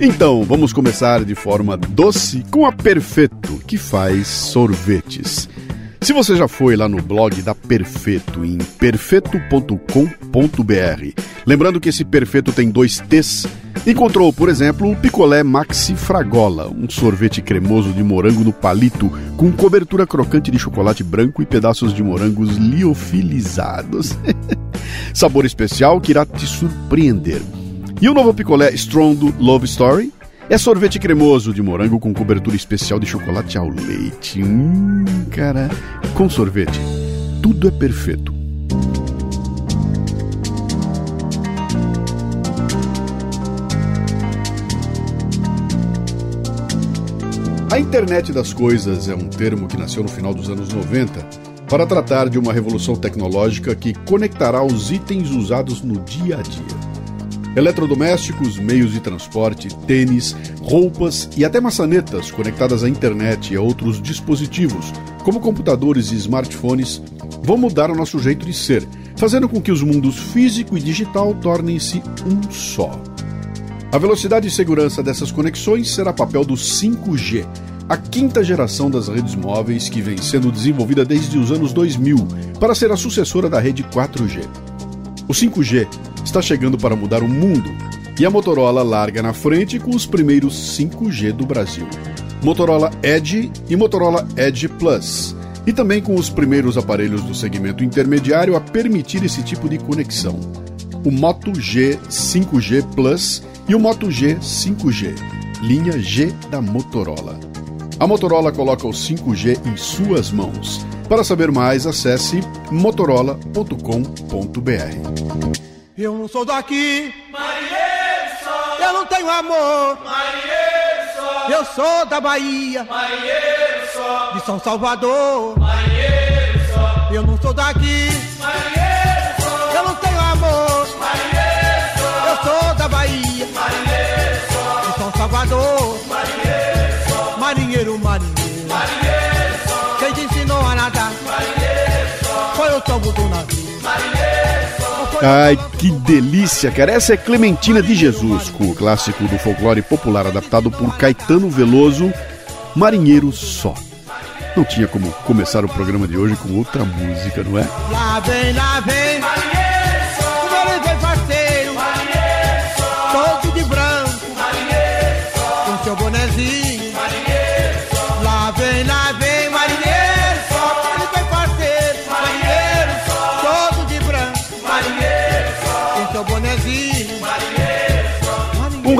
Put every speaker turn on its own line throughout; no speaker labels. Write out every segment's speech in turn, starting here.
Então, vamos começar de forma doce com a Perfeito, que faz sorvetes. Se você já foi lá no blog da Perfeito em perfeito.com.br, lembrando que esse Perfeito tem dois T's, encontrou, por exemplo, o picolé Maxi Fragola, um sorvete cremoso de morango no palito com cobertura crocante de chocolate branco e pedaços de morangos liofilizados. Sabor especial que irá te surpreender. E o novo picolé Strong Love Story é sorvete cremoso de morango com cobertura especial de chocolate ao leite. Hum, cara, com sorvete, tudo é perfeito. A internet das coisas é um termo que nasceu no final dos anos 90 para tratar de uma revolução tecnológica que conectará os itens usados no dia a dia. Eletrodomésticos, meios de transporte, tênis, roupas e até maçanetas conectadas à internet e a outros dispositivos, como computadores e smartphones, vão mudar o nosso jeito de ser, fazendo com que os mundos físico e digital tornem-se um só. A velocidade e segurança dessas conexões será papel do 5G, a quinta geração das redes móveis que vem sendo desenvolvida desde os anos 2000 para ser a sucessora da rede 4G. O 5G está chegando para mudar o mundo e a Motorola larga na frente com os primeiros 5G do Brasil. Motorola Edge e Motorola Edge Plus, e também com os primeiros aparelhos do segmento intermediário a permitir esse tipo de conexão. O Moto G 5G Plus e o Moto G 5G, linha G da Motorola. A Motorola coloca o 5G em suas mãos. Para saber mais, acesse motorola.com.br.
Eu não sou daqui,
Marinheiro só,
eu não tenho amor.
marinheiro só,
Eu sou da Bahia,
marinheiro só,
de São Salvador.
marinheiro só,
Eu não sou daqui, Salvador.
marinheiro
Marinheiro, marinheiro,
marinheiro só,
quem te ensinou a nadar
marinheiro só,
foi o tombo do navio.
marinheiro só,
Ai, que delícia, cara. Essa é Clementina de Jesus, com o clássico do folclore popular adaptado por Caetano Veloso, Marinheiro Só. Não tinha como começar o programa de hoje com outra música, não é?
Lá vem, lá vem,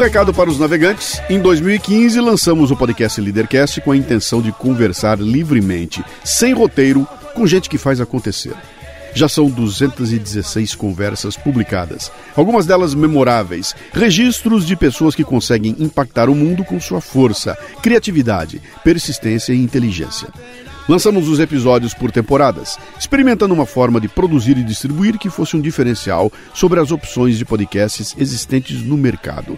recado para os navegantes. Em 2015, lançamos o podcast Leadercast com a intenção de conversar livremente, sem roteiro, com gente que faz acontecer. Já são 216 conversas publicadas, algumas delas memoráveis, registros de pessoas que conseguem impactar o mundo com sua força, criatividade, persistência e inteligência. Lançamos os episódios por temporadas, experimentando uma forma de produzir e distribuir que fosse um diferencial sobre as opções de podcasts existentes no mercado.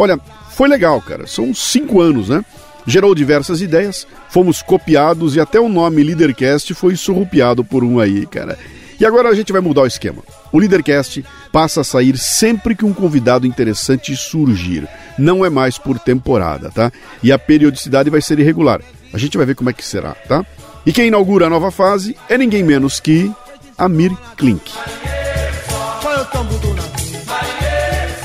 Olha, foi legal, cara. São cinco anos, né? Gerou diversas ideias, fomos copiados e até o nome Leadercast foi surrupiado por um aí, cara. E agora a gente vai mudar o esquema. O Leadercast passa a sair sempre que um convidado interessante surgir. Não é mais por temporada, tá? E a periodicidade vai ser irregular. A gente vai ver como é que será, tá? E quem inaugura a nova fase é ninguém menos que Amir Klink.
Foi o tombo do.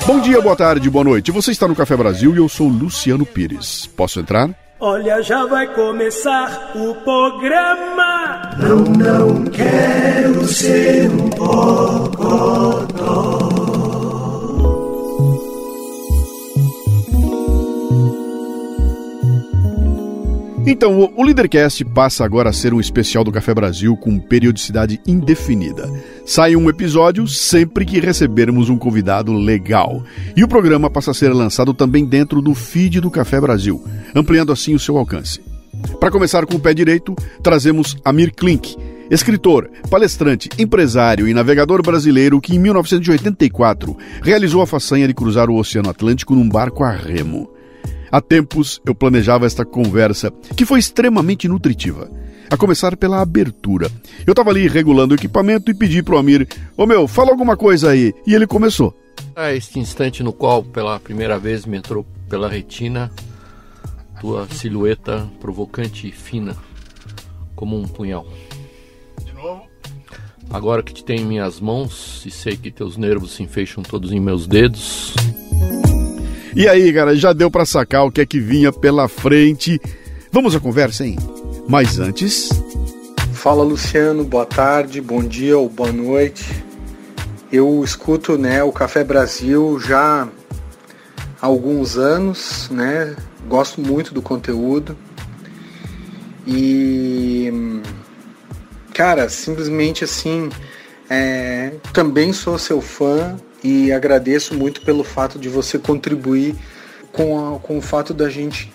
Bom dia, boa tarde, boa noite. Você está no Café Brasil e eu sou Luciano Pires. Posso entrar?
Olha, já vai começar o programa.
Então, o- o Leadercast passa agora a ser um especial do Café Brasil com periodicidade indefinida. Sai um episódio sempre que recebermos um convidado legal. E o programa passa a ser lançado também dentro do feed do Café Brasil, ampliando assim o seu alcance. Para começar com o pé direito, trazemos Amir Klink, escritor, palestrante, empresário e navegador brasileiro que em 1984 realizou a façanha de cruzar o Oceano Atlântico num barco a remo. Há tempos eu planejava esta conversa, que foi extremamente nutritiva. A começar pela abertura. Eu tava ali regulando o equipamento e pedi pro Amir: Ô meu, fala alguma coisa aí. E ele começou.
É este instante no qual, pela primeira vez, me entrou pela retina tua silhueta provocante e fina, como um punhal.
De novo?
Agora que te tenho em minhas mãos e sei que teus nervos se enfeixam todos em meus dedos.
E aí, cara, já deu para sacar o que é que vinha pela frente. Vamos à conversa, hein? Mas antes.
Fala Luciano, boa tarde, bom dia ou boa noite. Eu escuto né, o Café Brasil já há alguns anos, né? Gosto muito do conteúdo. E cara, simplesmente assim, é, também sou seu fã e agradeço muito pelo fato de você contribuir com, a, com o fato da gente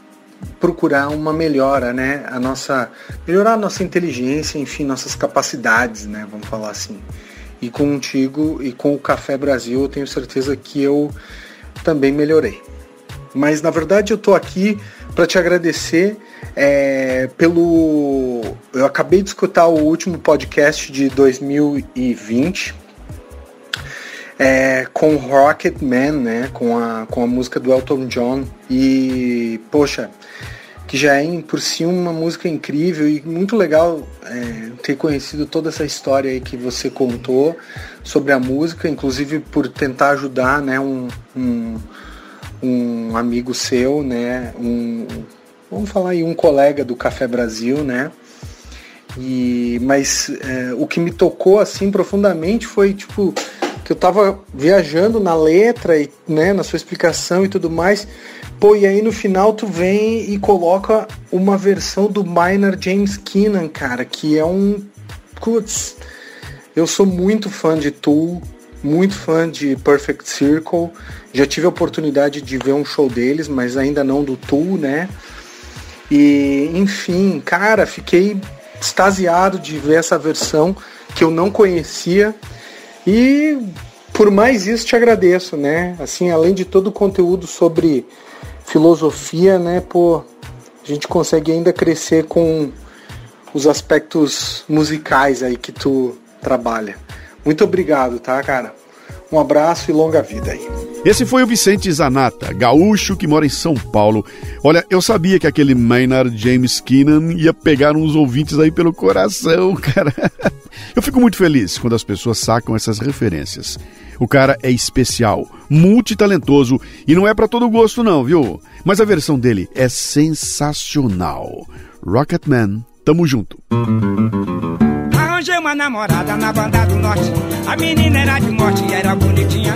procurar uma melhora, né? A nossa melhorar a nossa inteligência, enfim, nossas capacidades, né? Vamos falar assim. E contigo e com o Café Brasil, eu tenho certeza que eu também melhorei. Mas na verdade eu tô aqui para te agradecer é, pelo. Eu acabei de escutar o último podcast de 2020 é, com Rocket Man, né? Com a, com a música do Elton John. E, poxa, que já é por si uma música incrível e muito legal é, ter conhecido toda essa história aí que você contou sobre a música, inclusive por tentar ajudar né, um, um, um amigo seu, né? Um, vamos falar aí, um colega do Café Brasil, né? E, mas é, o que me tocou assim profundamente foi tipo que eu tava viajando na letra e né, na sua explicação e tudo mais Pô, e aí no final tu vem e coloca uma versão do Minor James Keenan, cara, que é um. Putz, eu sou muito fã de Tool, muito fã de Perfect Circle. Já tive a oportunidade de ver um show deles, mas ainda não do Tool, né? E, enfim, cara, fiquei extasiado de ver essa versão que eu não conhecia. E por mais isso te agradeço, né? Assim, além de todo o conteúdo sobre filosofia, né, pô, a gente consegue ainda crescer com os aspectos musicais aí que tu trabalha. Muito obrigado, tá, cara? Um abraço e longa vida aí.
Esse foi o Vicente Zanata, gaúcho que mora em São Paulo. Olha, eu sabia que aquele Maynard James Keenan ia pegar uns ouvintes aí pelo coração, cara. Eu fico muito feliz quando as pessoas sacam essas referências. O cara é especial, multitalentoso e não é para todo gosto não, viu? Mas a versão dele é sensacional. Rocketman, tamo junto.
Arranjei uma namorada na banda do norte. A menina era de morte e era bonitinha.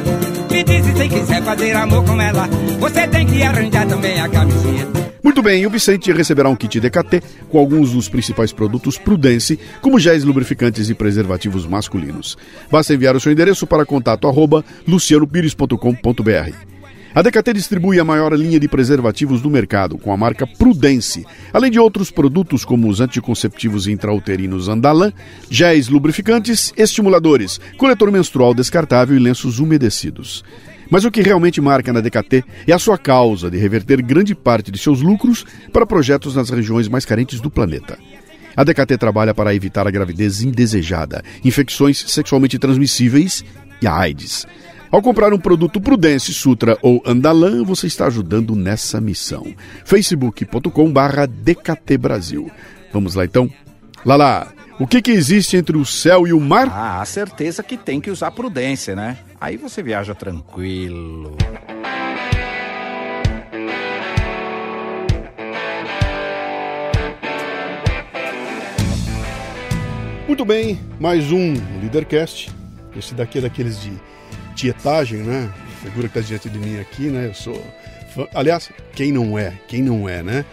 Me disse se quiser fazer amor com ela, você tem que arranjar também a camisinha.
Muito bem, o Vicente receberá um kit DKT com alguns dos principais produtos Prudence, como géis lubrificantes e preservativos masculinos. Basta enviar o seu endereço para contato arroba lucianopires.com.br. A DKT distribui a maior linha de preservativos do mercado, com a marca Prudence, além de outros produtos como os anticonceptivos intrauterinos Andalan, géis lubrificantes, estimuladores, coletor menstrual descartável e lenços umedecidos. Mas o que realmente marca na DKT é a sua causa de reverter grande parte de seus lucros para projetos nas regiões mais carentes do planeta. A DKT trabalha para evitar a gravidez indesejada, infecções sexualmente transmissíveis e a AIDS. Ao comprar um produto Prudence, Sutra ou Andalan, você está ajudando nessa missão. facebook.com/barra DKT Brasil. Vamos lá então? Lala, o que, que existe entre o céu e o mar?
Ah, a certeza que tem que usar prudência, né? Aí você viaja tranquilo.
Muito bem, mais um Leadercast. Esse daqui é daqueles de tietagem, né? A figura que está diante de mim aqui, né? Eu sou. Fã... Aliás, quem não é? Quem não é, né?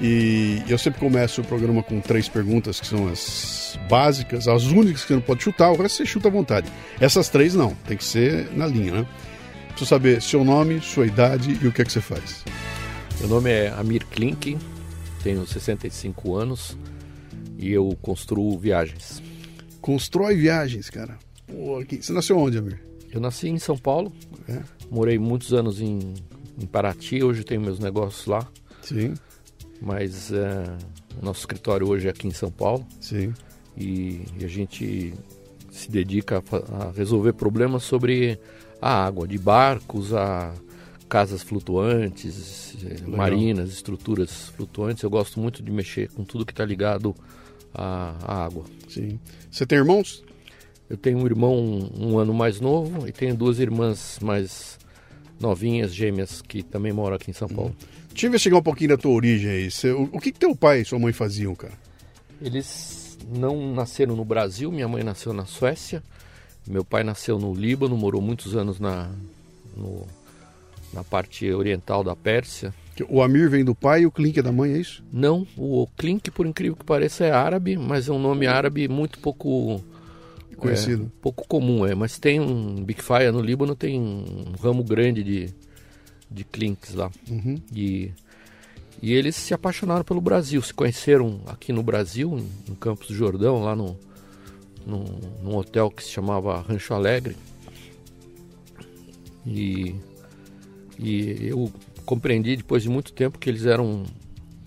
E eu sempre começo o programa com três perguntas que são as básicas, as únicas que você não pode chutar, o resto você chuta à vontade. Essas três não, tem que ser na linha, né? Preciso saber seu nome, sua idade e o que é que você faz.
Meu nome é Amir Klink, tenho 65 anos e eu construo viagens.
Constrói viagens, cara. Pô, aqui... Você nasceu onde, Amir?
Eu nasci em São Paulo,
É.
morei muitos anos em, em Paraty, hoje tenho meus negócios lá,
Sim.
mas é, o nosso escritório hoje é aqui em São Paulo
Sim.
e, e a gente se dedica a, a resolver problemas sobre a água, de barcos a casas flutuantes, eh,
Legal.
marinas, estruturas flutuantes. Eu gosto muito de mexer com tudo que está ligado à, à água.
Sim. Você tem irmãos?
Eu tenho um irmão um, um ano mais novo e tenho duas irmãs mais novinhas, gêmeas, que também moram aqui em São Paulo.
Deixa eu investigar um pouquinho da tua origem aí. O, o que, que teu pai e sua mãe faziam, cara?
Eles não nasceram no Brasil, minha mãe nasceu na Suécia, meu pai nasceu no Líbano, morou muitos anos na, no- na parte oriental da Pérsia.
O Amir vem do pai e o Klink é da mãe, é isso?
Não, o Klink, por incrível que pareça, é árabe, mas é um nome árabe muito pouco
Conhecido.
é, pouco comum, é. Mas tem um Big Fire no Líbano, tem um ramo grande de, de Klinks lá.
Uhum.
E, e eles se apaixonaram pelo Brasil, se conheceram aqui no Brasil, em, em Campos do Jordão, lá no, no, num hotel que se chamava Rancho Alegre. E, e eu compreendi depois de muito tempo que eles eram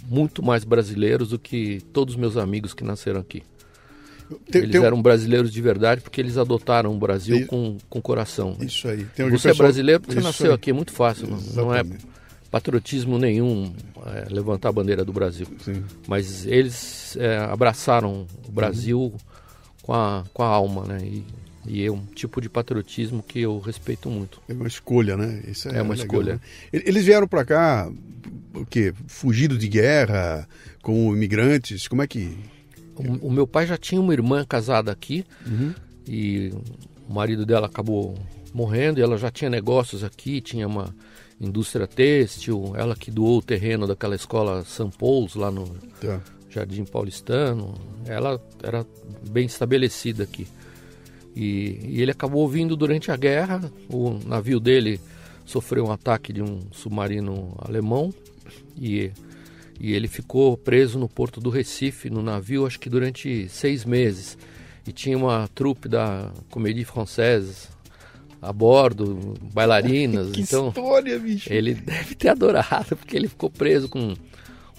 muito mais brasileiros do que todos os meus amigos que nasceram aqui.
Tem-
eles
tem
eram brasileiros de verdade porque eles adotaram o Brasil
E-
com, com coração.
Isso aí.
Você é
pessoal-
brasileiro porque você
Isso
nasceu
aí.
aqui, é muito fácil. não- Não é
Exatamente.
patriotismo nenhum é, levantar a bandeira do Brasil.
Sim.
Mas eles é, abraçaram o Brasil com, a, com a alma, né? E, e é um tipo de patriotismo que eu respeito muito.
É uma escolha, né? Isso é,
É uma
legal,
escolha.
né? Eles vieram pra cá, o quê? Fugido de guerra, como imigrantes? Como é que.
O, o meu pai já tinha uma irmã casada aqui
Uhum.
e o marido dela acabou morrendo e ela já tinha negócios aqui, tinha uma indústria têxtil, ela que doou o terreno daquela escola São Paulo lá no
Tá.
Jardim Paulistano, ela era bem estabelecida aqui. E, e ele acabou vindo durante a guerra, o navio dele sofreu um ataque de um submarino alemão e, e ele ficou preso no porto do Recife, no navio, acho que durante seis meses. E tinha uma trupe da Comédie Française a bordo, bailarinas,
Que
então...
história, bicho!
Ele deve ter adorado, porque ele ficou preso com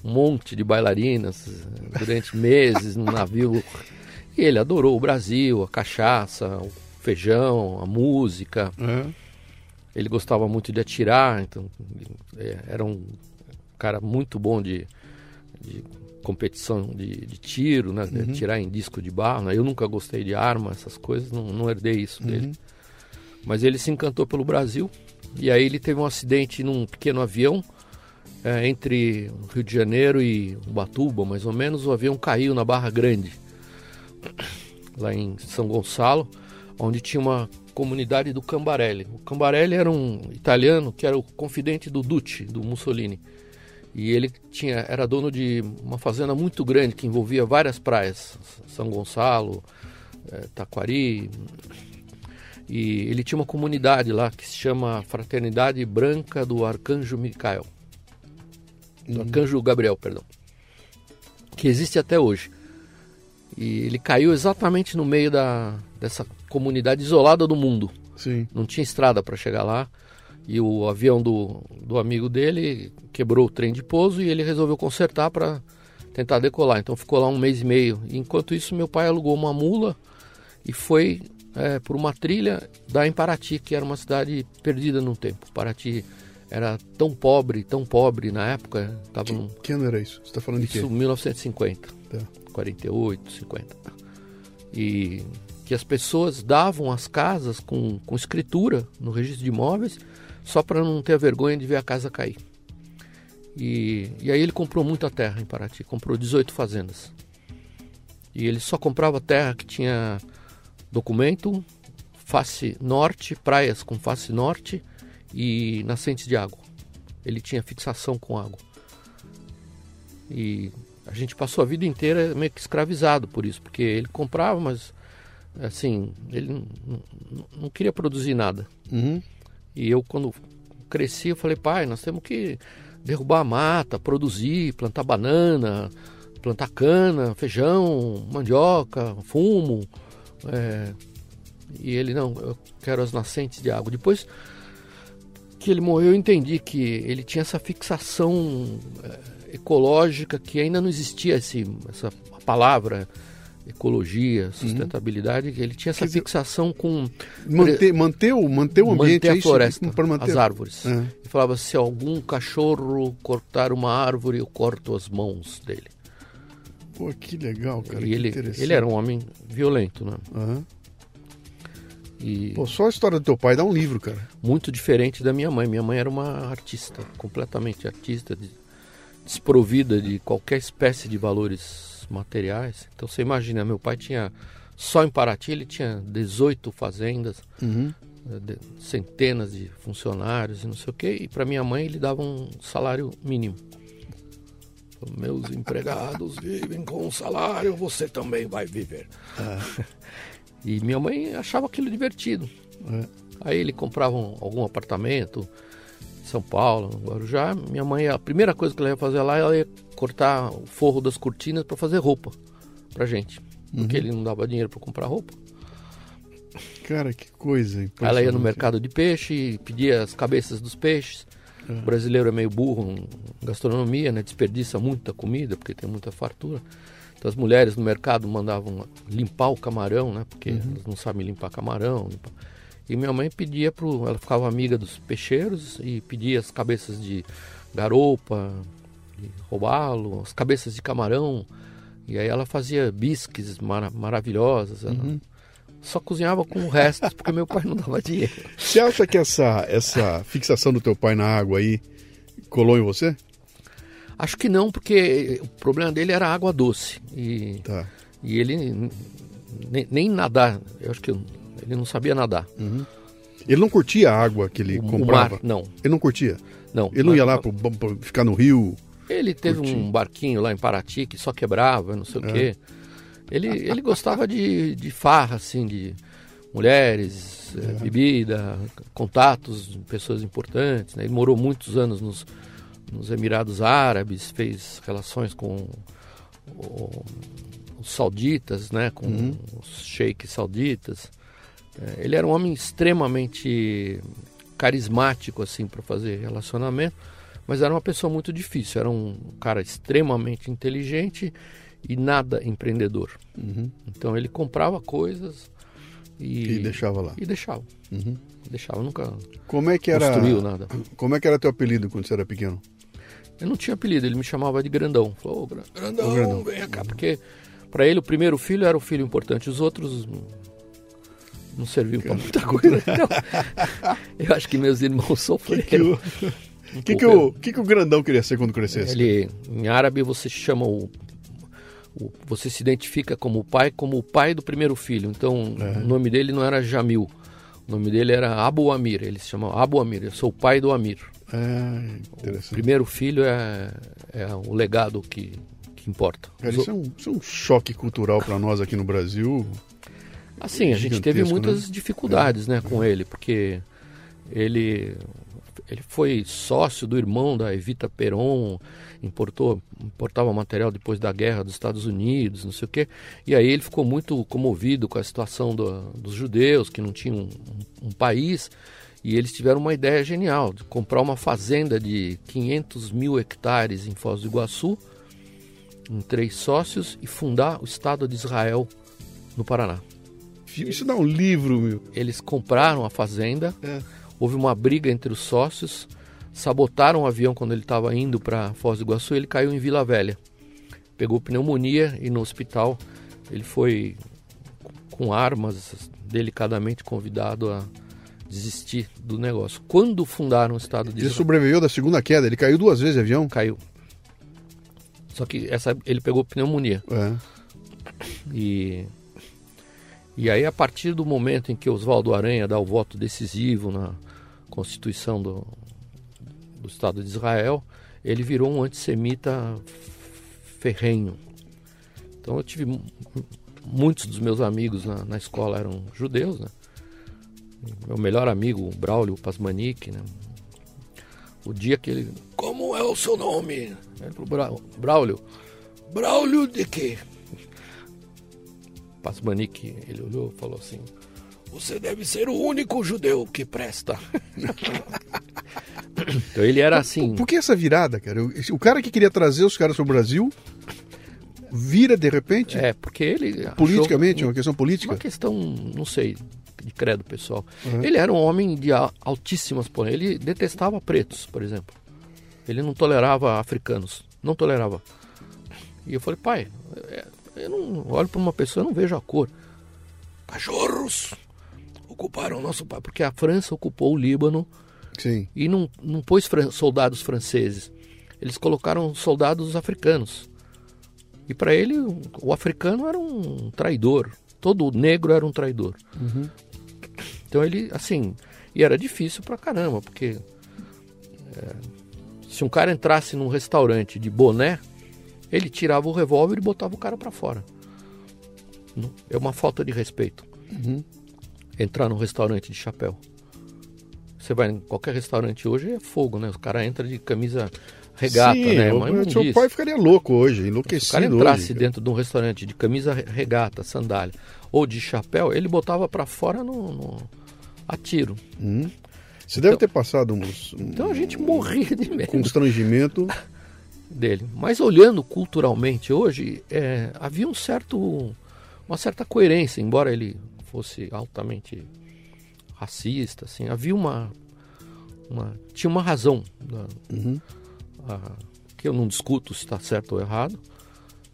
um monte de bailarinas eh, durante meses no navio. E ele adorou o Brasil, a cachaça, o feijão, a música.
É.
Ele gostava muito de atirar, então eh, era um cara muito bom de, de competição de, de tiro, né? de atirar em disco de bala. Eu nunca gostei de arma, essas coisas, não, não herdei isso dele. Mas ele se encantou pelo Brasil e aí ele teve um acidente num pequeno avião é, entre Rio de Janeiro e Ubatuba, mais ou menos. O avião caiu na Barra Grande, lá em São Gonçalo, onde tinha uma comunidade do Cambarelli. O Cambarelli era um italiano que era o confidente do Duce, do Mussolini. E ele tinha, era dono de uma fazenda muito grande que envolvia várias praias, São Gonçalo, eh, Taquari, e ele tinha uma comunidade lá que se chama Fraternidade Branca do Arcanjo Micael. Do Arcanjo Gabriel, perdão. Que existe até hoje. E ele caiu exatamente no meio da, dessa comunidade isolada do mundo.
Sim.
Não tinha estrada para chegar lá. E o avião do, do amigo dele quebrou o trem de pouso e ele resolveu consertar para tentar decolar. Então ficou lá um mês e meio. Enquanto isso, meu pai alugou uma mula e foi é, por uma trilha da em Paraty, que era uma cidade perdida no tempo. Paraty era tão pobre, tão pobre na época, estava num,
Que ano era isso? Você tá falando de quê?
isso 1950,
Tá.
48, 50. E que as pessoas davam as casas com, com escritura no registro de imóveis só para não ter vergonha de ver a casa cair. E, e aí ele comprou muita terra em Paraty, comprou 18 fazendas. E ele só comprava terra que tinha documento, face norte, praias com face norte e nascentes de água. Ele tinha fixação com água. E a gente passou a vida inteira meio que escravizado por isso, porque ele comprava, mas assim, ele não, não- não queria produzir nada.
Uhum.
E eu, quando cresci, eu falei, pai, nós temos que derrubar a mata, produzir, plantar banana, plantar cana, feijão, mandioca, fumo. é. E ele, não, eu quero as nascentes de água. Depois que ele morreu, eu entendi que ele tinha essa fixação eh, ecológica que ainda não existia esse, essa palavra ecologia, sustentabilidade, que ele tinha essa
dizer,
fixação com
Manter, manter, o, manter o ambiente
manter
é
a
isso?
floresta,
Para manter
as árvores.
É.
Ele falava, se algum cachorro cortar uma árvore, eu corto as mãos dele.
Pô, que legal, cara.
e
que
ele, ele era um homem violento, né?
Aham.
E
Pô, só a história do teu pai dá um livro, cara.
muito diferente da minha mãe. Minha mãe era uma artista, completamente artista, de- desprovida de qualquer espécie de valores materiais. Então você imagina, meu pai tinha só em Paraty ele tinha 18 fazendas,
Uhum.
de- centenas de funcionários e não sei o quê, e para minha mãe ele dava um salário mínimo. Meus empregados vivem com um salário, você também vai viver. E minha mãe achava aquilo divertido.
É.
Aí ele comprava um- algum apartamento São Paulo, no Guarujá. Minha mãe, a primeira coisa que ela ia fazer lá, ela ia cortar o forro das cortinas para fazer roupa pra gente. Porque ele não dava dinheiro para comprar roupa.
Cara, que coisa.
Ela ia no mercado de peixe, pedia as cabeças dos peixes. O brasileiro é meio burro em gastronomia, né? Desperdiça muita comida, porque tem muita fartura. Então as mulheres no mercado mandavam limpar o camarão, né? Porque elas não sabem limpar camarão. limpar- E minha mãe pedia pro. Ela ficava amiga dos peixeiros e pedia as cabeças de garopa, de robalo, as cabeças de camarão. E aí ela fazia bisques mara- maravilhosas. Ela Só cozinhava com o resto, porque meu pai não dava dinheiro.
Você acha que essa, essa fixação do teu pai na água aí colou em você?
Acho que não, porque o problema dele era água doce. E,
Tá.
e ele nem, nem nadar, eu acho que ele não sabia nadar.
Ele não curtia a água que ele
O- o
comprava?
mar, não.
Ele não curtia?
Não.
Ele não ia lá pro- ficar no rio?
Ele teve
curtir.
um barquinho lá em Paraty que só quebrava, não sei
É.
o quê. Ele, ele gostava de, de farra, assim, de mulheres, eh, bebida, contatos pessoas importantes. né? Ele morou muitos anos nos, nos Emirados Árabes, fez relações com o- os sauditas, né? com os sheiks sauditas. Eh, Ele era um homem extremamente carismático assim para fazer relacionamento, mas era uma pessoa muito difícil. Era um cara extremamente inteligente e nada empreendedor. Então ele comprava coisas e,
E deixava lá.
E deixava. Deixava, nunca
Como é que era?
construiu nada.
Como é que era teu apelido quando você era pequeno?
Eu não tinha apelido, ele me chamava de grandão. Falou, "Ô, Gran- grandão,
grandão."
vem cá, porque para ele o primeiro filho era o filho importante, os outros não- serviam para muita coisa. Então, eu acho que meus irmãos sofreram.
o, que, que, o, que que o grandão queria ser quando crescesse?
Ele, em árabe você chama o, o- você se identifica como o pai, como o pai do primeiro filho. Então
É.
o nome dele não era Jamil, o nome dele era Abu Amir. Ele se chama Abu Amir. Eu sou o pai do Amir.
É,
O primeiro filho é, é o legado que, que importa.
Cara, isso, é um, isso é um choque cultural para nós aqui no Brasil.
Assim, a gente teve
Gigantesco,
muitas
né?
dificuldades né, com ele, porque ele, ele foi sócio do irmão da Evita Peron, importou, importava material depois da guerra dos Estados Unidos, não sei o quê. E aí ele ficou muito comovido com a situação do- dos judeus, que não tinham um, um país, e eles tiveram uma ideia genial, de comprar uma fazenda de 500 mil hectares em Foz do Iguaçu, em três sócios, e fundar o Estado de Israel no Paraná
Isso dá um livro, meu.
eles compraram a fazenda,
É.
houve uma briga entre os sócios, sabotaram o avião quando ele estava indo para Foz do Iguaçu, ele caiu em Vila Velha. Pegou pneumonia e no hospital ele foi com armas delicadamente convidado a desistir do negócio. Quando fundaram o estado de
Ele
Israel,
sobreviveu da segunda queda. Ele caiu duas vezes de avião.
caiu. Só que essa ele pegou pneumonia.
É.
E, e aí, a partir do momento em que Oswaldo Aranha dá o voto decisivo na Constituição do, do Estado de Israel, ele virou um antissemita ferrenho. Então, eu tive. mu- Muitos dos meus amigos na, na escola eram judeus, né? Meu melhor amigo, Braulio Pasmanic, né? O dia que ele. Como é o seu nome? Ele falou, "Brau- Braulio. Braulio de quê? Pasmanic, ele olhou e falou assim: Você deve ser o único judeu que presta. Então ele era assim.
Por que essa virada, cara? O cara que queria trazer os caras para o Brasil vira de repente?
É, porque ele.
Politicamente, uma questão política?
Uma questão, não sei, de credo pessoal. Ele era um homem de altíssimas pô, Ele detestava pretos, por exemplo. Ele não tolerava africanos. Não tolerava. E eu falei, pai, é, eu não olho para uma pessoa e não vejo a cor. Cachorros ocuparam o nosso pai. Porque a França ocupou o Líbano
Sim.
e não, não pôs fran- soldados franceses. Eles colocaram soldados africanos. E para ele, o, africano era um traidor. Todo negro era um traidor. Então ele, assim, e era difícil pra caramba, porque é, se um cara entrasse num restaurante de boné, ele tirava o revólver e botava o cara pra fora. É uma falta de respeito. Entrar num restaurante de chapéu. Você vai em qualquer restaurante hoje é fogo, né? O cara entra de camisa regata,
Sim,
né?
seu
imundice.
pai ficaria louco hoje,
Se o
enlouquecido
cara entrasse
hoje.
dentro de um restaurante de camisa re- regata, sandália ou de chapéu, ele botava pra fora no, no- a tiro.
Você deve ter passado uns, um
Então a gente morria de medo
constrangimento.
dele. Mas olhando culturalmente hoje, é, havia um certo, uma certa coerência, embora ele fosse altamente racista, assim, havia uma, uma tinha uma razão da- a- que eu não discuto se está certo ou errado,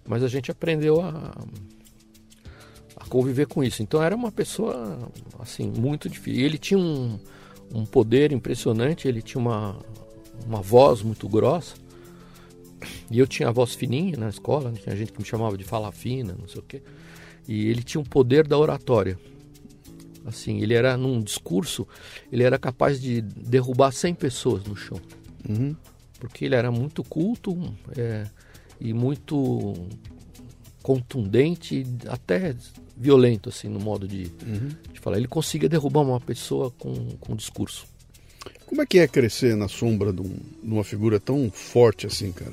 mas a gente aprendeu a, a conviver com isso. Então era uma pessoa assim muito difícil. Ele tinha um, um poder impressionante, ele tinha uma, uma voz muito grossa. E eu tinha a voz fininha na escola, né? tinha gente que me chamava de fala fina, não sei o quê. E ele tinha um poder da oratória. Assim, ele era num discurso, ele era capaz de derrubar 100 pessoas no chão. Porque ele era muito culto é, e muito contundente, até violento, assim, no modo de, de falar. Ele conseguia derrubar uma pessoa com, com discurso.
Como é que é crescer na sombra de, um- de uma figura tão forte assim, cara?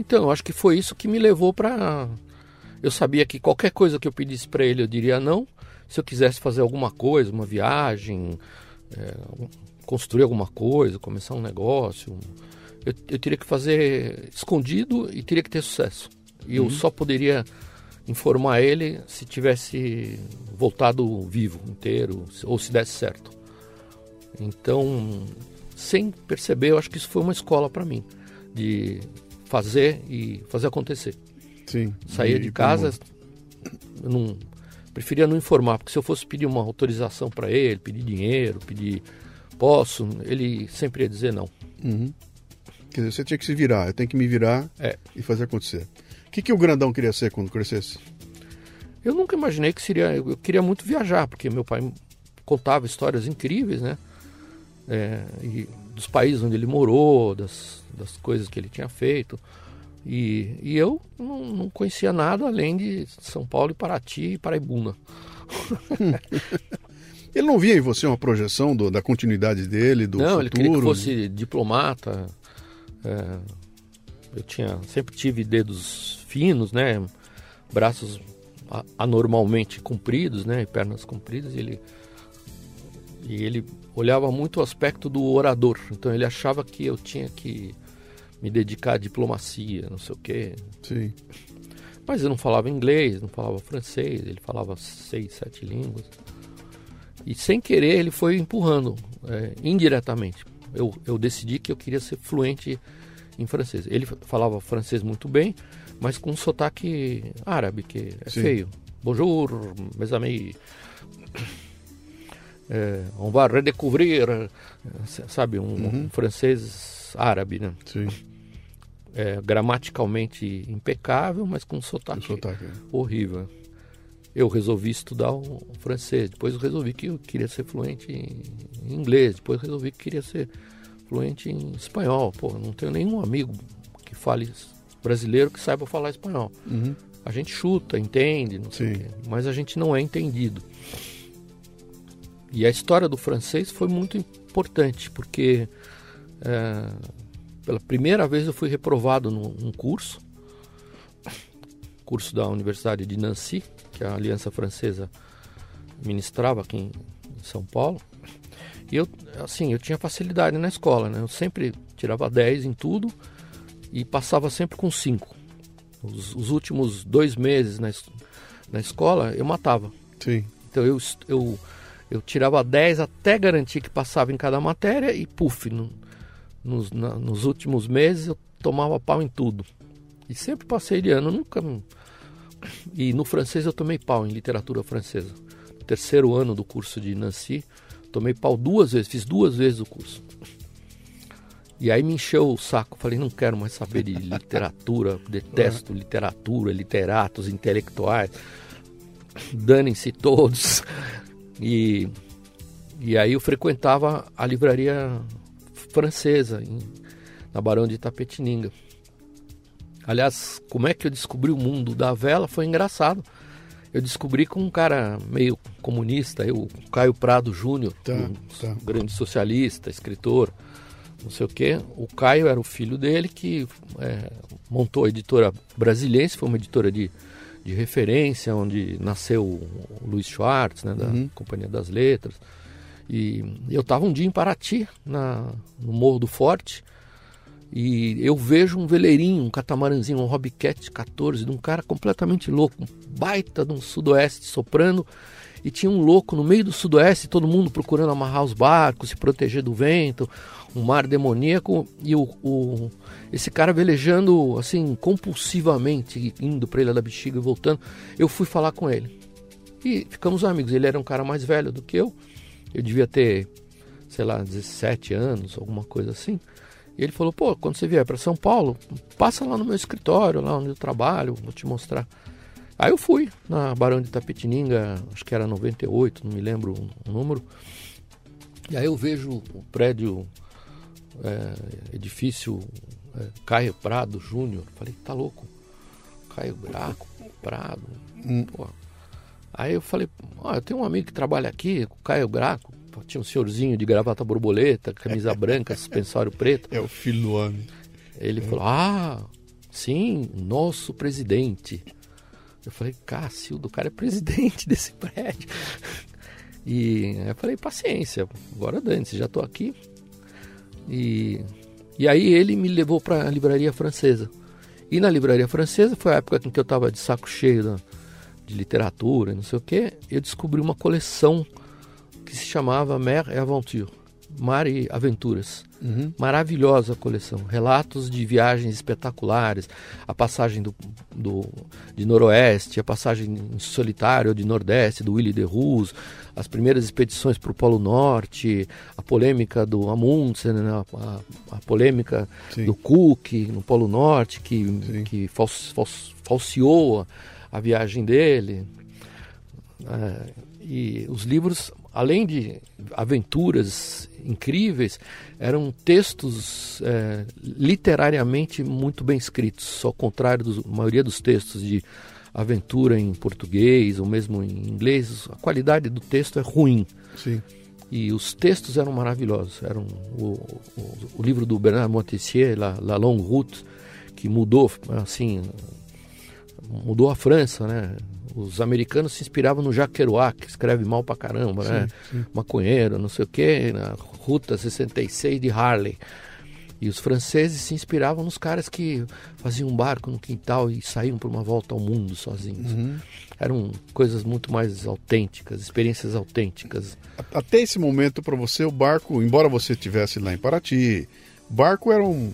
Então, eu acho que foi isso que me levou para. Eu sabia que qualquer coisa que eu pedisse para ele, eu diria não. Se eu quisesse fazer alguma coisa, uma viagem, é, construir alguma coisa, começar um negócio, eu, eu teria que fazer escondido e teria que ter sucesso. E eu só poderia informar ele se tivesse voltado vivo, inteiro, ou se desse certo. Então, sem perceber, eu acho que isso foi uma escola para mim, de fazer e fazer acontecer.
Sim.
Saía de casa,
como-
não preferia não informar, porque se eu fosse pedir uma autorização para ele, pedir dinheiro, pedir posso, ele sempre ia dizer não.
Quer dizer, você tinha que se virar, eu tenho que me virar
É.
e fazer acontecer. O que, que o grandão queria ser quando crescesse?
Eu nunca imaginei que seria. Eu queria muito viajar, porque meu pai contava histórias incríveis, né? É, e dos países onde ele morou, das, das coisas que ele tinha feito. E, e eu não, não conhecia nada além de São Paulo e Paraty e Paraibuna.
Ele não via em você uma projeção do- da continuidade dele, do
não,
futuro?
ele queria que fosse diplomata. é, eu tinha, sempre tive dedos finos, né? Braços anormalmente compridos, né? E pernas compridas. E ele, e ele olhava muito o aspecto do orador. Então ele achava que eu tinha que me dedicar à diplomacia, não sei o quê.
Sim.
Mas eu não falava inglês, não falava francês, ele falava seis, sete línguas. E sem querer ele foi empurrando, é, indiretamente. Eu, eu decidi que eu queria ser fluente em francês. Ele falava francês muito bem, mas com um sotaque árabe, que é
Sim.
feio. Bonjour, mes amis. É, on va redécouvrir, é, sabe, um, um francês árabe, né?
Sim.
é, gramaticalmente impecável, mas com sotaque,
sotaque, né?
horrível. Eu resolvi estudar o francês, depois eu resolvi que eu queria ser fluente em inglês, depois resolvi que queria ser fluente em espanhol. Pô, não tenho nenhum amigo que fale brasileiro que saiba falar espanhol. A gente chuta, entende, não sei o quê, mas a gente não é entendido. E a história do francês foi muito importante, porque é, pela primeira vez eu fui reprovado num, num curso, curso da Universidade de Nancy, que a Aliança Francesa ministrava aqui em, em São Paulo. E eu, assim, eu tinha facilidade na escola, né? Eu sempre tirava 10 em tudo e passava sempre com 5. Os, os últimos dois meses na, na escola, eu matava.
Sim.
Então eu, eu, eu tirava 10 até garantir que passava em cada matéria e, puf, no- nos, na- nos últimos meses eu tomava pau em tudo. E sempre passei de ano, nunca. E no francês eu tomei pau, em literatura francesa. No terceiro ano do curso de Nancy, tomei pau duas vezes, fiz duas vezes o curso. E aí me encheu o saco, falei, não quero mais saber de literatura, detesto literatura, literatos, intelectuais danem-se todos. E, e aí eu frequentava a livraria francesa, em, na Barão de Itapetininga. Aliás, como é que eu descobri o mundo da vela foi engraçado. Eu descobri com um cara meio comunista, eu, o Caio Prado Júnior,
Tá,
um
tá.
grande socialista, escritor, não sei o quê. O Caio era o filho dele que é, montou a editora Brasiliense, foi uma editora de, de referência, onde nasceu o Luiz Schwartz, né, da Companhia das Letras. E eu estava um dia em Paraty, na, no Morro do Forte, e eu vejo um veleirinho, um catamaranzinho, um Hobbycat 14, de um cara completamente louco, um baita de um sudoeste soprando, e tinha um louco no meio do sudoeste, todo mundo procurando amarrar os barcos, se proteger do vento, um mar demoníaco, e o, o- esse cara velejando assim compulsivamente, indo para Ilha da Bexiga e voltando. Eu fui falar com ele. E ficamos amigos. Ele era um cara mais velho do que eu. Eu devia ter, sei lá, 17 anos, alguma coisa assim. E ele falou: pô, quando você vier para São Paulo, passa lá no meu escritório, lá onde eu trabalho, vou te mostrar. Aí eu fui na Barão de Tapetininga, acho que era 98, não me lembro o número. E aí eu vejo o prédio, é, edifício é, Caio Prado Júnior. Falei, tá louco? Caio Graco, Prado. Pô. Aí eu falei, ó, eu tenho um amigo que trabalha aqui, o Caio Graco. Pô, Tinha um senhorzinho de gravata borboleta, camisa branca, suspensório preto.
É o filho do homem.
Ele falou: Ah, sim, nosso presidente. Eu falei: Cássio, o cara é presidente desse prédio. E eu falei: Paciência, agora dane-se, já tô aqui. E, e aí ele me levou para a livraria francesa. E na livraria francesa foi a época em que eu estava de saco cheio da- de literatura, e não sei o quê. Eu descobri uma coleção que se chamava Mer et Aventure Mar e Aventuras. Maravilhosa coleção. Relatos de viagens espetaculares, a passagem do, do, de Noroeste, a passagem em solitário de Nordeste, do Willy de Roos, as primeiras expedições para o Polo Norte, a polêmica do Amundsen, né, a, a, a polêmica
Sim.
do Cook no Polo Norte, que,
Sim.
que fals, fals- falseou a, a viagem dele. É, e os livros, além de aventuras incríveis, eram textos é, literariamente muito bem escritos, ao contrário da maioria dos textos de aventura em português ou mesmo em inglês, a qualidade do texto é ruim.
Sim.
E os textos eram maravilhosos. Eram o, o, o livro do Bernard Montessier, La, La Longue Route, que mudou, assim, mudou a França, né? Os americanos se inspiravam no Jacques Kerouac, que escreve mal pra caramba, né? Maconheiro, não sei o quê, na Ruta 66 de Harley. E os franceses se inspiravam nos caras que faziam um barco no quintal e saíam para uma volta ao mundo sozinhos. Eram coisas muito mais autênticas, experiências autênticas.
Até esse momento, para você, o barco, embora você estivesse lá em Paraty, barco era um.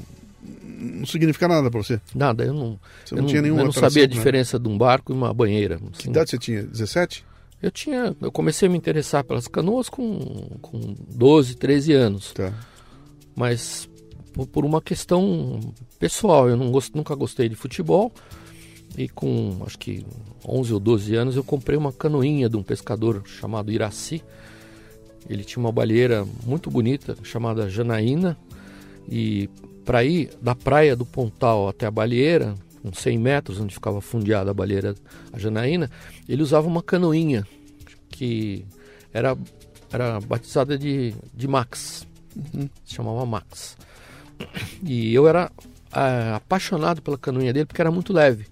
Não significa nada para você.
Nada, eu não,
Você
eu
não tinha nenhuma
eu não
atração,
sabia a
né?
diferença de um barco e uma banheira.
Que
assim.
idade você tinha? 17?
Eu tinha, eu comecei a me interessar pelas canoas com, com 12, 13 anos,
Tá.
mas por, por uma questão pessoal, eu não gost, nunca gostei de futebol e com acho que 11 ou 12 anos eu comprei uma canoinha de um pescador chamado Iraci. Ele tinha uma baleeira muito bonita chamada Janaína e para ir da praia do Pontal até a baleeira, uns 100 metros onde ficava fundeada a baleeira a Janaína, ele usava uma canoinha que era, era batizada de, de Max, se chamava Max. E eu era ah, apaixonado pela canoinha dele porque era muito leve.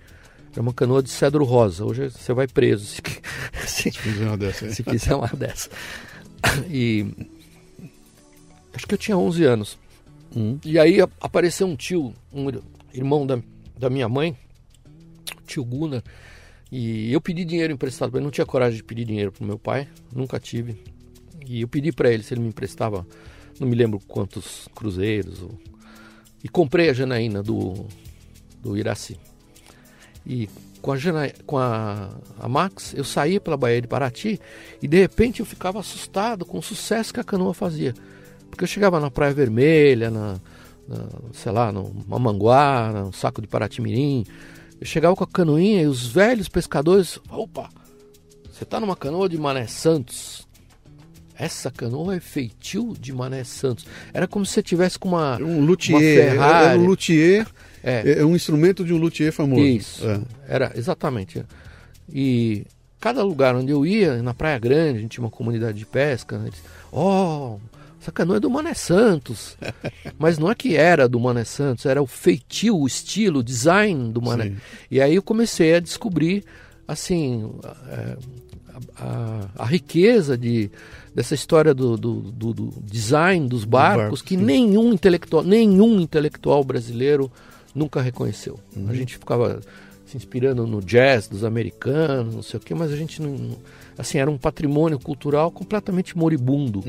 Era uma canoa de cedro rosa. Hoje você vai preso se, se,
Fiz uma dessa
se quiser uma dessa. E, acho que eu tinha 11 anos.
Hum.
E aí apareceu um tio, um ir- irmão da, da minha mãe, tio Gunnar, e eu pedi dinheiro emprestado para ele. Não tinha coragem de pedir dinheiro pro meu pai, nunca tive. E eu pedi para ele se ele me emprestava, não me lembro quantos cruzeiros. ou- E comprei a Janaína do, do Iraci. E com a, Jana, com a, a Max, eu saía pela Baía de Paraty e de repente eu ficava assustado com o sucesso que a canoa fazia. Porque eu chegava na Praia Vermelha, na, na, sei lá, no Mamanguá, no Saco de Paraty-Mirim. Eu chegava com a canoinha e os velhos pescadores, opa, você tá numa canoa de Mané Santos. Essa canoa é feitio de Mané Santos. Era como se você tivesse com uma,
Um
uma
luthier. É,
Ferrari.
é um luthier.
É.
É, um instrumento de um luthier famoso.
Isso.
É.
Era, exatamente. E cada lugar onde eu ia, na Praia Grande, a gente tinha uma comunidade de pesca, né? eles, oh, essa canoa é do Mané Santos. Mas não é que era do Mané Santos, era o feitio, o estilo, o design do Mané.
Sim.
E aí eu comecei a descobrir, assim, a, a- a riqueza de, dessa história do, do, do- do design dos barcos,
barco,
que
sim.
nenhum intelectual, nenhum intelectual brasileiro nunca reconheceu.
Uhum.
A gente ficava se inspirando no jazz dos americanos, não sei o quê, mas a gente não, assim, era um patrimônio cultural completamente moribundo.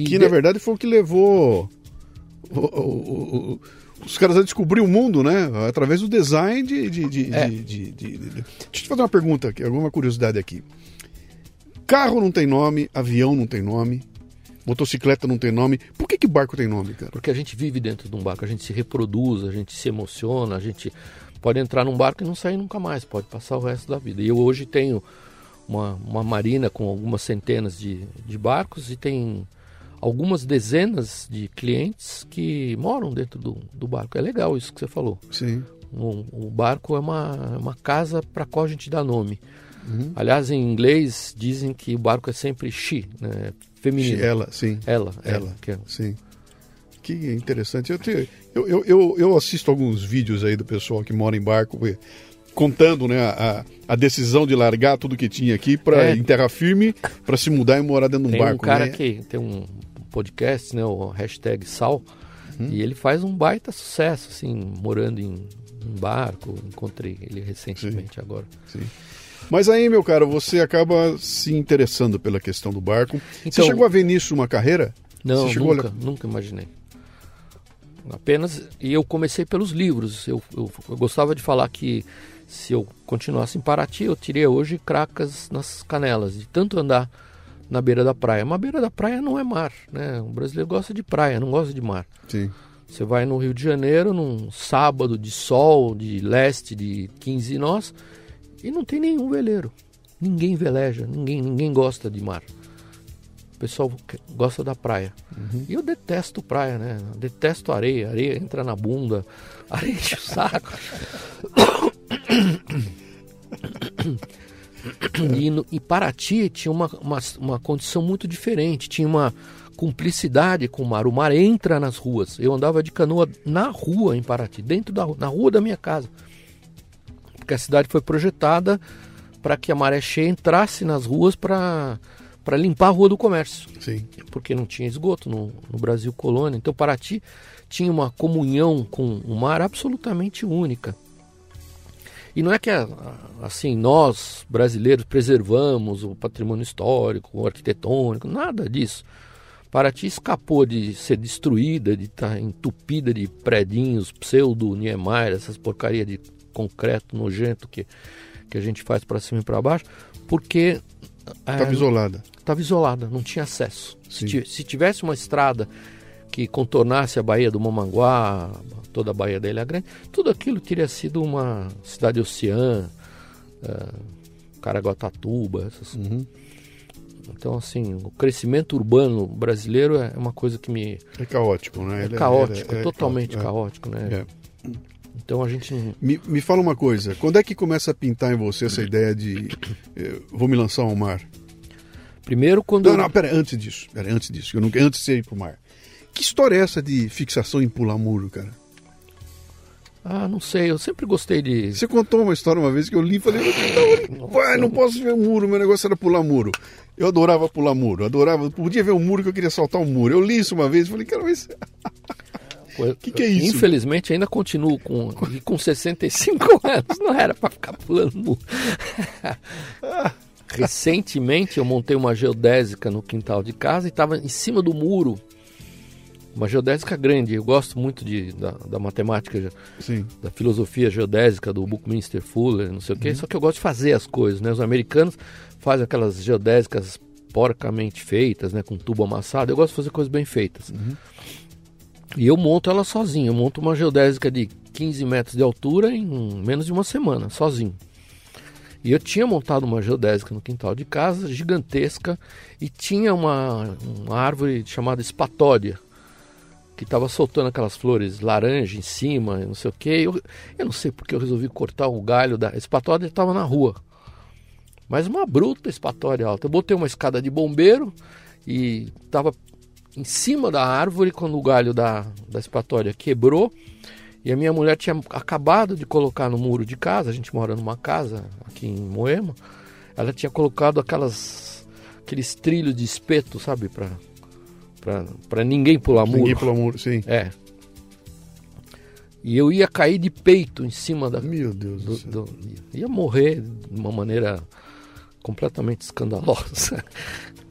E.
Que
de-
na verdade foi o que levou o- o- o- os caras a descobrir o mundo, né? Através do design de. de, de,
É.
de- Deixa eu te fazer uma pergunta, aqui, alguma curiosidade aqui. Carro não tem nome, avião não tem nome, motocicleta não tem nome. Por que, que barco tem nome, cara?
Porque a gente vive dentro de um barco, a gente se reproduz, a gente se emociona, a gente pode entrar num barco e não sair nunca mais, pode passar o resto da vida. E eu hoje tenho uma, uma marina com algumas centenas de, de barcos e tem algumas dezenas de clientes que moram dentro do, do barco. É legal isso que você falou.
Sim.
O, o barco é uma, é uma casa para qual a gente dá nome.
Uhum.
Aliás, em inglês dizem que o barco é sempre she, né? feminino.
Ela, sim.
Ela,
Ela.
ela. que é-
Sim. Que interessante. Eu, te- eu, eu, eu, eu assisto alguns vídeos aí do pessoal que mora em barco eh, contando né, a, a decisão de largar tudo que tinha aqui para
É.
em terra firme para se mudar e morar dentro de um
Tem
barco.
um cara
né?
que tem um podcast, né, o hashtag Sal,
Uhum.
e ele faz um baita sucesso, assim, morando em, em barco. Encontrei ele recentemente agora.
Sim. Mas aí, meu caro, você acaba se interessando pela questão do barco. você
Então-
chegou a ver nisso uma carreira?
Não,
Você chegou a
nunca, nunca imaginei. Apenas, e eu comecei pelos livros. Eu, eu, eu gostava de falar que se eu continuasse em Paraty, eu teria hoje cracas nas canelas, de tanto andar na beira da praia. Mas a beira da praia não é mar, né? O brasileiro gosta de praia, não gosta de mar.
Sim.
Você vai no Rio de Janeiro num sábado de sol, de leste, de 15 nós, e não tem nenhum veleiro. Ninguém veleja, ninguém, ninguém gosta de mar. O pessoal gosta da praia. E eu detesto praia, né? Detesto areia. Areia entra na bunda, areia enche o saco. E, no, e Paraty tinha uma, uma, uma condição muito diferente. Tinha uma cumplicidade com o mar. O mar entra nas ruas. Eu andava de canoa na rua em Paraty, dentro da na rua da minha casa. Porque a cidade foi projetada para que a maré cheia entrasse nas ruas para para limpar a rua do comércio
Sim.
porque não tinha esgoto no, no Brasil colônia. Então Paraty tinha uma comunhão com o mar absolutamente única. E não é que assim nós brasileiros preservamos o patrimônio histórico, o arquitetônico, nada disso. Paraty escapou de ser destruída, de estar entupida de predinhos, pseudo Niemeyer, essas porcaria de concreto nojento que que a gente faz para cima e para baixo, porque
Estava
é,
isolada.
estava isolada, não tinha acesso. Se, se tivesse uma estrada que contornasse a Baía do Mamanguá, toda a Baía da Ilha Grande, tudo aquilo teria sido uma cidade oceã, eh, Caraguatatuba, essas...
Uhum.
Então, assim, o crescimento urbano brasileiro é uma coisa que me...
É caótico, né?
É
Ele
caótico,
ele é
totalmente
caótico,
né?
é. É.
Então a gente...
Me, me fala uma coisa, quando é que começa a pintar em você essa ideia de eh, vou me lançar ao mar?
Primeiro, quando...
Não, não, pera, antes disso, pera, antes disso, eu nunca, antes de ir pro mar. Que história é essa de fixação em pular muro, cara?
Ah, não sei, eu sempre gostei de.
Você contou uma história uma vez que eu li e falei, não, pai, não posso ver o muro, meu negócio era pular muro. Eu adorava pular muro, adorava, podia ver um muro que eu queria saltar um muro. Eu li isso uma vez e falei, cara, mas
O
que que é isso?
Infelizmente ainda continuo com, e com 65 anos, não era para ficar pulando muro. Recentemente eu montei uma geodésica no quintal de casa e estava em cima do muro. Uma geodésica grande. Eu gosto muito de, da, da matemática,
sim,
da filosofia geodésica do Buckminster Fuller, não sei o quê. Só que eu gosto de fazer as coisas, né? Os americanos fazem aquelas geodésicas porcamente feitas, né? Com tubo amassado. Eu gosto de fazer coisas bem feitas. E eu monto ela sozinho. Eu monto uma geodésica de 15 metros de altura em menos de uma semana, sozinho. E eu tinha montado uma geodésica no quintal de casa, gigantesca, e tinha uma, uma árvore chamada espatódia, que estava soltando aquelas flores laranja em cima, não sei o quê. Eu, eu não sei porque eu resolvi cortar o galho da espatódia, estava na rua. Mas uma bruta espatória alta. Eu botei uma escada de bombeiro e estava em cima da árvore quando o galho da, da espatória quebrou. E a minha mulher tinha acabado de colocar no muro de casa, a gente mora numa casa aqui em Moema. Ela tinha colocado aquelas aqueles trilhos de espeto, sabe, para para ninguém pular muro.
ninguém pula muro, sim.
É. E eu ia cair de peito em cima da
Meu Deus do,
do,
céu.
do- ia morrer de uma maneira completamente escandalosa.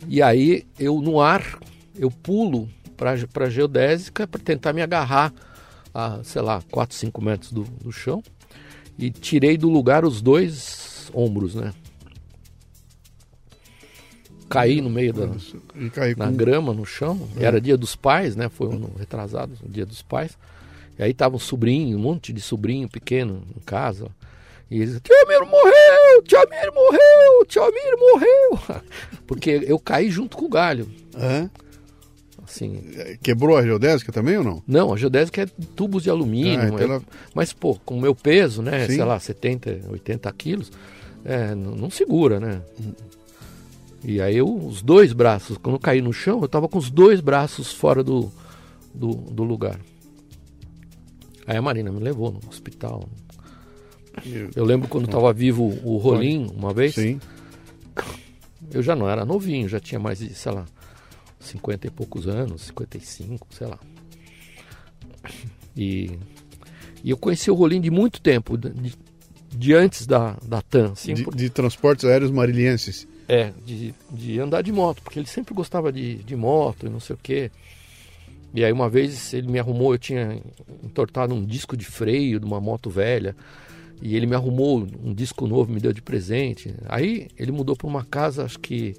E aí eu no ar eu pulo para para geodésica para tentar me agarrar a, sei lá, 4, 5 metros do, do chão e tirei do lugar os dois ombros, né? Caí no meio da, na
com...
grama, no chão. Era dia dos pais, né? Foi um retrasado, o dia dos pais. E aí tava um sobrinho, um monte de sobrinho pequeno em casa. E eles, tio Amiro morreu, tio Amiro morreu, tio Amiro morreu. Porque eu caí junto com o galho.
Hã?
Assim,
Quebrou a geodésica também ou não?
não, a geodésica é tubos de alumínio.
Ah, então
é-
ela-
Mas, pô, com o meu peso, né?
Sim.
Sei lá, 70, 80 quilos, é, n- não segura, né? E aí eu, os dois braços, quando eu caí no chão, eu tava com os dois braços fora do, do, do lugar. Aí a Marina me levou no hospital. Eu lembro quando tava vivo o Rolim, uma vez,
Sim.
eu já não era novinho, já tinha mais de, sei lá, 50 e poucos anos, 55, sei lá. E, e eu conheci o Rolim de muito tempo, de, de antes da, da TAM, assim,
De,
por-
de transportes aéreos marilienses.
É, de, de andar de moto, porque ele sempre gostava de, de moto e não sei o quê. E aí uma vez ele me arrumou, eu tinha entortado um disco de freio de uma moto velha. E ele me arrumou um disco novo, me deu de presente. Aí ele mudou para uma casa, acho que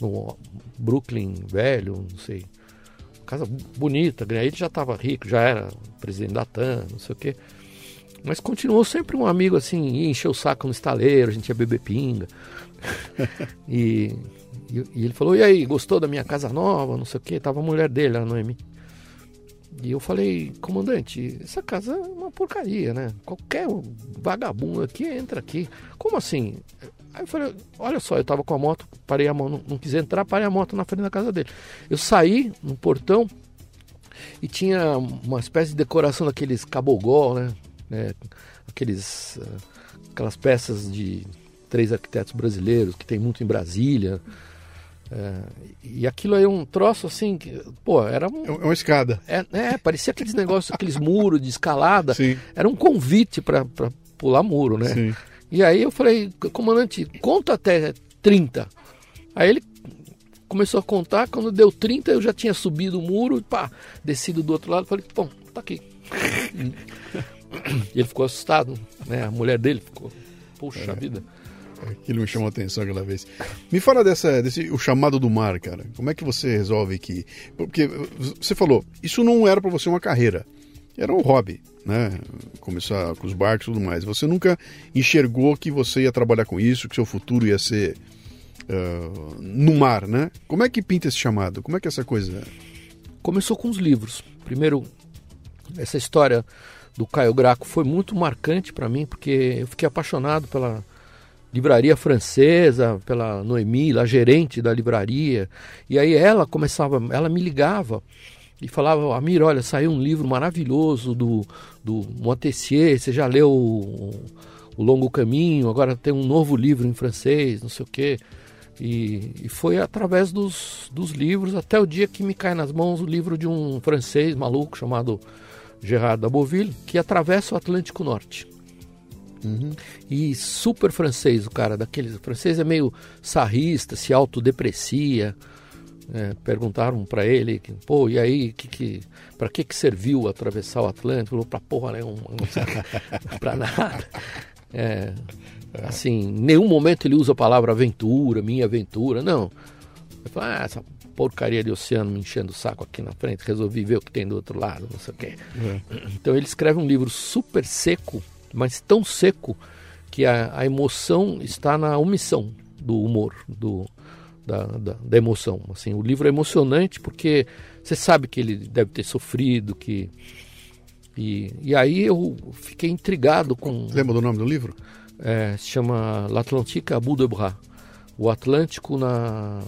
no Brooklyn velho, não sei. Casa bonita, aí ele já estava rico, já era presidente da TAM, não sei o quê. Mas continuou sempre um amigo assim, ia encher o saco no estaleiro, a gente ia beber pinga. e, e, e ele falou, e aí, gostou da minha casa nova, não sei o quê? Tava a mulher dele, a Noemi. E eu falei, comandante, essa casa é uma porcaria, né? Qualquer vagabundo aqui entra aqui. Como assim? Aí eu falei, olha só, eu tava com a moto, parei a mão, não, não quis entrar, parei a moto na frente da casa dele. Eu saí no portão e tinha uma espécie de decoração daqueles cabogó, né? É, aqueles, ah, aquelas peças de três arquitetos brasileiros que tem muito em Brasília. É, e aquilo aí é um troço assim, que, pô, era um,
É uma escada.
é, é, parecia aqueles negócios, aqueles muros de escalada.
Sim.
Era um convite para pular muro, né?
Sim.
E aí eu falei, comandante, conta até 30. Aí ele começou a contar, quando deu 30 eu já tinha subido o muro, pá, descido do outro lado, falei, bom, tá aqui. Ele ficou assustado, né? A mulher dele ficou, puxa vida.
Aquilo me chamou a atenção aquela vez. Me fala dessa, desse, o chamado do mar, cara. Como é que você resolve que. Porque você falou, isso não era para você uma carreira. Era um hobby, né? Começar com os barcos e tudo mais. Você nunca enxergou que você ia trabalhar com isso, que seu futuro ia ser ah, no mar, né? Como é que pinta esse chamado? Como é que é essa coisa?
Começou com os livros. Primeiro, essa história do Caio Graco foi muito marcante para mim, porque eu fiquei apaixonado pela livraria francesa, pela Noemi, a gerente da livraria. E aí ela começava, ela me ligava e falava, Amir, olha, saiu um livro maravilhoso do, do Montessier, você já leu o, o Longo Caminho, agora tem um novo livro em francês, não sei o quê. E, e foi através dos, dos livros, até o dia que me cai nas mãos o livro de um francês maluco chamado Gerard Daboville, que atravessa o Atlântico Norte. E super francês, o cara daqueles. O francês é meio sarrista, se autodeprecia. É, perguntaram para ele, pô, e aí, que, que, para que, que serviu atravessar o Atlântico? Falou, pra porra nenhuma, serve pra nada. É, assim, em nenhum momento ele usa a palavra aventura, minha aventura, não. Ele fala, ah, essa porcaria de oceano me enchendo o saco aqui na frente, resolvi ver o que tem do outro lado, não sei o quê. Então ele escreve um livro super seco, mas tão seco que a, a emoção está na omissão do humor, do, da, da, da emoção. Assim, o livro é emocionante porque você sabe que ele deve ter sofrido, que e, e aí eu fiquei intrigado com
Lembra do nome do livro?
é, se chama L'Atlantique à bout de bras, o Atlântico na,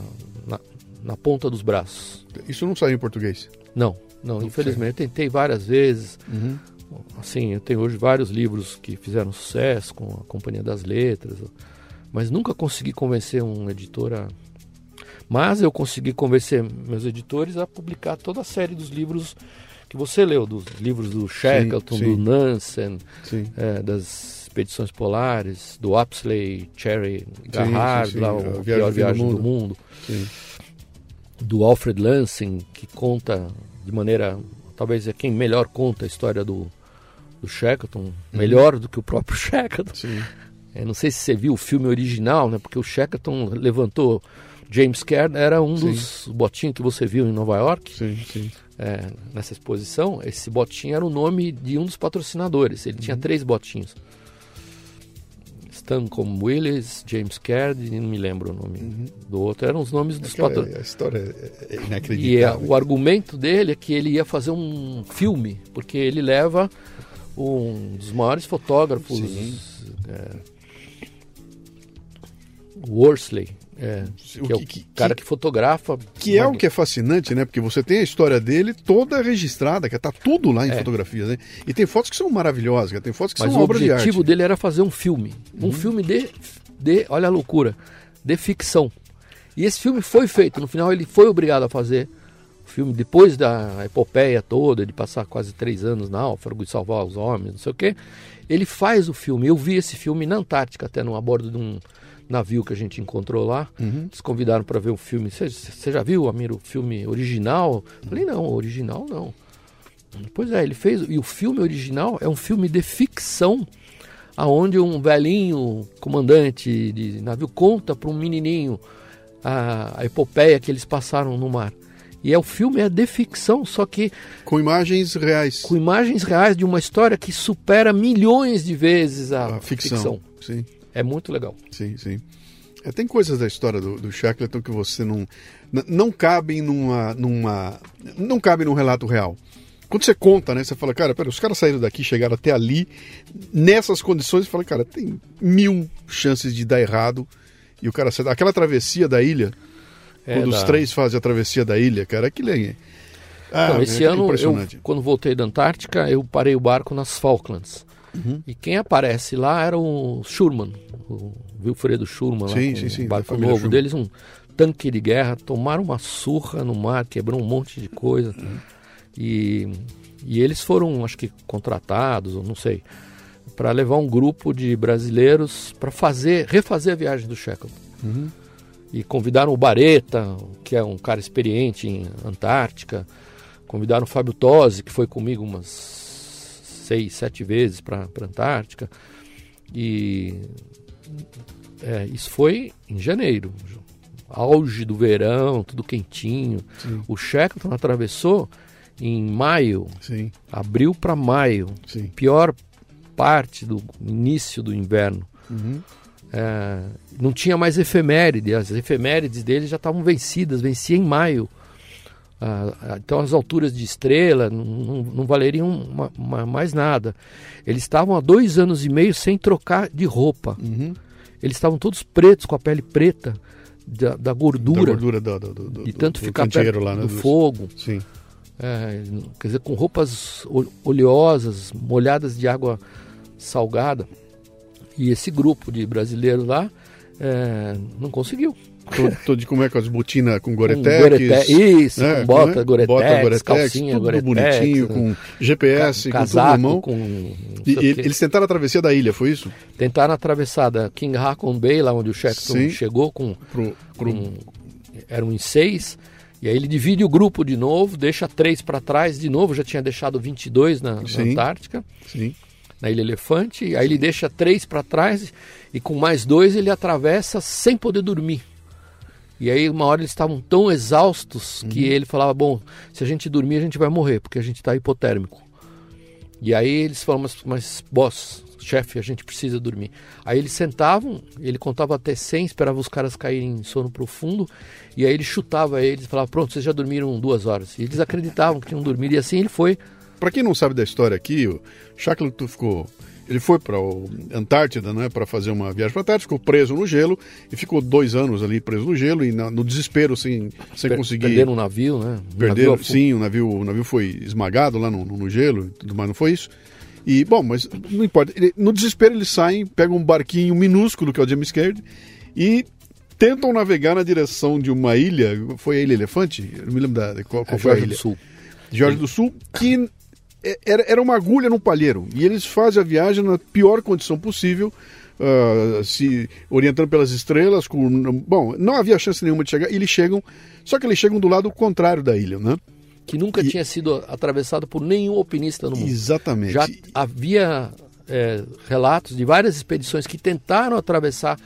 na, na ponta dos braços.
Isso não saiu em português.
Não, não, infelizmente eu tentei várias vezes. Assim, eu tenho hoje vários livros que fizeram sucesso com a Companhia das Letras, mas nunca consegui convencer um editor a. Mas eu consegui convencer meus editores a publicar toda a série dos livros que você leu, dos livros do Shackleton,
sim.
do Nansen,
Sim.
é, das expedições polares, do Apsley, Cherry,
sim,
Garrard,
sim.
lá,
A
o
Viagem
pior
Fim do
viagem do
Mundo.
Do Alfred Lansing, que conta de maneira, talvez é quem melhor conta a história do, do Shackleton, melhor do que o próprio Shackleton.
Sim.
É, não sei se você viu o filme original, né? Porque o Shackleton levantou James Caird era um
Sim.
dos botinhos que você viu em Nova York,
Sim, sim.
é, nessa exposição. Esse botinho era o nome de um dos patrocinadores. Ele
Uhum.
tinha três botinhos. Stancomb Willis, James Caird e não me lembro o nome do outro. Eram os nomes dos
Aquela-
patrocinadores.
a história é- é
E é,
inacreditável.
o argumento dele é que ele ia fazer um filme, porque ele leva um dos maiores fotógrafos, é, Worsley, é,
O
que é o
que- que-
cara que fotografa.
Que é o que é fascinante, né? Porque você tem a história dele toda registrada, que tá tudo lá em
É.
fotografias, né? E tem fotos que são maravilhosas, tem fotos que
Mas
são
o
obras de arte. Uhum.
objetivo dele era fazer um filme. Um filme de, de, olha a loucura, de ficção. E esse filme foi feito. No final ele foi obrigado a fazer o filme depois da epopeia toda, de passar quase três anos náufrago e salvar os homens, não sei o quê. Ele faz o filme. Eu vi esse filme na Antártica, até no a bordo de um navio que a gente encontrou lá.
Uhum.
Eles convidaram para ver o filme. Você- já viu, Amir, o filme original? Eu Falei, não, original não. Pois é, ele fez. E o filme original é um filme de ficção, aonde um velhinho comandante de navio conta para um menininho a, a epopeia que eles passaram no mar. E é o filme é de ficção, só que
Com imagens reais.
com imagens reais de uma história que supera milhões de vezes a,
a ficção.
ficção.
Sim,
É muito legal.
sim, sim. É, tem coisas da história do, do Shackleton que você não. não cabem numa, numa. Não cabem num relato real. Quando você conta, né? Você fala, cara, pera, os caras saíram daqui, chegaram até ali, nessas condições, você fala, cara, tem mil chances de dar errado. E o cara sai. Aquela travessia da ilha,
É,
quando os
da-
três fazem a travessia da ilha, cara, aquilo é. Ah,
Então, esse
é
ano, eu, quando voltei da Antártica, eu parei o barco nas Falklands.
Uhum.
E quem aparece lá era o Schurman, o Wilfredo Schurman, lá
Sim,
com
sim, sim,
barco novo
Schurman.
deles, um tanque de guerra, tomaram uma surra no mar, quebrou um monte de coisa.
Uhum.
E, e eles foram, acho que, contratados, ou não sei, para levar um grupo de brasileiros para fazer, refazer a viagem do Shackleton.
Uhum.
E convidaram o Bareta, que é um cara experiente em Antártica. Convidaram o Fábio Tosi, que foi comigo umas seis, sete vezes para a Antártica. E é, isso foi em janeiro, auge do verão, tudo quentinho.
Sim.
O Shackleton atravessou em maio,
Sim,
abril para maio,
sim.
pior parte do início do inverno.
Uhum.
É, não tinha mais efeméride, as efemérides dele já estavam vencidas, vencia em maio. Ah, então as alturas de estrela não, não- não valeriam ma- ma- mais nada. Eles estavam há dois anos e meio sem trocar de roupa.
Uhum.
Eles estavam todos pretos, com a pele preta, da, da
Da
gordura,
gordura do, do, do,
de tanto
do
ficar perto
lá, né,
do fogo.
Sim.
é, quer dizer, com roupas oleosas, molhadas de água salgada. E esse grupo de brasileiros lá é, não conseguiu.
Todo, todo de como é com as botinas com
Com
Goretex.
Gore-Tex, isso,
né?
com bota,
é?
Goretex,
bota Goretex,
calcinha
tudo
Goretex,
bonitinho,
né?
com GPS, com tudo
casaco,
na mão.
com...
E, eles tentaram a travessia da ilha, foi isso?
Tentaram atravessar da King Haakon Bay, lá onde o Shackleton
Sim.
chegou com,
Pro, pro...
com eram em seis, e aí ele divide o grupo de novo, deixa três para trás de novo, já tinha deixado 22 na, na
Sim.
Antártica,
Sim.
na Ilha Elefante, aí ele deixa três para trás e com mais dois ele atravessa sem poder dormir. E aí uma hora eles estavam tão exaustos que ele falava, bom, se a gente dormir a gente vai morrer, porque a gente está hipotérmico. E aí eles falaram, mas, mas boss, chefe, a gente precisa dormir. Aí eles sentavam, ele contava até 100, esperava os caras caírem em sono profundo, e aí ele chutava eles e falava, pronto, vocês já dormiram duas horas. E eles acreditavam que tinham dormido, e assim ele foi.
Pra quem não sabe da história aqui, o Shackleton ficou. Ele foi para a Antártida, né, para fazer uma viagem para a Antártida, ficou preso no gelo e ficou dois anos ali preso no gelo e na- no desespero, sem, sem
per-
conseguir.
Perderam um navio, né? Um
Perderam,
navio
sim, o navio, o navio foi esmagado lá no, no- gelo e tudo mais, não foi isso? E, bom, mas não importa. Ele- no desespero eles saem, pegam um barquinho minúsculo, que é o James Caird, e tentam navegar na direção de uma ilha, foi a Ilha Elefante? Eu não me lembro da, de qual, qual
É,
foi a
Jorge
ilha.
do Sul.
Jorge do Sul, que era, era uma agulha no palheiro. E eles fazem a viagem na pior condição possível, ah, se orientando pelas estrelas. Com, bom, não havia chance nenhuma de chegar. E eles chegam, só que eles chegam do lado contrário da ilha, né?
Que nunca
E-
tinha sido atravessado por nenhum alpinista no mundo.
Exatamente.
Já havia é, relatos de várias expedições que tentaram atravessar,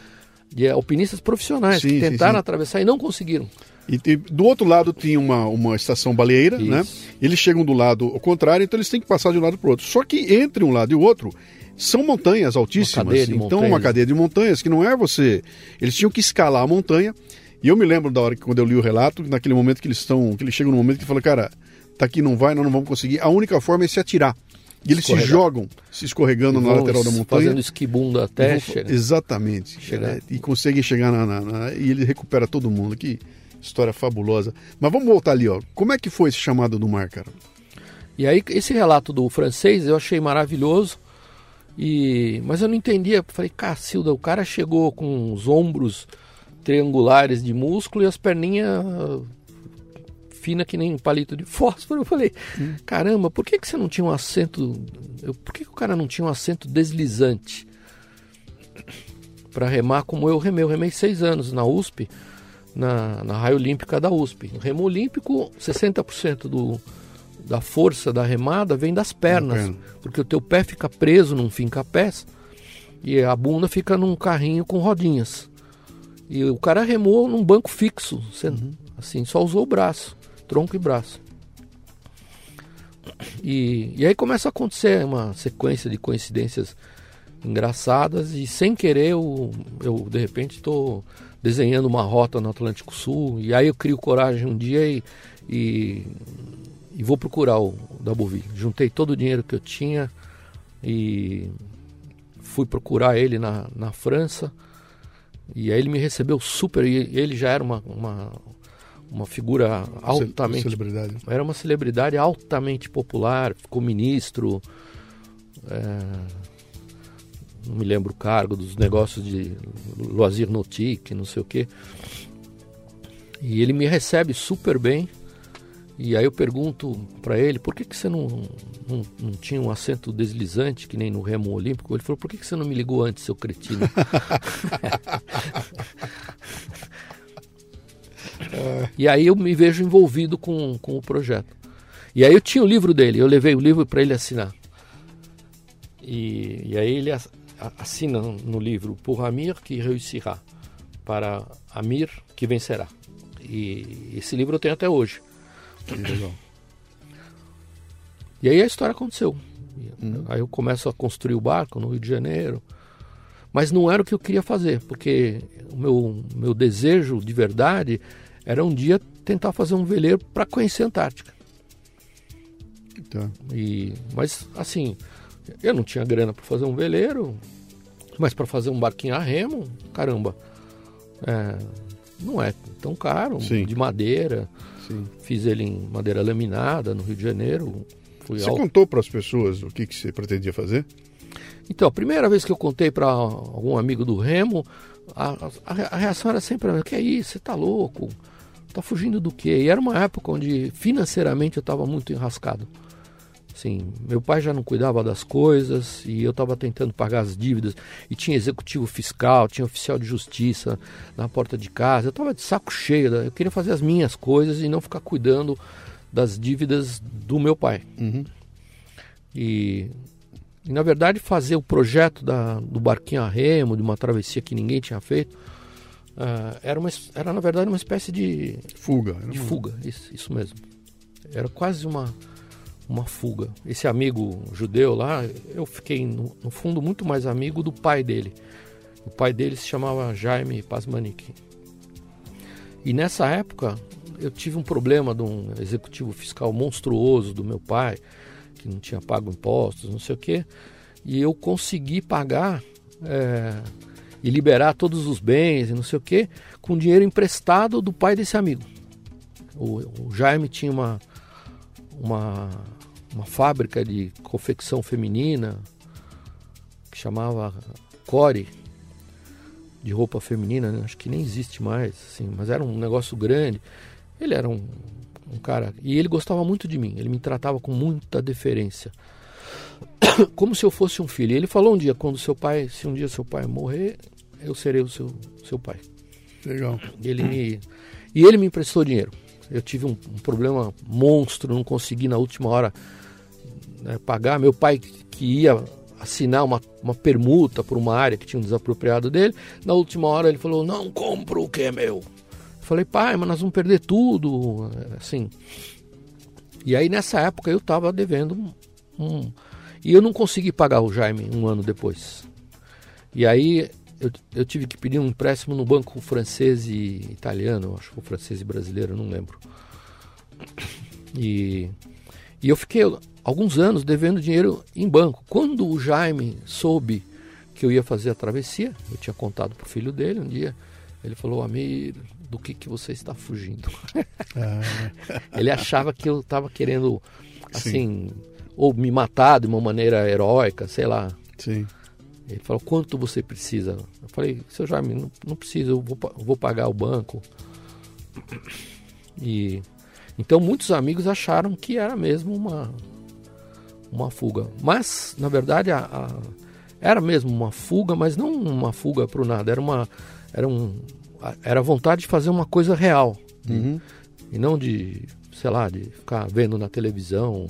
de alpinistas profissionais,
Sim,
que
sim,
tentaram
sim.
atravessar e não conseguiram.
E, e do outro lado tinha uma, uma estação baleeira,
Isso.
né? Eles chegam do lado ao contrário, então eles têm que passar de um lado para o outro. Só que entre um lado e o outro são montanhas altíssimas.
de
então,
montanhas.
uma cadeia de montanhas que não é você. Eles tinham que escalar a montanha. E eu me lembro da hora que quando eu li o relato, naquele momento que eles estão. que eles chegam no momento que falam, cara, tá aqui, não vai, nós não vamos conseguir. A única forma é se atirar. E eles se jogam, se escorregando na lateral da montanha.
Fazendo esquibunda até
vão-
chegar.
Exatamente.
Chegar.
É, e conseguem chegar na, na- na- E ele recupera todo mundo. Que história fabulosa. Mas vamos voltar ali, ó. Como é que foi esse chamado do mar, cara?
E aí esse relato do francês eu achei maravilhoso. E mas eu não entendia, falei, Cacilda, o cara chegou com os ombros triangulares de músculo e as perninhas ah, fina que nem um palito de fósforo. Eu falei, caramba, por que, que você não tinha um assento? eu- por que, que o cara não tinha um assento deslizante para remar como eu remei? Eu remei seis anos na USP, na, na raia olímpica da USP. O remo olímpico, 60% do, da força da remada vem das pernas,
perna.
porque o teu pé fica preso num finca-pés e a bunda fica num carrinho com rodinhas. E o cara remou num banco fixo, sen- assim, só usou o braço, tronco e braço. E, e aí começa a acontecer uma sequência de coincidências engraçadas e sem querer eu, eu de repente estou desenhando uma rota no Atlântico Sul e aí eu crio coragem um dia e, e, e vou procurar o Daboville. Juntei todo o dinheiro que eu tinha e fui procurar ele na, na França e aí ele me recebeu super e ele já era uma, uma, uma figura altamente
Celebridade.
era uma celebridade altamente popular, ficou ministro, é, não me lembro o cargo, dos negócios de Loisir Nautique, não sei o quê. E ele me recebe super bem. E aí eu pergunto para ele, por que, que você não, não, não tinha um assento deslizante, que nem no remo olímpico? Ele falou, por que, que você não me ligou antes, seu cretino? E aí eu me vejo envolvido com, com o projeto. E aí eu tinha o livro dele, eu levei o livro para ele assinar. E, e aí ele assina no livro Pour Amir que réussira, para Amir que vencerá. E esse livro eu tenho até hoje.
Legal.
E aí a história aconteceu. Aí eu começo a construir o barco no Rio de Janeiro. Mas não era o que eu queria fazer, porque o meu, meu desejo de verdade era um dia tentar fazer um veleiro para conhecer a Antártica.
Tá.
E, mas assim, eu não tinha grana para fazer um veleiro, mas para fazer um barquinho a remo, caramba, é, não é tão caro,
Sim.
de madeira.
Sim.
Fiz ele em madeira laminada no Rio de Janeiro. Fui
Você
ao-
contou para as pessoas o que, que você pretendia fazer?
Então, a primeira vez que eu contei para algum amigo do Remo, a, a- a reação era sempre: o que é isso? Você tá louco? Tá fugindo do quê? E era uma época onde financeiramente eu estava muito enrascado. Assim, meu pai já não cuidava das coisas e eu estava tentando pagar as dívidas. E tinha executivo fiscal, tinha oficial de justiça na porta de casa. Eu estava de saco cheio. da- Eu queria fazer as minhas coisas e não ficar cuidando das dívidas do meu pai. E, e, na verdade, fazer o projeto da, do barquinho a remo, de uma travessia que ninguém tinha feito, ah, era, uma, era, na verdade, uma espécie de,
Fuga.
De
uma-
fuga, isso, isso mesmo. Era quase uma, uma fuga. Esse amigo judeu lá, eu fiquei, no, no fundo, muito mais amigo do pai dele. O pai dele se chamava Jaime Pasmanik. E nessa época, eu tive um problema de um executivo fiscal monstruoso do meu pai, que não tinha pago impostos, não sei o quê. E eu consegui pagar é, e liberar todos os bens e não sei o quê, com dinheiro emprestado do pai desse amigo. O, o Jaime tinha uma, uma, uma fábrica de confecção feminina que chamava Core, de roupa feminina, né? acho que nem existe mais, assim, mas era um negócio grande. Ele era um, um cara. E ele gostava muito de mim, ele me tratava com muita deferência. Como se eu fosse um filho. E ele falou um dia: quando seu pai, se um dia seu pai morrer, eu serei o seu, seu pai.
Legal.
Ele me, e ele me emprestou dinheiro. Eu tive um, um problema monstro, não consegui na última hora né, pagar. Meu pai que ia assinar uma, uma permuta por uma área que tinha desapropriado dele, na última hora ele falou: não compro o que é meu. Eu falei, pai, mas nós vamos perder tudo, assim. E aí nessa época eu estava devendo um, um- e eu não consegui pagar o Jaime um ano depois. E aí eu, eu tive que pedir um empréstimo no banco francês e italiano, acho que francês e brasileiro, não lembro. E, e eu fiquei alguns anos devendo dinheiro em banco. Quando o Jaime soube que eu ia fazer a travessia, eu tinha contado pro filho dele um dia, ele falou, Amir, do que, que você está fugindo? ele achava que eu estava querendo, assim, ou me matar de uma maneira heróica, sei lá.
Sim.
Ele falou, quanto você precisa? Eu falei, seu Jaime, não, não precisa, eu vou, eu vou pagar o banco. E então muitos amigos acharam que era mesmo uma, uma fuga. Mas, na verdade, a, a- era mesmo uma fuga, mas não uma fuga para o nada. Era uma era um a- era vontade de fazer uma coisa real.
Uhum.
E não de, sei lá, de ficar vendo na televisão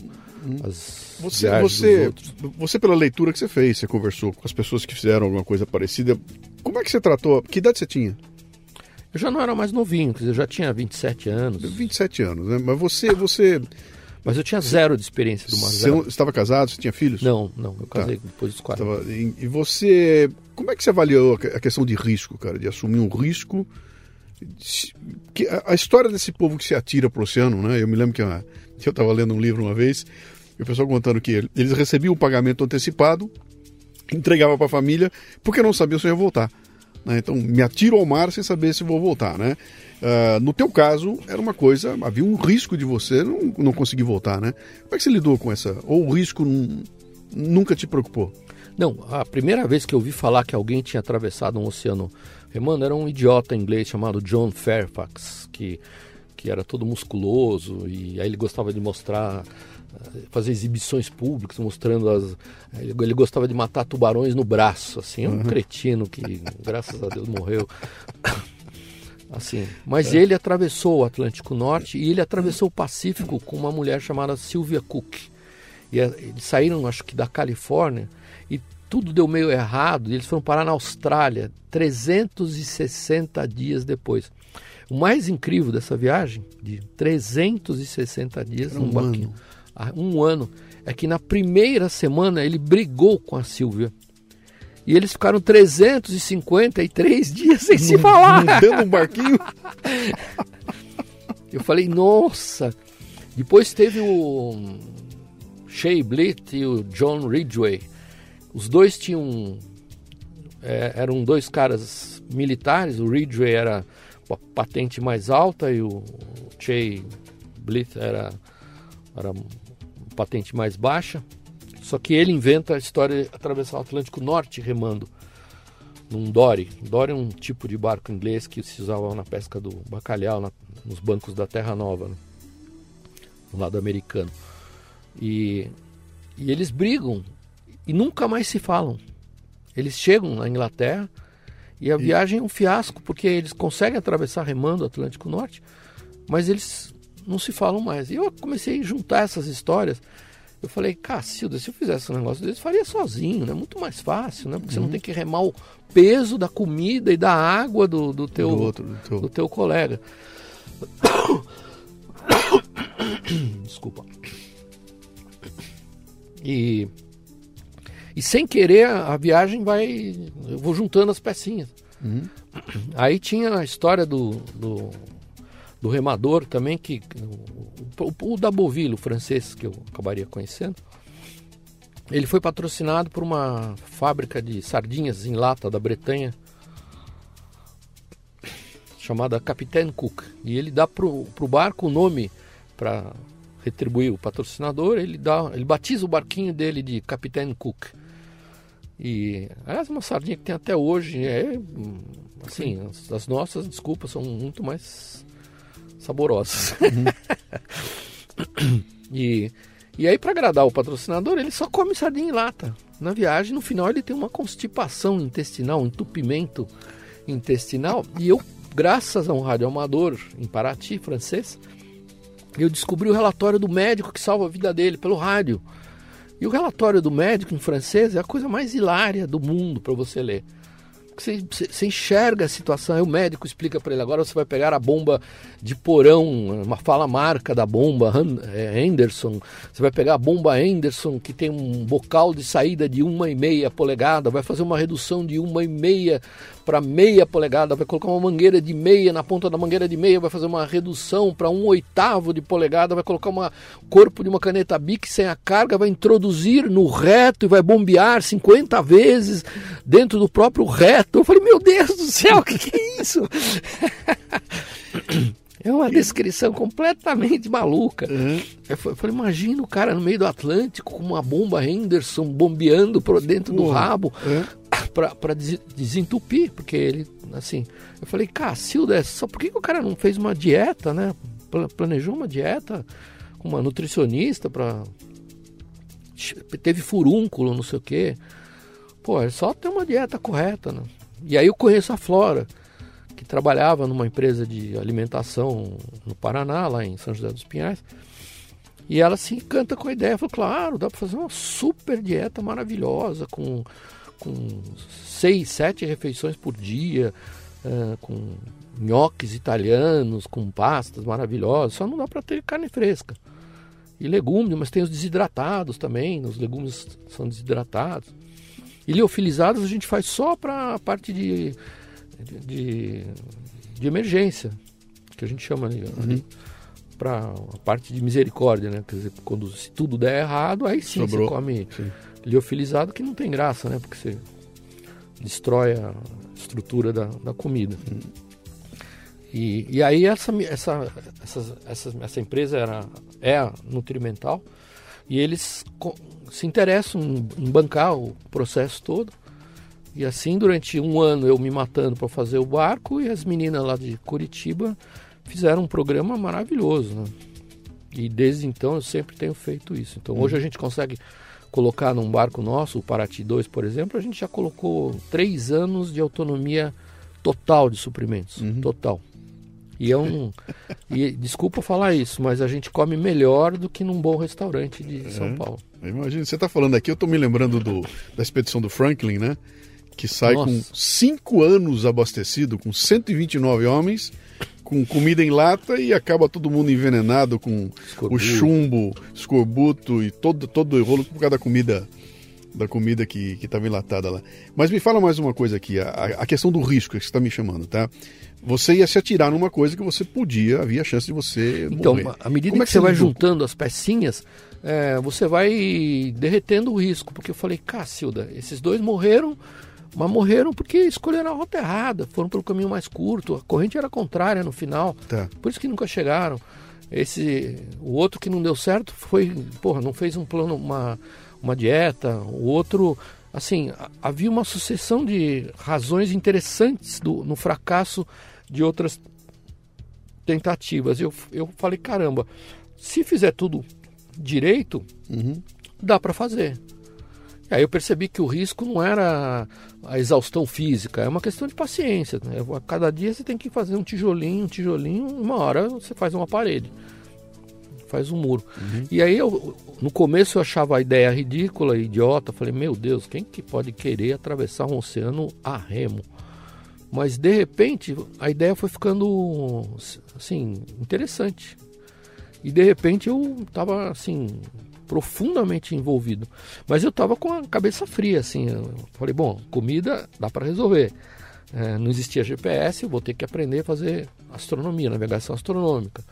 as
Você, você, você, pela leitura que você fez, você conversou com as pessoas que fizeram alguma coisa parecida. Como é que você tratou? Que idade você tinha?
Eu já não era mais novinho, quer dizer, eu já tinha 27 anos.
27 anos, né? Mas você, você,
Mas eu tinha zero de experiência do mar.
você
zero.
estava casado? Você tinha filhos?
Não, não, eu casei
Tá.
depois dos 40.
Tava- e, você, como é que você avaliou a que- a questão de risco, cara? De assumir um risco. Que a, história desse povo que se atira pro oceano, né? Eu me lembro que, uma- eu estava lendo um livro uma vez, e o pessoal contando que eles recebiam o pagamento antecipado, entregava para a família, porque não sabiam se ia voltar. né? Então, me atiro ao mar sem saber se vou voltar, né? Ah, no teu caso, era uma coisa, havia um risco de você não, não conseguir voltar, né? Como é que você lidou com essa? Ou o risco nun- nunca te preocupou?
Não, a primeira vez que eu ouvi falar que alguém tinha atravessado um oceano remando era um idiota inglês chamado John Fairfax, que, que era todo musculoso e aí ele gostava de mostrar, eh, fazer exibições públicas mostrando as. Ele, ele gostava de matar tubarões no braço, assim, é um cretino que, graças a Deus, morreu. Assim, mas ele atravessou o Atlântico Norte e ele atravessou o Pacífico com uma mulher chamada Sylvia Cook. E eh, eles saíram, acho que da Califórnia, e tudo deu meio errado. E eles foram parar na Austrália 360 dias depois. O mais incrível dessa viagem, de 360 dias
Era
num
um
barquinho,
ano.
ah, um ano, é que na primeira semana ele brigou com a Silvia. E eles ficaram 353 dias sem se falar.
Dando um barquinho?
Eu falei, nossa. Depois teve o Shea Blitt e o John Ridgway. Os dois tinham. é, eram dois caras militares. O Ridgway era a patente mais alta e o Shea Blitz era, era uma patente mais baixa. Só que ele inventa a história de atravessar o Atlântico Norte remando num dory. Dory é um tipo de barco inglês que se usava na pesca do bacalhau, na- nos bancos da Terra Nova, né? no lado americano. E, e eles brigam e nunca mais se falam. Eles chegam na Inglaterra e a viagem é um fiasco, porque eles conseguem atravessar remando o Atlântico Norte, mas eles não se falam mais. E eu comecei a juntar essas histórias. Eu falei, Cacilda, se eu fizesse um negócio desse, eu faria sozinho, né? Muito mais fácil, né? Porque você não tem que remar o peso da comida e da água do, do teu,
Do outro, do teu-
do teu colega. Desculpa. E, e sem querer a, viagem vai. Eu vou juntando as pecinhas. Aí tinha a história do, do, do remador também, que o, o, o da Boville, o francês, que eu acabaria conhecendo. Ele foi patrocinado por uma fábrica de sardinhas em lata da Bretanha, chamada Capitaine Cook. E ele dá pro, pro barco o nome para retribuir o patrocinador, ele dá, ele batiza o barquinho dele de Capitaine Cook. E aliás, uma sardinha que tem até hoje é hum, assim, as, as nossas, desculpas, são muito mais saborosas. e e aí, para agradar o patrocinador, ele só come sardinha em lata. Na viagem, no final, ele tem uma constipação intestinal, um entupimento intestinal. E eu, graças a um radioamador em Paraty, francês, eu descobri o relatório do médico que salva a vida dele pelo rádio. E o relatório do médico em francês é a coisa mais hilária do mundo para você ler. Você, você- enxerga a situação, aí o médico explica para ele: agora você vai pegar a bomba de porão, uma fala marca da bomba, é, Henderson. Você vai pegar a bomba Henderson, que tem um bocal de saída de uma e meia polegada, vai fazer uma redução de uma e meia para meia polegada, vai colocar uma mangueira de meia na ponta da mangueira de meia, vai fazer uma redução para um oitavo de polegada, vai colocar uma corpo de uma caneta Bic sem a carga, vai introduzir no reto e vai bombear 50 vezes dentro do próprio reto. Eu falei, meu Deus do céu, o que, que é isso? É uma descrição completamente maluca. Eu fa- eu falei, imagina o cara no meio do Atlântico com uma bomba Henderson bombeando por dentro do
Porra.
rabo para desentupir, porque ele, assim, eu falei, Cacilda, só por que, que o cara não fez uma dieta, né? Pla- Planejou uma dieta com uma nutricionista para teve furúnculo, não sei o quê. Pô, é só ter uma dieta correta, né? E aí eu conheço a Flora, que trabalhava numa empresa de alimentação no Paraná, lá em São José dos Pinhais. E ela se encanta com a ideia. Falou, claro, dá para fazer uma super dieta maravilhosa, com, com seis, sete refeições por dia, eh, com nhoques italianos, com pastas maravilhosas. Só não dá para ter carne fresca. E legumes, mas tem os desidratados também, os legumes são desidratados. E liofilizados a gente faz só para a parte de, de, de emergência, que a gente chama ali, para a parte de misericórdia, né? Quer dizer, quando se tudo der errado, aí sim
Sobrou.
você come
Sim.
Liofilizado, que não tem graça, né? Porque você destrói a estrutura da, da comida. E, e aí essa, essa, essa, essa, essa empresa era, é a Nutrimental e eles se interessam em, bancar o processo todo. E assim, durante um ano eu me matando para fazer o barco e as meninas lá de Curitiba fizeram um programa maravilhoso. Né? E desde então eu sempre tenho feito isso. Então hoje a gente consegue colocar num barco nosso, o Paraty 2, por exemplo, a gente já colocou três anos de autonomia total de suprimentos. Total. E é um. e desculpa falar isso, mas a gente come melhor do que num bom restaurante de São Paulo.
Imagina, você está falando aqui, eu estou me lembrando do, da expedição do Franklin, né? Que sai
Nossa.
com cinco anos abastecido, com 129 homens, com comida em lata e acaba todo mundo envenenado com
Escorbuto.
o chumbo, escorbuto e todo, todo o rolo por causa da comida da comida que estava enlatada lá. Mas me fala mais uma coisa aqui, a, a questão do risco que você está me chamando, tá? Você ia se atirar numa coisa que você podia, havia chance de você
Então,
morrer.
à medida
Como é
que, você vai
lidou?
juntando as pecinhas, é, você vai derretendo o risco. Porque eu falei, Cacilda, esses dois morreram, mas morreram porque escolheram a rota errada, foram pelo caminho mais curto, a corrente era contrária no final,
Tá.
por isso que nunca chegaram. Esse, o outro que não deu certo foi, porra, não fez um plano, uma, uma dieta. O outro, assim, havia uma sucessão de razões interessantes do, no fracasso de outras tentativas. Eu, eu falei, caramba, se fizer tudo direito, dá para fazer. Aí eu percebi que o risco não era a exaustão física, é uma questão de paciência. Né? A cada dia você tem que fazer um tijolinho, um tijolinho, uma hora você faz uma parede, faz um muro. E aí eu, no começo eu achava a ideia ridícula, idiota, falei, meu Deus, quem que pode querer atravessar um oceano a remo? Mas de repente a ideia foi ficando assim interessante. E de repente eu estava assim profundamente envolvido. Mas eu estava com a cabeça fria assim. Eu falei, bom, comida dá para resolver. É, não existia GPS, eu vou ter que aprender a fazer astronomia, navegação astronômica.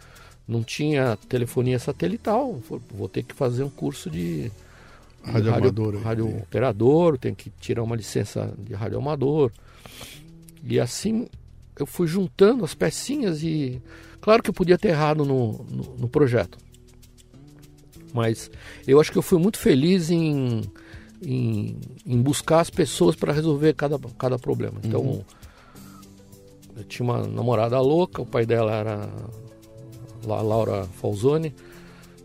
Não tinha telefonia satelital, vou ter que fazer um curso de
Rádio amador,
rádio operador, tenho que tirar uma licença de rádio amador. E assim eu fui juntando as pecinhas e claro que eu podia ter errado no, no, no projeto. Mas eu acho que eu fui muito feliz em, em, em buscar as pessoas para resolver cada, cada problema. Então, eu tinha uma namorada louca, o pai dela era a Laura Falzoni,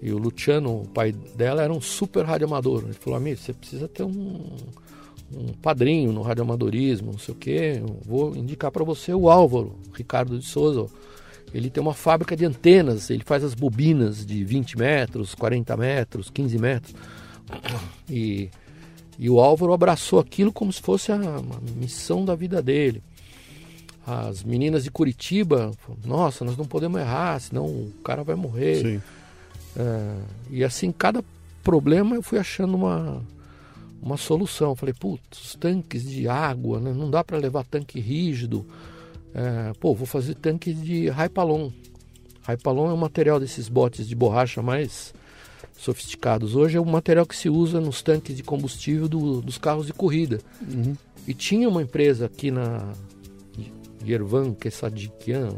e o Luciano, o pai dela, era um super radioamador. Ele falou, amigo, você precisa ter um, um padrinho no radioamadorismo, não sei o quê. Eu vou indicar para você o Álvaro, Ricardo de Souza. Ele tem uma fábrica de antenas, ele faz as bobinas de 20 metros, 40 metros, 15 metros. E, e o Álvaro abraçou aquilo como se fosse a, a missão da vida dele. As meninas de Curitiba, nossa, nós não podemos errar, senão o cara vai morrer.
Sim.
É, e assim, cada problema eu fui achando uma, uma solução. Falei, putz, os tanques de água, né? não dá para levar tanque rígido. É, pô, vou fazer tanque de Raipalon. Raipalon é um material desses botes de borracha mais sofisticados. Hoje é um material que se usa nos tanques de combustível do- dos carros de corrida. E tinha uma empresa aqui na Yervan Kesadikian,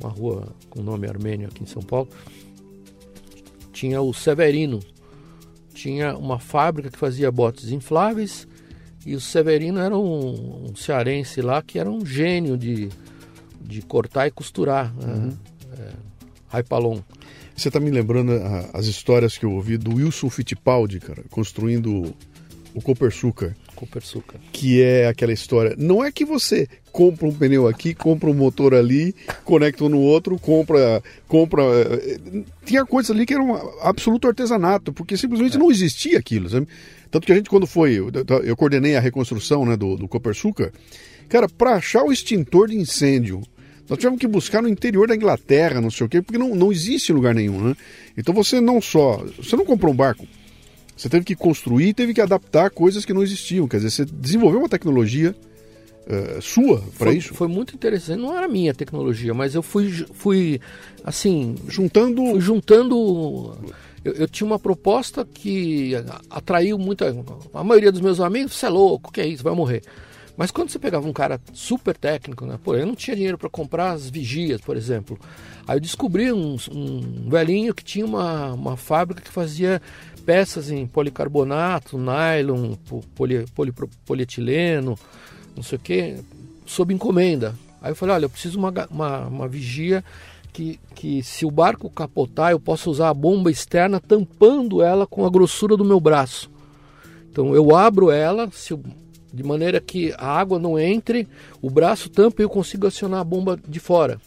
uma rua com nome armênio aqui em São Paulo, tinha o Severino. Tinha uma fábrica que fazia botes infláveis e o Severino era um, um cearense lá que era um gênio de, de cortar e costurar. Né? É, Raipalon.
Você tá me lembrando ah, as histórias que eu ouvi do Wilson Fittipaldi, cara, construindo o Copersucar,
Copersucar.
que é aquela história. Não é que você compra um pneu aqui, compra um motor ali, conecta um no outro, compra. compra eh, Tinha coisas ali que eram absoluto artesanato, porque simplesmente não existia aquilo, sabe? Tanto que a gente, quando foi. Eu, eu coordenei a reconstrução né, do, do Copersucar, cara, para achar o extintor de incêndio nós tivemos que buscar no interior da Inglaterra, não sei o quê, porque não, não existe lugar nenhum, né? Então você não só. Você não comprou um barco. Você teve que construir, teve que adaptar coisas que não existiam. Quer dizer, você desenvolveu uma tecnologia eh, sua para isso,
foi muito interessante. Não era minha tecnologia, mas eu fui, fui assim,
juntando.
fui juntando. Eu, eu tinha uma proposta que atraiu muita. A maioria dos meus amigos, você é louco, que é isso, vai morrer. Mas quando você pegava um cara super técnico, né? Pô, eu não tinha dinheiro para comprar as vigias, por exemplo. Aí eu descobri um, um velhinho que tinha uma, uma fábrica que fazia peças em policarbonato, nylon, po- poli, polipro- polietileno, não sei o quê, sob encomenda. Aí eu falei, olha, eu preciso uma, uma, uma vigia que, que se o barco capotar, eu posso usar a bomba externa tampando ela com a grossura do meu braço. Então eu abro ela, se de maneira que a água não entre, o braço tampa e eu consigo acionar a bomba de fora.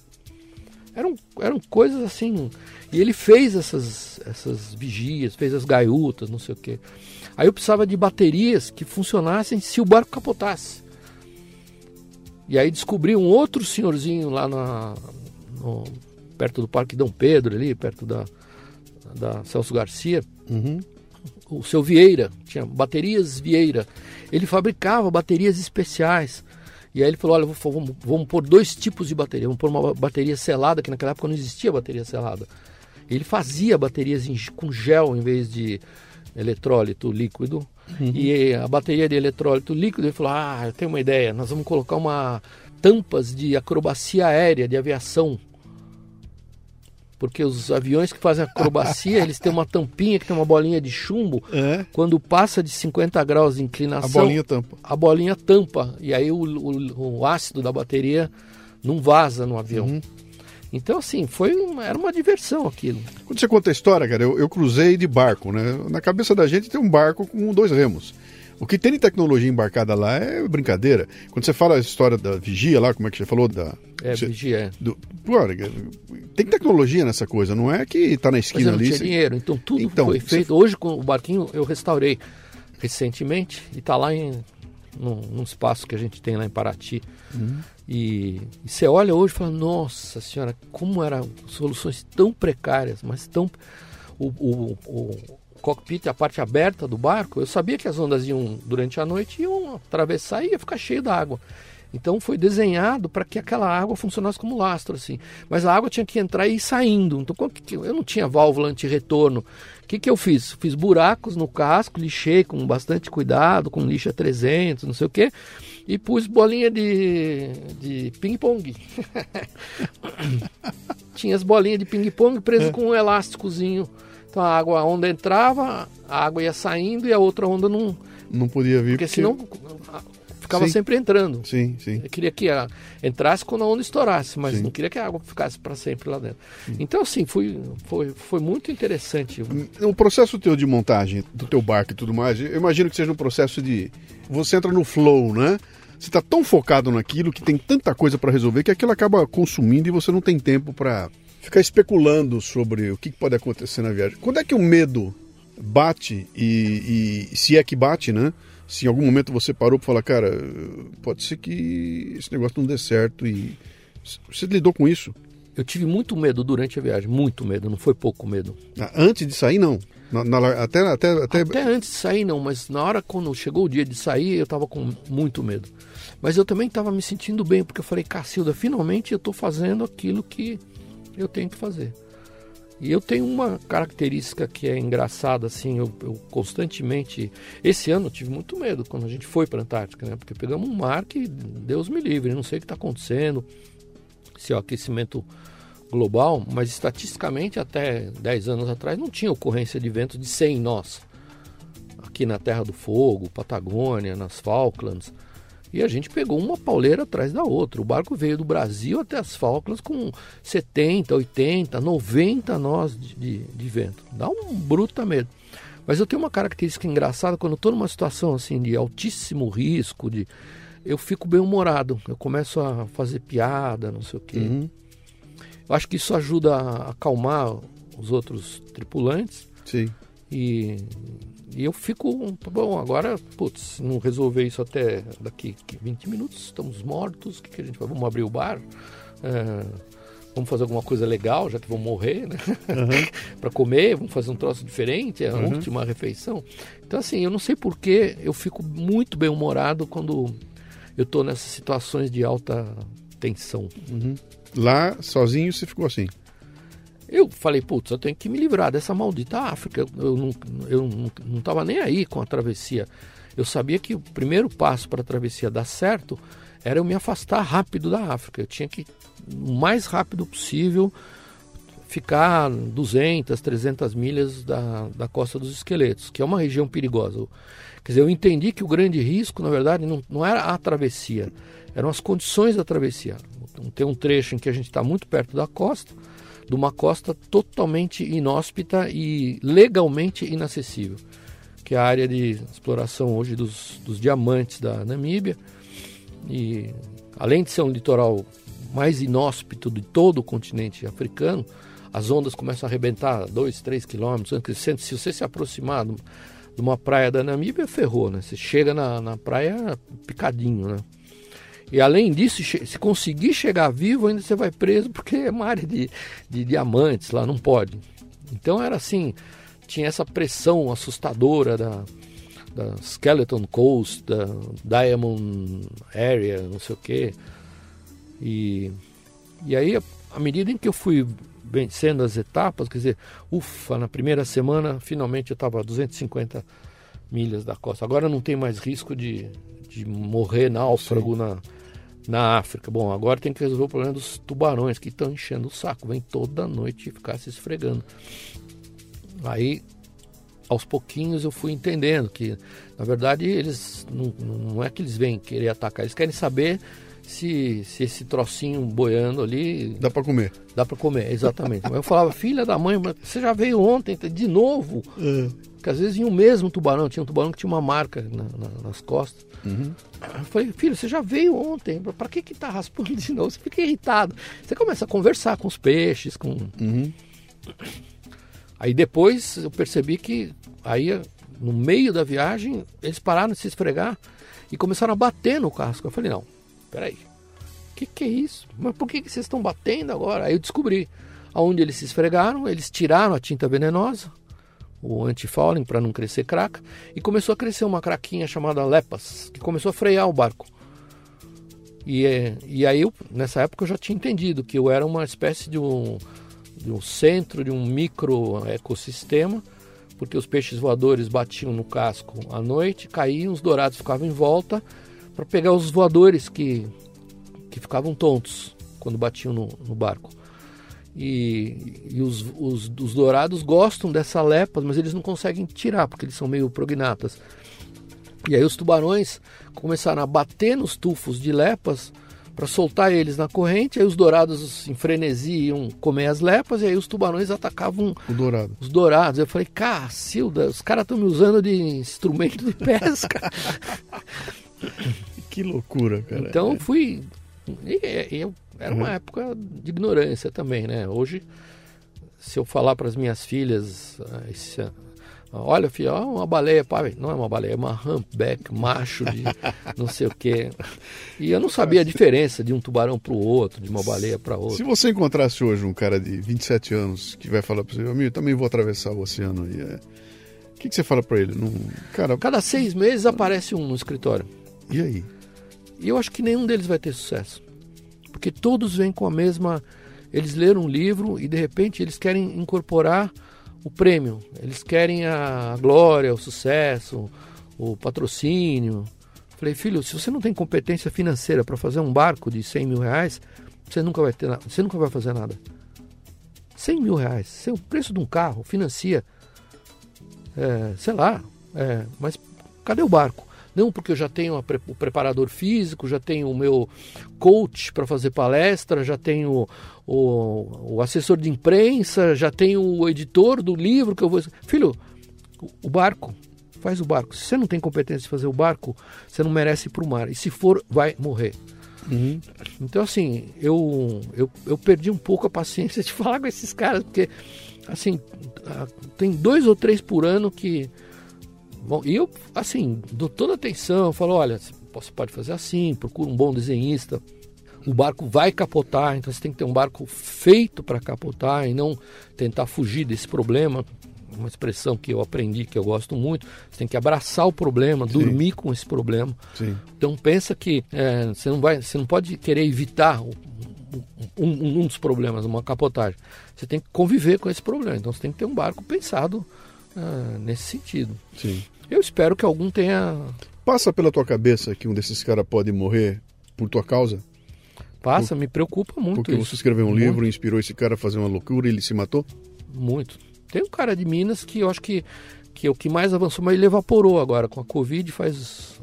Eram, eram coisas assim. E ele fez essas, essas vigias, fez as gaiutas, não sei o quê. Aí eu precisava de baterias que funcionassem se o barco capotasse. E aí descobri um outro senhorzinho lá na, no- perto do Parque Dom Pedro, ali, perto da, da Celso Garcia, o seu Vieira, tinha baterias Vieira. Ele fabricava baterias especiais. E aí ele falou, olha, vou- vamos, vamos pôr dois tipos de bateria. Vamos pôr uma bateria selada, que naquela época não existia bateria selada. Ele fazia baterias em- com gel em vez de eletrólito líquido. E a bateria de eletrólito líquido, ele falou, ah, eu tenho uma ideia, nós vamos colocar uma tampas de acrobacia aérea, de aviação. Porque os aviões que fazem acrobacia, eles têm uma tampinha que tem uma bolinha de chumbo.
É.
Quando passa de 50 graus de inclinação,
A bolinha tampa.
a bolinha tampa. E aí o, o- o ácido da bateria não vaza no avião.
Uhum.
Então, assim, foi uma, era uma diversão aquilo.
Quando você conta a história, cara, eu, eu cruzei de barco, né? Na cabeça da gente tem um barco com dois remos. O que tem de tecnologia embarcada lá é brincadeira. Quando você fala a história da vigia lá, como é que você falou? Da,
É,
você-
vigia.
do, tem tecnologia nessa coisa, não é que tá na esquina ali.
tinha
você-
dinheiro, então tudo
Então,
foi
você-
feito. Hoje com o barquinho eu restaurei recentemente e está lá em num, num espaço que a gente tem lá em Paraty.
Uhum.
E, e você olha hoje e fala, nossa senhora, como eram soluções tão precárias, mas tão. O, o, o cockpit, a parte aberta do barco, eu sabia que as ondas iam durante a noite iam atravessar e ia ficar cheio d'água. Então foi desenhado para que aquela água funcionasse como lastro, assim. Mas a água tinha que entrar e ir saindo. Então eu não tinha válvula anti-retorno. O que, que eu fiz? Fiz buracos no casco, lixei com bastante cuidado, com lixa 300, não sei o quê, e pus bolinha de, de ping-pong. tinha as bolinhas de ping-pong presas com um elásticozinho. Então a água, a onda entrava, a água ia saindo e a outra onda não.
Não podia vir.
Porque senão a- ficava
Sim.
sempre entrando.
Sim, sim.
Eu queria que a, entrasse quando a onda estourasse, mas
Sim.
não queria que a água ficasse para sempre lá dentro. Então, assim, foi, foi, foi muito interessante.
O processo teu de montagem do teu barco e tudo mais, eu imagino que seja um processo de. Você entra no flow, né? Você está tão focado naquilo que tem tanta coisa para resolver que aquilo acaba consumindo e você não tem tempo para ficar especulando sobre o que pode acontecer na viagem. Quando é que o medo bate e, e se é que bate, né? Se em algum momento você parou para falar, cara, pode ser que esse negócio não dê certo e você lidou com isso?
Eu tive muito medo durante a viagem, muito medo, não foi pouco medo.
Antes de sair, não. Na- na- até, até, até,
Até antes de sair, não, mas na hora quando chegou o dia de sair, eu tava com muito medo. Mas eu também tava me sentindo bem, porque eu falei, Cacilda, finalmente eu tô fazendo aquilo que eu tenho que fazer. E eu tenho uma característica que é engraçada, assim, eu, eu constantemente. Esse ano eu tive muito medo quando a gente foi para a Antártica, né? Porque pegamos um mar que Deus me livre, não sei o que está acontecendo, se é o aquecimento global, mas estatisticamente até 10 anos atrás não tinha ocorrência de ventos de 100 nós. Aqui na Terra do Fogo, Patagônia, nas Falklands. E a gente pegou uma pauleira atrás da outra. O barco veio do Brasil até as Falklands com 70, 80, 90 nós de, de, de vento. Dá um bruta medo. Mas eu tenho uma característica engraçada quando eu estou numa situação assim de altíssimo risco, de eu fico bem humorado. Eu começo a fazer piada, não sei o quê.
Uhum.
Eu acho que isso ajuda a acalmar os outros tripulantes
Sim.
e, e eu fico, bom, agora, putz, não resolver isso até daqui 20 minutos, estamos mortos, o que, que a gente vai? Vamos abrir o bar? É, vamos fazer alguma coisa legal, já que vão morrer, né? para comer, vamos fazer um troço diferente, é a última refeição. Então, assim, eu não sei porquê, eu fico muito bem humorado quando eu estou nessas situações de alta tensão.
Lá, sozinho, você ficou assim.
Eu falei, putz, eu tenho que me livrar dessa maldita África. Eu, não eu não- não estava nem aí com a travessia. Eu sabia que o primeiro passo para a travessia dar certo era eu me afastar rápido da África. Eu tinha que, o mais rápido possível, ficar 200, 300 milhas da, da Costa dos Esqueletos, que é uma região perigosa. Quer dizer, eu entendi que o grande risco, na verdade, não, não era a travessia, eram as condições da travessia. Tem um trecho em que a gente está muito perto da costa, de uma costa totalmente inóspita e legalmente inacessível, que é a área de exploração hoje dos, dos diamantes da Namíbia. E além de ser um litoral mais inóspito de todo o continente africano, as ondas começam a arrebentar 2, 3 quilômetros. Se você se aproximar de uma praia da Namíbia, ferrou, né? Você chega na, na praia picadinho, né? E além disso, se conseguir chegar vivo, ainda você vai preso, porque é uma área de, de diamantes lá, não pode. Então era assim, tinha essa pressão assustadora da, da Skeleton Coast, da Diamond Area, não sei o quê. E, e aí, à medida em que eu fui vencendo as etapas, quer dizer, ufa, na primeira semana, finalmente eu estava a 250 milhas da costa. Agora não tem mais risco de, de morrer náufrago na, na África. Bom, agora tem que resolver o problema dos tubarões que estão enchendo o saco, vem toda noite ficar se esfregando. Aí, aos pouquinhos, eu fui entendendo que, na verdade, eles não, não é que eles vêm querer atacar, eles querem saber se, se esse trocinho boiando ali
Dá pra comer.
dá para comer, exatamente. Mas eu falava, filha da mãe, mas você já veio ontem, de novo? Porque às vezes vinha o mesmo tubarão, tinha um tubarão que tinha uma marca na- na- nas costas. Eu falei, filho, você já veio ontem, para que que tá raspando de novo? Você fica irritado. Você começa a conversar com os peixes, com... Aí depois eu percebi que aí no meio da viagem eles pararam de se esfregar e começaram a bater no casco. Eu falei, não, peraí, o que, que é isso? Mas por que, que vocês estão batendo agora? Aí eu descobri aonde eles se esfregaram, eles tiraram a tinta venenosa, o antifouling para não crescer craca, e começou a crescer uma craquinha chamada lepas, que começou a frear o barco. E, é, e aí, eu, nessa época, eu já tinha entendido que eu era uma espécie de um, de um centro, de um micro ecossistema, porque os peixes voadores batiam no casco à noite, caíam, os dourados ficavam em volta para pegar os voadores que, que ficavam tontos quando batiam no, no barco. E, e os, os, os dourados gostam dessa lepas, mas eles não conseguem tirar, porque eles são meio prognatas. E aí os tubarões começaram a bater nos tufos de lepas para soltar eles na corrente, aí os dourados em frenesi iam comer as lepas, e aí os tubarões atacavam
dourado.
os dourados. Eu falei, Cacilda, os caras estão me usando de instrumento de pesca.
Que loucura, cara.
Então eu fui. eu, era uma época de ignorância também, né? Hoje, se eu falar para as minhas filhas, ah, esse- olha, filha, uma baleia, pai, não é uma baleia, é uma humpback, macho de não sei o quê. E eu não sabia a diferença de um tubarão para o outro, de uma baleia para
Se
outra.
você encontrasse hoje um cara de 27 anos que vai falar pra você, amigo, eu também vou atravessar o oceano aí. é, O que, que você fala pra ele? Não... Cara,
Cada seis meses aparece um no escritório.
e aí?
E eu acho que nenhum deles vai ter sucesso. Porque todos vêm com a mesma. Eles leram um livro e de repente eles querem incorporar o prêmio. Eles querem a glória, o sucesso, o patrocínio. Falei, filho, se você não tem competência financeira para fazer um barco de 100 mil reais, você nunca vai ter. Você nunca vai fazer nada. 100 mil reais. É o preço de um carro, financia. É, sei lá. é, mas cadê o barco? Não, porque eu já tenho pre- o preparador físico, já tenho o meu coach para fazer palestra, já tenho o, o assessor de imprensa, já tenho o editor do livro que eu vou. Filho, o- barco, faz o barco. Se você não tem competência de fazer o barco, você não merece ir para o mar. E se for, vai morrer. Então, assim, eu, eu, eu perdi um pouco a paciência de falar com esses caras, porque, assim, tem dois ou três por ano que. Bom, e eu, assim, dou toda atenção, falo: olha, você pode fazer assim, procura um bom desenhista. O barco vai capotar, então você tem que ter um barco feito para capotar e não tentar fugir desse problema. Uma expressão que eu aprendi, que eu gosto muito. Você tem que abraçar o problema, dormir com esse problema.
Sim.
Então pensa que é, você não vai, você não pode querer evitar o- um, um- um dos problemas, uma capotagem. Você tem que conviver com esse problema. Então você tem que ter um barco pensado ah, nesse sentido.
Sim.
Eu espero que algum tenha
Passa pela tua cabeça que um desses caras pode morrer por tua causa?
passa, me preocupa muito
Porque
isso.
você escreveu um
Muito,
livro, inspirou esse cara a fazer uma loucura e ele se matou?
muito. Tem um cara de Minas que eu acho que que é o que mais avançou, mas ele evaporou agora com a Covid faz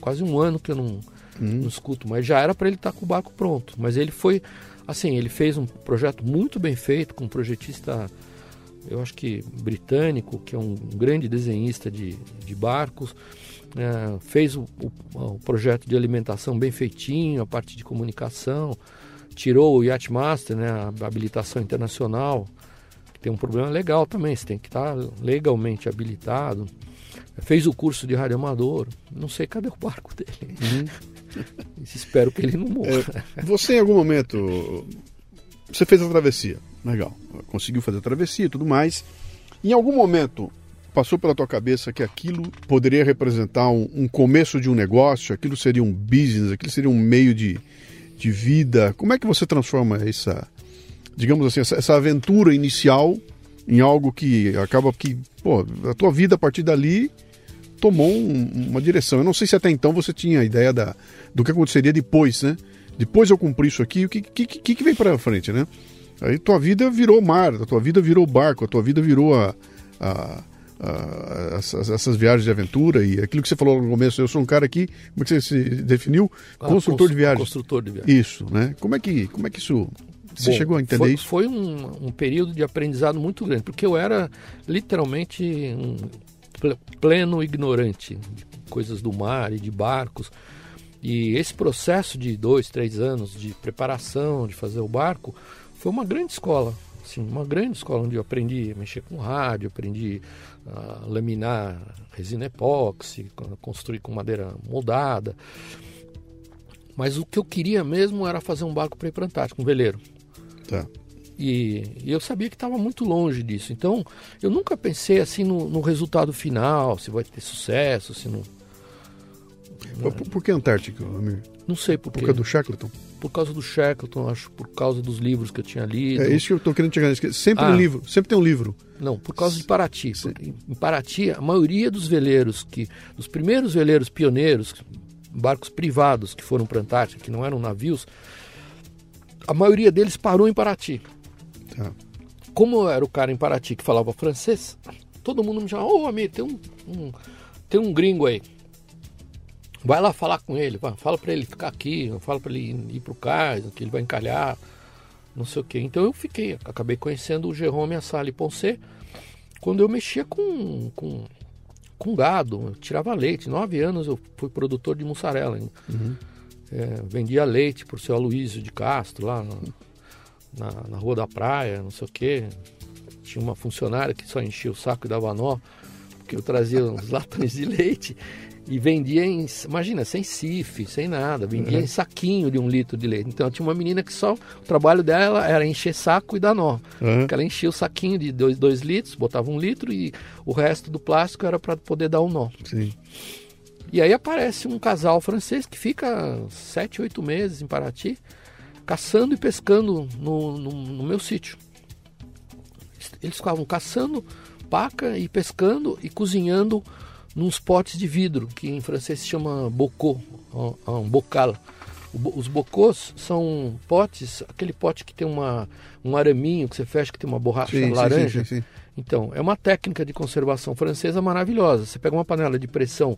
quase um ano que eu não, não escuto, mas já era para ele estar com o barco pronto. Mas ele foi, assim, ele fez um projeto muito bem feito com um projetista, eu acho que britânico, que é um grande desenhista de, de barcos. é, fez o, o- o projeto de alimentação bem feitinho, a parte de comunicação, tirou o Yacht Master, né, a habilitação internacional, que tem um problema legal também, você tem que estar legalmente habilitado. Fez o curso de radioamador, não sei cadê o barco dele. Espero que ele não morra.
É, você em algum momento. Você fez a travessia. Legal. Conseguiu fazer a travessia e tudo mais. Em algum momento passou pela tua cabeça que aquilo poderia representar um, um começo de um negócio, aquilo seria um business, aquilo seria um meio de, de vida. Como é que você transforma essa, digamos assim, essa, essa aventura inicial em algo que acaba que, pô, a tua vida a partir dali tomou um- uma direção. Eu não sei se até então você tinha a ideia da, do que aconteceria depois, né? depois eu cumprir isso aqui, o que, que, que vem para frente, né? Aí tua vida virou mar, a tua vida virou barco, a tua vida virou a, a, a- essas, essas viagens de aventura e aquilo que você falou no começo, eu sou um cara aqui, como é que você se definiu?
Ah,
Construtor
cons-
de viagens.
Construtor de viagens.
Isso, né? Como é que, como é que isso... Você
Bom,
chegou a entender
foi,
isso?
Foi um, um período de aprendizado muito grande, porque eu era literalmente um ple- pleno ignorante de coisas do mar e de barcos. E esse processo de dois, três anos de preparação, de fazer o barco, foi uma grande escola. Assim, uma grande escola onde eu aprendi a mexer com rádio, aprendi a laminar resina epóxi, co- construir com madeira moldada. Mas o que eu queria mesmo era fazer um barco para ir para a Antártica, um veleiro.
Tá.
E, e eu sabia que estava muito longe disso. Então, eu nunca pensei assim no, no resultado final, se vai ter sucesso, se não.
Por, por que Antártica, amigo?
Não sei por
Por causa do Shackleton?
Por causa do Shackleton, acho, por causa dos livros que eu tinha lido.
É isso que eu tô querendo chegar Sempre
Ah.
um livro, sempre tem um livro.
Não, por causa de Paraty. Em Paraty, a maioria dos veleiros, que dos primeiros veleiros pioneiros, barcos privados que foram para a Antártica, que não eram navios, a maioria deles parou em Paraty.
Tá.
Como eu era o cara em Paraty que falava francês, todo mundo me chamava, ô amigo, tem um, um- tem um gringo aí. Vai lá falar com ele, fala para ele ficar aqui, fala para ele ir, ir pro cais, que ele vai encalhar, não sei o quê. Então eu fiquei, acabei conhecendo o Jerome Assali Ponce quando eu mexia com, com, com gado, eu tirava leite. Nove anos eu fui produtor de mussarela. ainda. É, vendia leite pro seu Aloysio de Castro, lá na, na, na Rua da Praia, não sei o quê. Tinha uma funcionária que só enchia o saco e dava nó, porque eu trazia uns latões de leite e vendia em, imagina, sem CIF, sem nada, vendia em saquinho de um litro de leite. Então tinha uma menina que só, o trabalho dela era encher saco e dar nó.
Aham.
Porque ela enchia o saquinho de dois, dois litros, botava um litro e o resto do plástico era para poder dar um nó.
Sim.
E aí aparece um casal francês que fica sete, oito meses em Paraty, caçando e pescando no, no, no meu sítio. Eles ficavam caçando paca e pescando e cozinhando nos potes de vidro, que em francês se chama bocô, um bocal. Os bocôs são potes, aquele pote que tem uma, um araminho que você fecha, que tem uma borracha
Sim,
laranja.
sim, sim.
Então, é uma técnica de conservação francesa maravilhosa. Você pega uma panela de pressão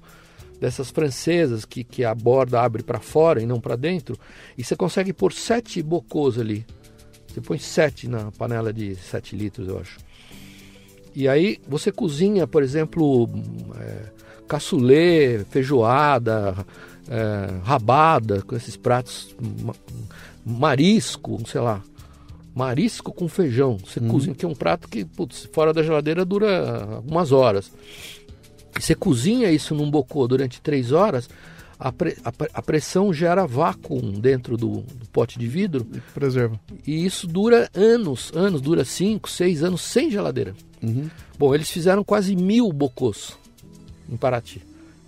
dessas francesas que, que a borda abre para fora e não para dentro, e você consegue pôr sete bocôs ali. Você põe sete na panela de 7 litros, eu acho. E aí você cozinha, por exemplo, é, cassoulet, feijoada, é, rabada, com esses pratos, ma- marisco, sei lá, marisco com feijão. Você cozinha, que é um prato que, putz, fora da geladeira dura algumas horas. E Você cozinha isso num bocô durante três horas, a, pre- a a pressão gera vácuo dentro do- do pote de vidro
Preserva.
e isso dura anos, anos, dura 5, 6 anos sem geladeira. Bom, eles fizeram quase mil bocôs em Paraty.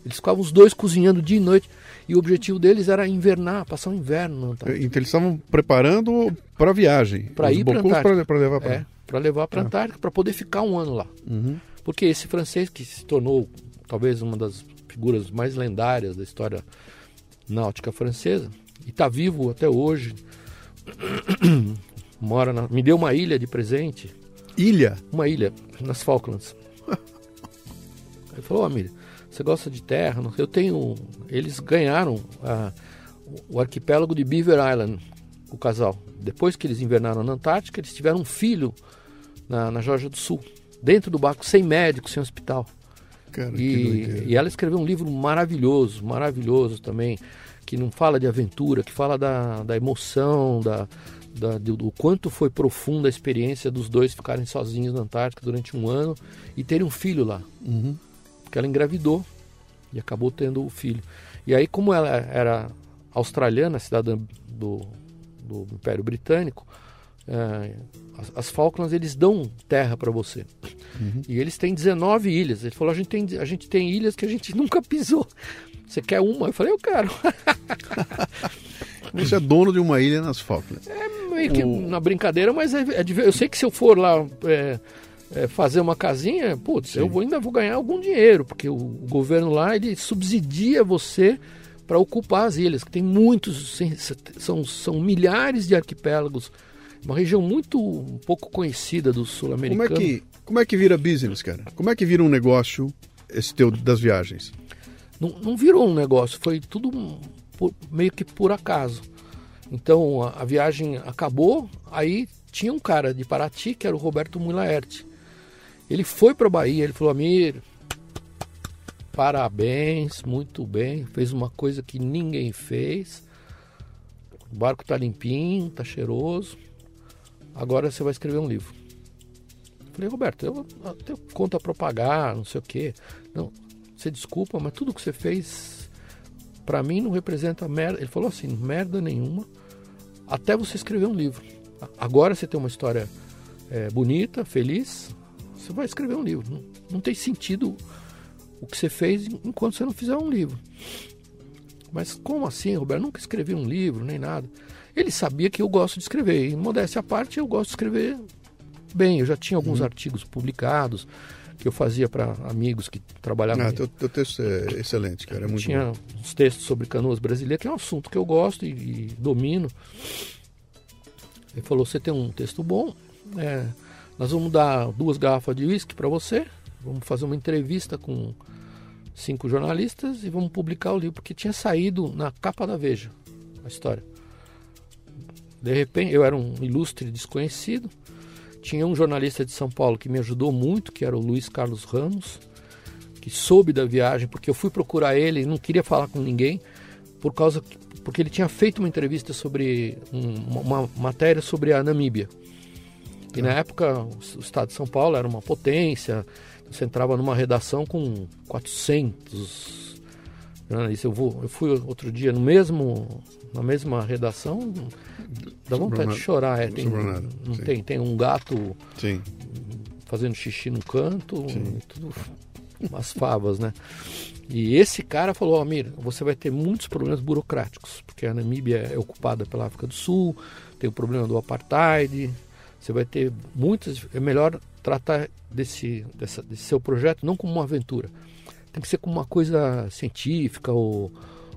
Eles ficavam os dois cozinhando dia e noite. E o objetivo deles era invernar, passar o inverno na Antártica.
Então eles estavam preparando para a viagem.
Pra
Os
ir pra
bocôs
Antártica.
pra- pra levar para
É, para levar para a Antártica, para poder ficar um ano lá. Porque esse francês que se tornou talvez uma das figuras mais lendárias da história náutica francesa, e está vivo até hoje, mora na, me deu uma ilha de presente,
Ilha.
uma ilha nas Falklands. Ele falou, "Ô, Amília, você gosta de terra? Eu tenho. Eles ganharam ah, o arquipélago de Beaver Island, o casal. Depois que eles invernaram na Antártica, eles tiveram um filho na, na Geórgia do Sul, dentro do barco, sem médico, sem hospital.
Cara,
E, e ela escreveu um livro maravilhoso, maravilhoso também, que não fala de aventura, que fala da, da emoção, da, da- do, do quanto foi profunda a experiência dos dois ficarem sozinhos na Antártica durante um ano e terem um filho lá. Porque ela engravidou e acabou tendo o filho. E aí, como ela era australiana, cidadã do, do Império Britânico, eh, as, as Falklands eles dão terra para você. E eles têm 19 ilhas. Ele falou: a gente, tem, a gente tem ilhas que a gente nunca pisou. Você quer uma? Eu falei: eu quero.
Você é dono de uma ilha nas Falklands.
Meio que na brincadeira, mas é, é eu sei que se eu for lá é, é, fazer uma casinha, putz, eu vou- ainda vou ganhar algum dinheiro, porque o, o governo lá ele subsidia você para ocupar as ilhas, que tem muitos, são, são milhares de arquipélagos, uma região muito um pouco conhecida do sul-americano.
Como é que como é que vira business, cara? Como é que vira um negócio esse teu das viagens?
Não, não virou um negócio, foi tudo por, meio que por acaso. Então a, a, viagem acabou, aí tinha um cara de Paraty que era o Roberto Mulaerte. Ele foi para Bahia, ele falou: Amir, parabéns, muito bem, fez uma coisa que ninguém fez. O barco tá limpinho, tá cheiroso. Agora você vai escrever um livro. Falei, Roberto, eu, eu tenho conta para pagar, não sei o quê. Não, você desculpa, mas tudo que você fez para mim não representa merda. Ele falou assim, merda nenhuma, até você escrever um livro. Agora você tem uma história é, bonita, feliz, você vai escrever um livro. Não, não tem sentido o que você fez enquanto você não fizer um livro. Mas como assim, Roberto? nunca escrevi um livro, nem nada. Ele sabia que eu gosto de escrever. E modéstia à parte, eu gosto de escrever bem. Eu já tinha alguns uhum. artigos publicados que eu fazia para amigos que trabalhavam.
Ah, teu, teu texto é excelente, cara. É muito
tinha
bom.
uns textos sobre canoas brasileiras, que é um assunto que eu gosto e, e domino. Ele falou: Você tem um texto bom, é, nós vamos dar duas garrafas de uísque para você, vamos fazer uma entrevista com cinco jornalistas e vamos publicar o livro, porque tinha saído na capa da Veja a história. De repente, eu era um ilustre desconhecido tinha um jornalista de São Paulo que me ajudou muito, que era o Luiz Carlos Ramos, que soube da viagem, porque eu fui procurar ele e não queria falar com ninguém, por causa porque ele tinha feito uma entrevista sobre um, uma matéria sobre a Namíbia. E na época o estado de São Paulo era uma potência, você entrava numa redação com 400 jornalistas. Eu, vou, eu fui outro dia no mesmo, na mesma redação, Dá vontade de chorar, é. Tem, não tem, tem um gato
Sim.
fazendo xixi no canto, tudo umas favas, né? E esse cara falou, Amir, você vai ter muitos problemas burocráticos, porque a Namíbia é ocupada pela África do Sul, tem o problema do apartheid, você vai ter muitas. É melhor tratar desse, dessa, desse seu projeto não como uma aventura, tem que ser como uma coisa científica ou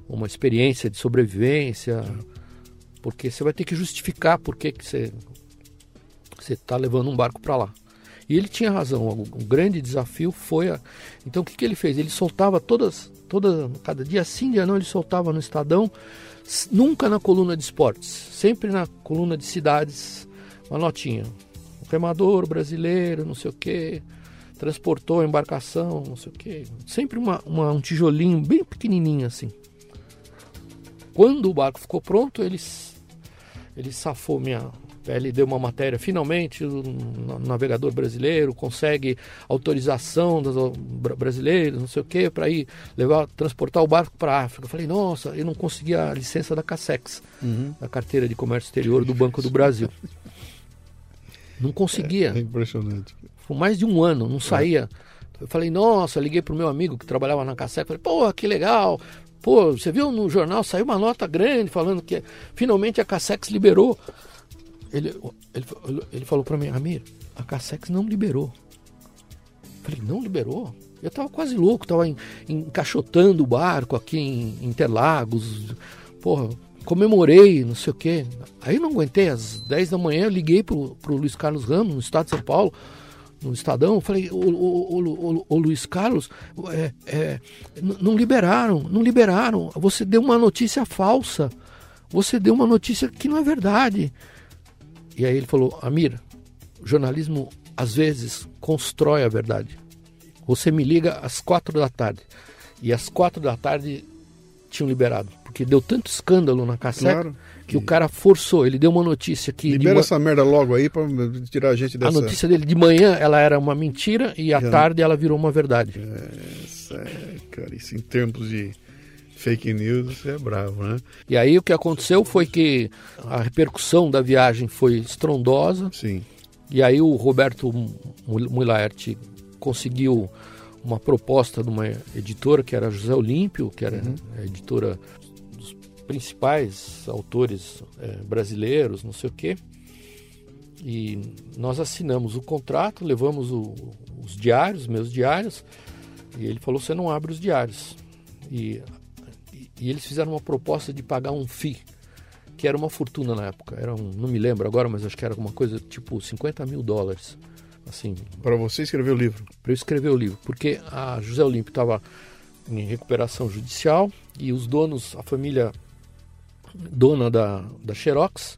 uma experiência de sobrevivência porque você vai ter que justificar por que, que você está levando um barco para lá. E ele tinha razão, o, o grande desafio foi a... Então o que, que ele fez? Ele soltava todas, toda, cada dia sim, dia não, ele soltava no Estadão, nunca na coluna de esportes, sempre na coluna de cidades, uma notinha. Um remador brasileiro, não sei o quê, transportou a embarcação, não sei o quê. Sempre uma, uma, um tijolinho bem pequenininho assim. Quando o barco ficou pronto, eles ele safou minha. Ele deu uma matéria, finalmente, o navegador brasileiro consegue autorização dos brasileiros, não sei o que, para ir levar, transportar o barco para a África. Eu falei, nossa, eu não conseguia a licença da Cassex, uhum. da carteira de comércio exterior do Banco do Brasil. Não conseguia.
É, é impressionante.
Foi mais de um ano, não saía. Eu falei, nossa, liguei pro meu amigo que trabalhava na Cassex, falei, pô, que legal, Pô, você viu no jornal, saiu uma nota grande falando que finalmente a Cassex liberou. Ele, ele, ele falou para mim, Amir, a Cassex não liberou. Falei, não liberou? Eu tava quase louco, tava encaixotando o barco aqui em Interlagos. Porra, comemorei, não sei o quê. Aí não aguentei, às 10 da manhã eu liguei pro, pro Luiz Carlos Ramos, no estado de São Paulo no Estadão, falei, o, o, o Luiz Carlos, é, é, não liberaram, não liberaram. Você deu uma notícia falsa. Você deu uma notícia que não é verdade. E aí ele falou, Amir, jornalismo às vezes constrói a verdade. Você me liga às quatro da tarde. E às quatro da tarde tinham liberado. Porque deu tanto escândalo na cassete. Claro que o cara forçou, ele deu uma notícia que...
Libera de... essa merda logo aí para tirar a gente dessa...
A notícia dele de manhã, ela era uma mentira e à tarde ela virou uma verdade.
É, é, cara, isso em termos de fake news, você é bravo, né?
E aí o que aconteceu foi que a repercussão da viagem foi estrondosa.
Sim.
E aí o Roberto Mulaerte conseguiu uma proposta de uma editora que era José Olímpio, que era uhum. a editora principais autores é, brasileiros, não sei o quê. E nós assinamos o contrato, levamos o, os diários, meus diários, e ele falou: você não abre os diários. E, e eles fizeram uma proposta de pagar um FII, que era uma fortuna na época. Era um, não me lembro agora, mas acho que era alguma coisa tipo 50 mil dólares. Assim,
Para você escrever o livro.
para eu escrever o livro, porque a José Olímpio estava em recuperação judicial e os donos, a família dona da, da Xerox,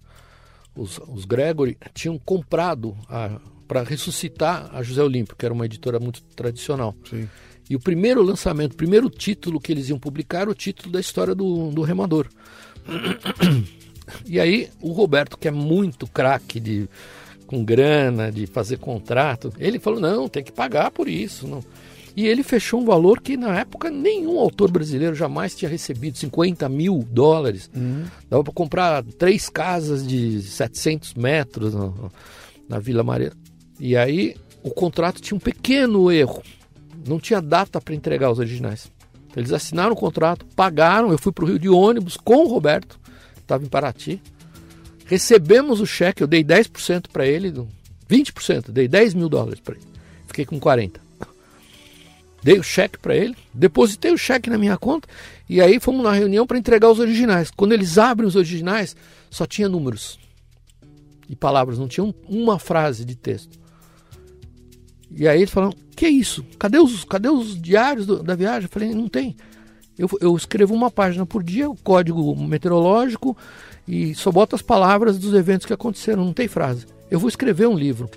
os, os Gregory, tinham comprado para ressuscitar a José Olímpio, que era uma editora muito tradicional.
Sim.
E o primeiro lançamento, o primeiro título que eles iam publicar era o título da história do, do remador. E aí o Roberto, que é muito craque de com grana, de fazer contrato, ele falou, não, tem que pagar por isso. Não. E ele fechou um valor que na época nenhum autor brasileiro jamais tinha recebido, 50 mil dólares. Dava para comprar três casas de 700 metros na, na Vila Maria. E aí o contrato tinha um pequeno erro. Não tinha data para entregar os originais. Eles assinaram o contrato, pagaram. Eu fui para o Rio de ônibus com o Roberto, estava em Paraty. Recebemos o cheque, eu dei 10% para ele, 20%, dei 10 mil dólares para ele. Fiquei com 40. Dei o cheque para ele, depositei o cheque na minha conta e aí fomos na reunião para entregar os originais. Quando eles abrem os originais, só tinha números e palavras, não tinha um- uma frase de texto. E aí eles falaram: Que isso? Cadê os, cadê os diários do- da viagem? Eu falei: Não tem. Eu, eu escrevo uma página por dia, o código meteorológico, e só boto as palavras dos eventos que aconteceram, não tem frase. Eu vou escrever um livro.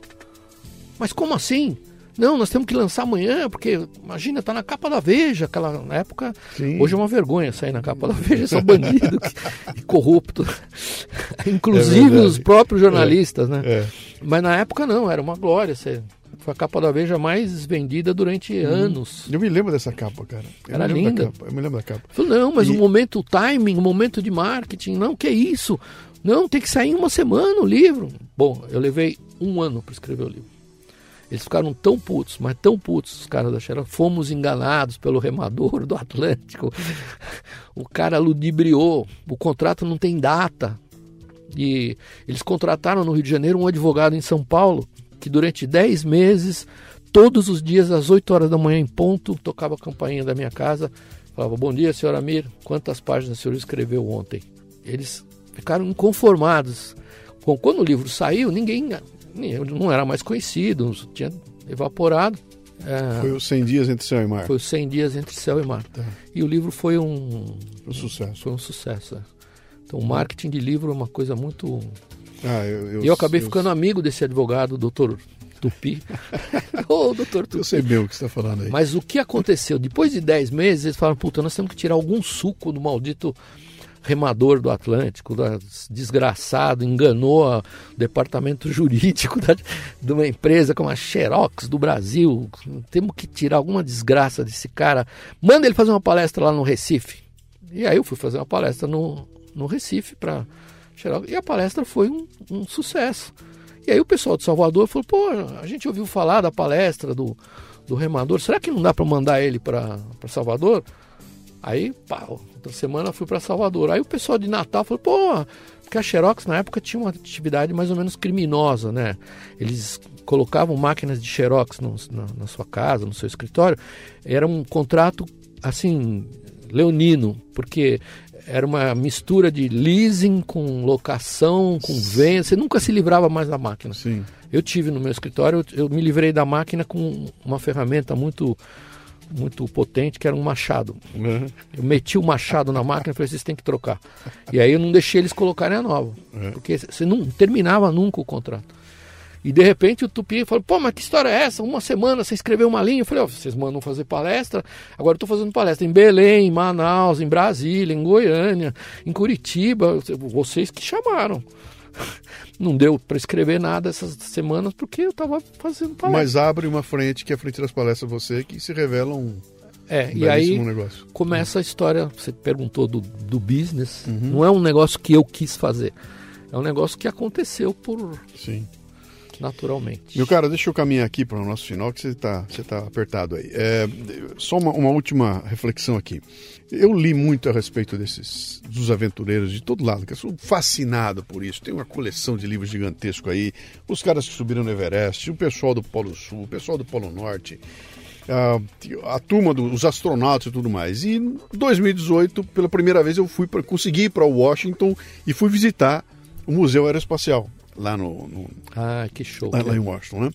Mas como assim? Não, nós temos que lançar amanhã, porque imagina, tá na capa da Veja, aquela na época.
Sim.
Hoje é uma vergonha sair na capa da Veja, só bandido que- e corrupto. Inclusive
É
os próprios jornalistas, né?
É.
Mas na época não, era uma glória. Você... Foi a capa da Veja mais vendida durante anos.
Eu me lembro dessa capa, cara. Eu
Era linda.
capa, Eu me lembro da capa.
Falei, não, mas
E-
o momento, o timing, o momento de marketing, não, que isso? Não, tem que sair em uma semana o livro. Bom, eu levei um ano para escrever o livro. Eles ficaram tão putos, mas tão putos, os caras da Xerox. Fomos enganados pelo remador do Atlântico. O cara ludibriou. O contrato não tem data. E eles contrataram no Rio de Janeiro um advogado em São Paulo que durante 10 meses, todos os dias às 8 horas da manhã em ponto, tocava a campainha da minha casa, falava: "Bom dia, senhor Amir, quantas páginas o senhor escreveu ontem?". Eles ficaram inconformados. Quando o livro saiu, ninguém eu não era mais conhecido, tinha evaporado. É,
Foi os 100 dias entre céu e mar.
foi os 100 dias entre céu e mar.
Tá.
E o livro foi um
um sucesso.
foi um sucesso. é. Então, o marketing de livro é uma coisa muito
Ah, eu,
e eu acabei ficando amigo desse advogado, doutor Tupi. Ô, doutor
Eu
Tupi.
sei bem o que você está falando aí.
Mas o que aconteceu? Depois de 10 meses, eles falaram, puta, nós temos que tirar algum suco do maldito remador do Atlântico, desgraçado, enganou o departamento jurídico da- de uma empresa como a Xerox do Brasil. Temos que tirar alguma desgraça desse cara. Manda ele fazer uma palestra lá no Recife. E aí eu fui fazer uma palestra no, no Recife para Xerox. E a palestra foi um, um sucesso. E aí o pessoal de Salvador falou, pô, a gente ouviu falar da palestra do, do remador, será que não dá para mandar ele para Salvador? Aí, pá, outra semana fui para Salvador. Aí o pessoal de Natal falou, pô, porque a Xerox na época tinha uma atividade mais ou menos criminosa, né? Eles colocavam máquinas de Xerox no- na, na sua casa, no seu escritório. Era um contrato, assim, leonino, porque era uma mistura de leasing com locação, com venda. Você nunca se livrava mais da máquina.
Sim.
Eu tive no meu escritório, eu, eu me livrei da máquina com uma ferramenta muito muito potente, que era um machado.
Uhum.
Eu meti o machado na máquina e falei, vocês têm que trocar. E aí eu não deixei eles colocarem a nova. Porque você não terminava nunca o contrato. E de repente o Tupi falou, pô, mas que história é essa? Uma semana você escreveu uma linha. Eu falei, ó, vocês mandam fazer palestra. Agora eu tô fazendo palestra em Belém, em Manaus, em Brasília, em Goiânia, em Curitiba. Vocês que chamaram. Não deu para escrever nada essas semanas porque eu estava fazendo palestra.
Mas abre uma frente que é a frente das palestras você que se revela um
é, e aí
negócio.
começa a história. Você perguntou do, do business.
Uhum.
Não é um negócio que eu quis fazer. É um negócio que aconteceu por
Sim.
Naturalmente.
Meu cara, deixa eu caminhar aqui para o nosso final, que você está você tá apertado aí. É, só uma, uma última reflexão aqui. Eu li muito a respeito desses dos aventureiros de todo lado, que eu sou fascinado por isso. Tem uma coleção de livros gigantesco aí. Os caras que subiram no Everest, o pessoal do Polo Sul, o pessoal do Polo Norte. a, a turma dos astronautas e tudo mais. E em 2018, pela primeira vez, eu fui para conseguir ir para Washington e fui visitar o Museu Aeroespacial lá no, no
Ah, que show.
lá, lá em Washington, né?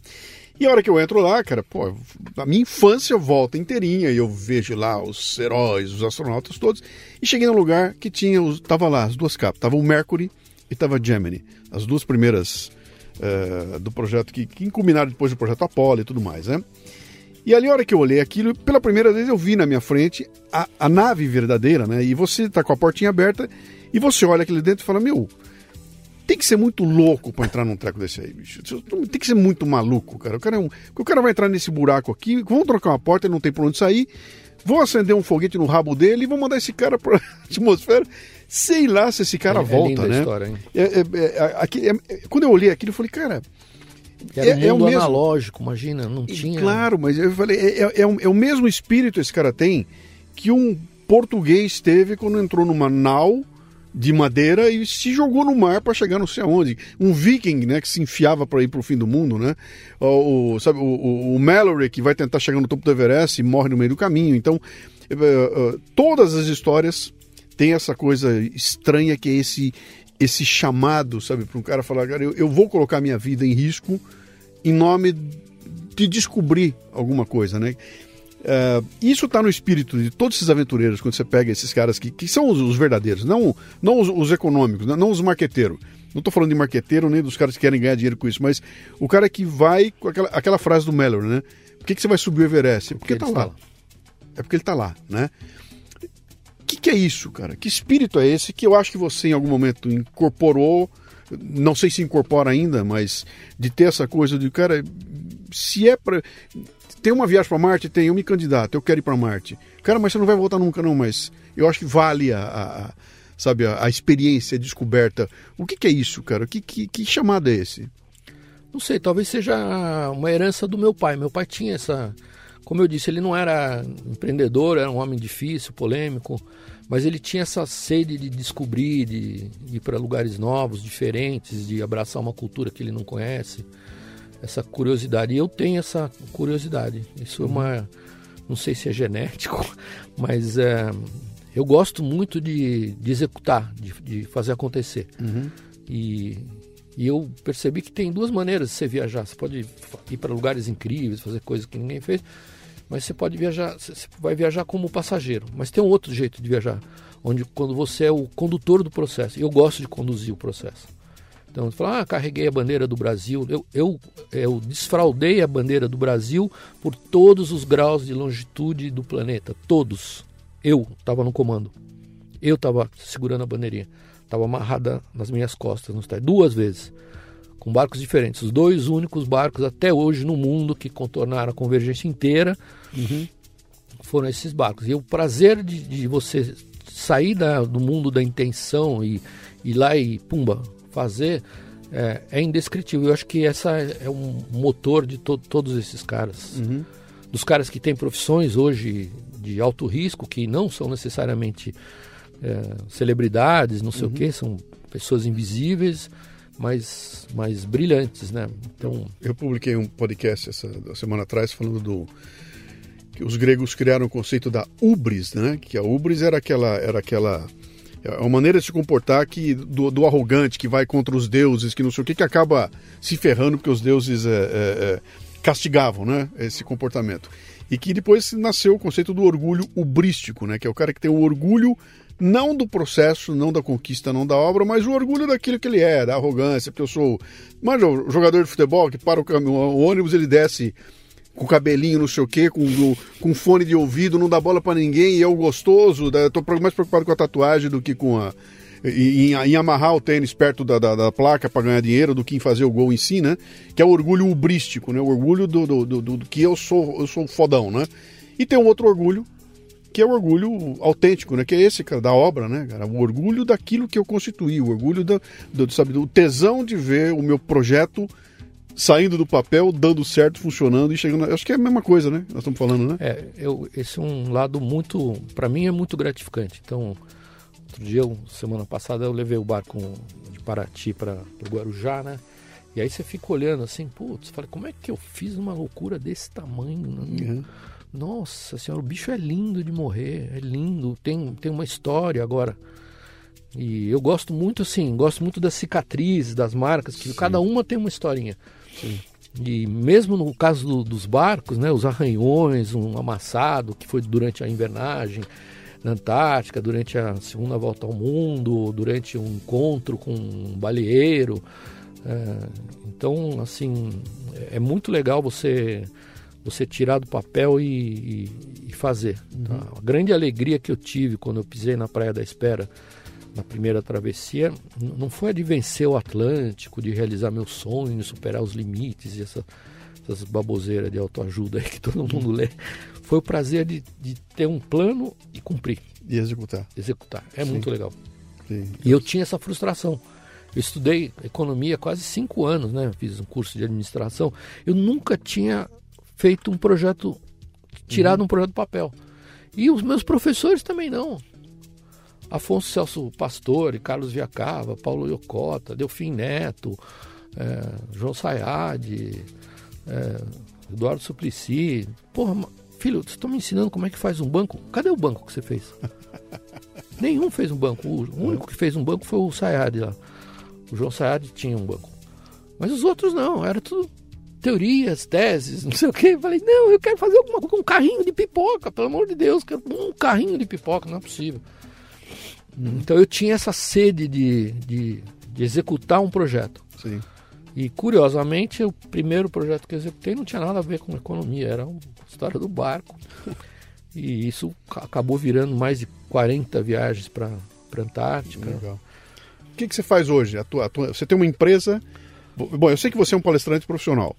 E a hora que eu entro lá, cara, pô, a minha infância volta inteirinha e eu vejo lá os heróis, os astronautas todos. E cheguei num lugar que tinha, os, tava lá as duas capas, tava o Mercury e tava Gemini, as duas primeiras eh, do projeto que, que culminaram depois do projeto Apollo e tudo mais, né? E ali, a hora que eu olhei aquilo, pela primeira vez eu vi na minha frente a, a nave verdadeira, né? E você tá com a portinha aberta e você olha aquele dentro e fala, meu, tem que ser muito louco para entrar num treco desse aí, bicho. Tem que ser muito maluco, cara. O cara, é um, o cara vai entrar nesse buraco aqui, vão trocar uma porta, ele não tem por onde sair, vão acender um foguete no rabo dele e vão mandar esse cara pra atmosfera. Sei lá se esse cara
É- é
volta,
a
né?
história, hein?
É- é- é- aqui- é- é- quando eu olhei aquilo, eu falei, cara.
Era
é- é
um
o
mundo
mesmo-
analógico, imagina, não tinha.
Claro, mas eu falei, é, é- é o, é o mesmo espírito esse cara tem que um português teve quando entrou numa nau de madeira e se jogou no mar para chegar não sei aonde. Um viking, né, que se enfiava para ir para o fim do mundo, né? O, sabe, o, o- o Mallory que vai tentar chegar no topo do Everest e morre no meio do caminho. Então, eh, eh, todas as histórias têm essa coisa estranha que é esse esse chamado, sabe, para um cara falar, cara, eu, eu vou colocar minha vida em risco em nome de descobrir alguma coisa, né? É, isso está no espírito de todos esses aventureiros, quando você pega esses caras que, que são os, os verdadeiros, não, não os, os econômicos, né? não os marqueteiros. Não estou falando de marqueteiro nem dos caras que querem ganhar dinheiro com isso, mas o cara que vai com aquela, aquela frase do Mallory, né? Por que, que você vai subir o Everest? Porque,
ele
tá
está
lá.
lá.
É porque ele está lá, né? O que, que é isso, cara? Que espírito é esse que eu acho que você em algum momento incorporou, não sei se incorpora ainda, mas de ter essa coisa de, cara, se é para tem uma viagem para Marte, tem, eu me candidato, eu quero ir para Marte. Cara, mas você não vai voltar nunca não, mas eu acho que vale a, a- a- sabe, a, a experiência, a descoberta. O que, que é isso, cara? Que, que, que chamado é esse?
Não sei, talvez seja uma herança do meu pai. Meu pai tinha essa. Como eu disse, ele não era empreendedor, era um homem difícil, polêmico, mas ele tinha essa sede de descobrir, de, de ir para lugares novos, diferentes, de abraçar uma cultura que ele não conhece, essa curiosidade. E eu tenho essa curiosidade. Isso é uma. Não sei se é genético, mas é, eu gosto muito de, de executar, de, de fazer acontecer. E, e eu percebi que tem duas maneiras de você viajar. Você pode ir para lugares incríveis, fazer coisas que ninguém fez, mas você pode viajar, você vai viajar como passageiro. Mas tem um outro jeito de viajar, onde quando você é o condutor do processo. Eu gosto de conduzir o processo. Então, fala, ah, carreguei a bandeira do Brasil. Eu, eu, eu desfraudei a bandeira do Brasil por todos os graus de longitude do planeta. Todos. Eu estava no comando. Eu estava segurando a bandeirinha. Estava amarrada nas minhas costas, duas vezes. Com barcos diferentes. Os dois únicos barcos até hoje no mundo que contornaram a convergência inteira foram esses barcos. E o prazer de, de você sair da- do mundo da intenção e ir lá e, pumba, fazer é, é indescritível. Eu acho que essa é um motor de to- todos esses caras. Dos caras que têm profissões hoje de alto risco, que não são necessariamente é, celebridades, não sei o quê, são pessoas invisíveis, mas, mas brilhantes, né? Então,
Eu publiquei um podcast essa semana atrás falando do que os gregos criaram o conceito da ubris, né? Que a ubris era aquela era aquela é uma maneira de se comportar que do, do arrogante que vai contra os deuses, que não sei o que, que acaba se ferrando porque os deuses é, é, é, castigavam, né? Esse comportamento e que depois nasceu o conceito do orgulho ubrístico, né? Que é o cara que tem o orgulho não do processo, não da conquista, não da obra, mas o orgulho daquilo que ele é, da arrogância, porque eu sou. Manja, o jogador de futebol que para o, cam- o ônibus, ele desce com cabelinho, não sei o quê, com, com fone de ouvido, não dá bola pra ninguém, e o gostoso. Eu tô mais preocupado com a tatuagem do que com a. Em, em amarrar o tênis perto da, da, da placa para ganhar dinheiro do que em fazer o gol em si, né? Que é o orgulho ubrístico, né? O orgulho do, do, do, do- que eu sou, eu sou fodão, né? E tem um outro orgulho que é o orgulho autêntico, né? Que é esse, cara, da obra, né, cara? O orgulho daquilo que eu constituí, o orgulho da, do, sabe, do tesão de ver o meu projeto saindo do papel, dando certo, funcionando e chegando. Acho que é a mesma coisa, né? Nós estamos falando, né?
É, eu, esse é um lado muito, para mim é muito gratificante. Então, outro dia, eu- semana passada, eu levei o barco de Paraty para o Guarujá, né? E aí você fica olhando assim, putz, fala, como é que eu fiz uma loucura desse tamanho? né?
Uhum.
Nossa senhora, o bicho é lindo de morrer, é lindo, tem, tem uma história agora. E eu gosto muito, assim, gosto muito das cicatrizes, das marcas, que cada uma tem uma historinha. E mesmo no caso do- dos barcos, né, os arranhões, um amassado que foi durante a invernagem na Antártica, durante a segunda volta ao mundo, durante um encontro com um baleeiro. É, então, assim, é muito legal você você tirar do papel e, e- e fazer. tá? A grande alegria que eu tive quando eu pisei na Praia da Espera na primeira travessia não foi a de vencer o Atlântico, de realizar meu sonho, superar os limites e essa, essas baboseiras de autoajuda que todo mundo lê. Foi o prazer de, de ter um plano e cumprir,
E executar.
executar. É
Sim.
muito legal.
Sim.
E eu tinha essa frustração. Eu estudei economia quase cinco anos, né? Fiz um curso de administração. Eu nunca tinha feito um projeto, tirado um projeto do papel. E os meus professores também não. Afonso Celso Pastore, Carlos Viacava, Paulo Iocota, Delfim Neto, eh, João Sayad, eh, Eduardo Suplicy. Porra, filho, vocês estão me ensinando como é que faz um banco? Cadê o banco que você fez? Nenhum fez um banco. O único que fez um banco foi o Sayad lá. O João Sayad tinha um banco. Mas os outros não, era tudo teorias, teses, não sei o quê. Eu falei, não, eu quero fazer alguma coisa um carrinho de pipoca, pelo amor de Deus, quero um carrinho de pipoca, não é possível. Então eu tinha essa sede de, de, de executar um projeto.
Sim.
E curiosamente, o primeiro projeto que eu executei não tinha nada a ver com economia, era uma história do barco. E isso ca- acabou virando mais de 40 viagens para a Antártica.
Legal. O que, que você faz hoje? A tua- a tua- você tem uma empresa. Bom, eu sei que você é um palestrante profissional.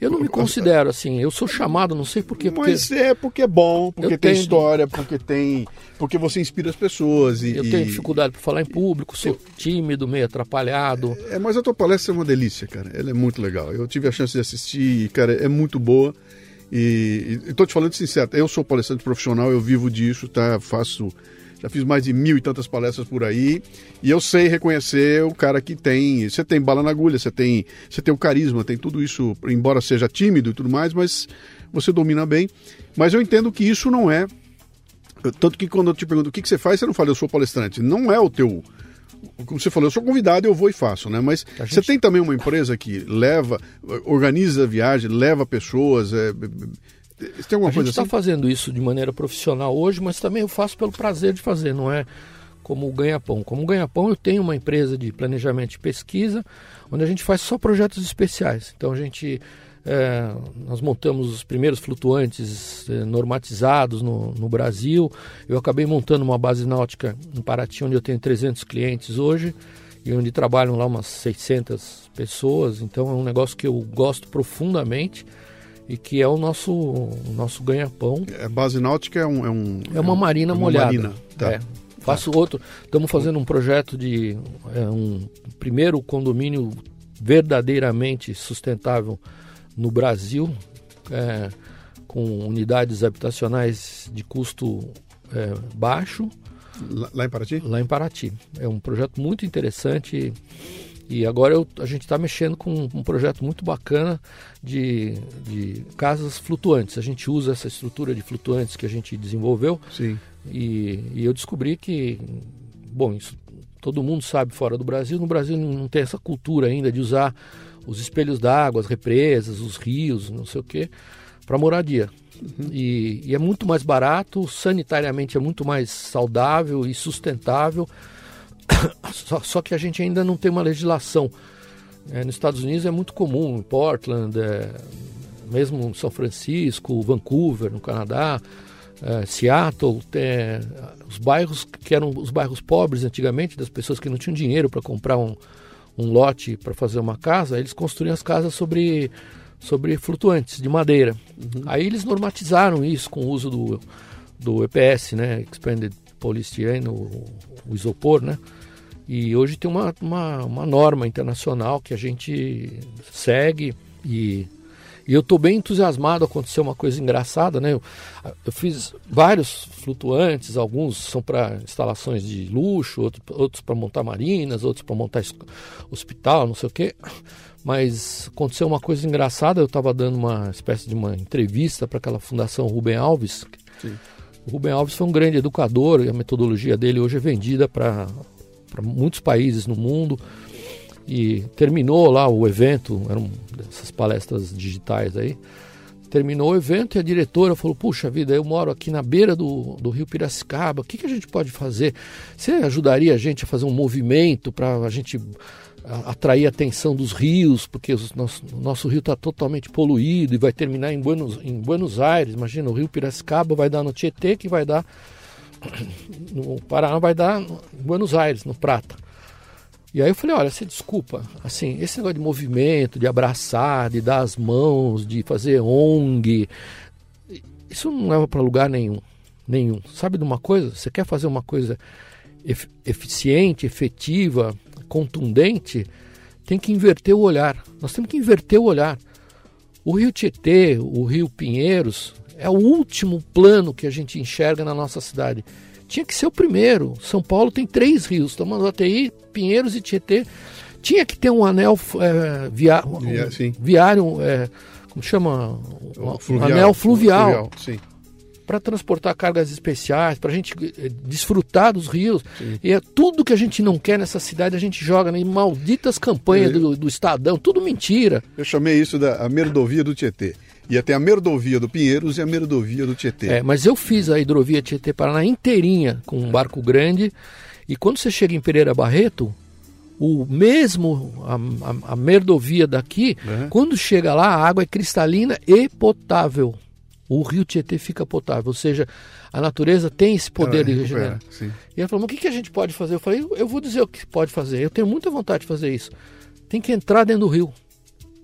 Eu não me considero assim, eu sou chamado, não sei porquê, porque
Mas é porque é bom, porque
Eu
tem
tenho-
história, porque tem. Porque você inspira as pessoas. E,
eu tenho dificuldade para falar em público, sou tímido, meio atrapalhado.
É, mas a tua palestra é uma delícia, cara. Ela é muito legal. Eu tive a chance de assistir cara, é muito boa. E, e tô te falando sincero, eu sou palestrante profissional, eu vivo disso, tá? Faço. Já fiz mais de mil e tantas palestras por aí. E eu sei reconhecer o cara que tem. Você tem bala na agulha, você tem, você tem o carisma, tem tudo isso, embora seja tímido e tudo mais, mas você domina bem. Mas eu entendo que isso não é. Tanto que quando eu te pergunto o que, que você faz, você não fala, eu sou palestrante. Não é o teu. Como você falou, eu sou convidado, eu vou e faço, né? Mas
gente-
você tem também uma empresa que leva, organiza a viagem, leva pessoas. É, tem alguma
A gente
coisa
está
assim?
fazendo isso de maneira profissional hoje, mas também eu faço pelo prazer de fazer, não é como ganha-pão. Como ganha-pão, eu tenho uma empresa de planejamento e pesquisa, onde a gente faz só projetos especiais. Então a gente. é, nós montamos os primeiros flutuantes é, normatizados no, no Brasil. Eu acabei montando uma base náutica em Paraty, onde eu tenho 300 clientes hoje e onde trabalham lá umas 600 pessoas. Então é um negócio que eu gosto profundamente e que é o nosso, o nosso ganha-pão.
É, base náutica é um. É, um,
É uma marina
é uma
molhada.
marina, tá.
É. Faço outro. Estamos fazendo um projeto de é, um primeiro condomínio verdadeiramente sustentável no Brasil, é, com unidades habitacionais de custo é, baixo,
Lá, lá em Paraty?
lá em Paraty. É um projeto muito interessante e agora eu- a gente está mexendo com um projeto muito bacana de, de casas flutuantes. A gente usa essa estrutura de flutuantes que a gente desenvolveu
Sim.
e, e eu descobri que, bom, isso todo mundo sabe fora do Brasil. No Brasil não tem essa cultura ainda de usar os espelhos d'água, as represas, os rios, não sei o quê, para moradia. E, e é muito mais barato, sanitariamente é muito mais saudável e sustentável. Só, só que a gente ainda não tem uma legislação. É, nos Estados Unidos é muito comum, em Portland, é, mesmo em São Francisco, Vancouver, no Canadá, é, Seattle, tem, os bairros que eram os bairros pobres antigamente, das pessoas que não tinham dinheiro para comprar um, um lote para fazer uma casa, eles construíam as casas sobre, sobre flutuantes de madeira. Aí eles normatizaram isso com o uso do, do EPS, né, Expanded Polystyrene, o, isopor, né? E hoje tem uma, uma, uma norma internacional que a gente segue e, E eu estou bem entusiasmado, aconteceu uma coisa engraçada, né? Eu, eu fiz vários flutuantes, alguns são para instalações de luxo, outro, outros para montar marinas, outros para montar hospital, não sei o quê. Mas aconteceu uma coisa engraçada, eu estava dando uma espécie de uma entrevista para aquela fundação Rubem Alves. O Rubem Alves foi um grande educador e a metodologia dele hoje é vendida para muitos países no mundo. E terminou lá o evento, eram essas palestras digitais aí. Terminou o evento e a diretora falou: Puxa vida, eu moro aqui na beira do, do rio Piracicaba, o que, que a gente pode fazer? Você ajudaria a gente a fazer um movimento para a gente atrair a atenção dos rios, porque os nosso, o nosso rio está totalmente poluído e vai terminar em Buenos, em Buenos Aires. Imagina, o rio Piracicaba vai dar no Tietê, que vai dar no Paraná, vai dar em Buenos Aires, no Prata. E aí eu falei, olha, você desculpa, assim, esse negócio de movimento, de abraçar, de dar as mãos, de fazer ONG, isso não leva para lugar nenhum, nenhum. Sabe de uma coisa? Você quer fazer uma coisa ef- eficiente, efetiva, contundente, tem que inverter o olhar. Nós temos que inverter o olhar. O Rio Tietê, o Rio Pinheiros, é o último plano que a gente enxerga na nossa cidade. Tinha que ser o primeiro. São Paulo tem três rios, Tamanduateí, Pinheiros e Tietê. Tinha que ter um anel é, via, um, viário, é, como chama? Um, um
Fluvial,
anel fluvial
Sim.
Para transportar cargas especiais, para a gente eh, desfrutar dos rios. E é tudo que a gente não quer nessa cidade, a gente joga em malditas campanhas do, do Estadão, tudo mentira.
Eu chamei isso da merdovia do Tietê. Ia ter a merdovia do Pinheiros e a merdovia do Tietê.
É, mas eu fiz a hidrovia Tietê Paraná inteirinha com um barco grande. E quando você chega em Pereira Barreto, o mesmo, a, a, a merdovia daqui, quando chega lá, a água é cristalina e potável. O rio Tietê fica potável, ou seja, a natureza tem esse poder de regenerar. E ela falou, mas o que, a gente pode fazer? Eu falei, eu vou dizer o que pode fazer. Eu tenho muita vontade de fazer isso. Tem que entrar dentro do rio.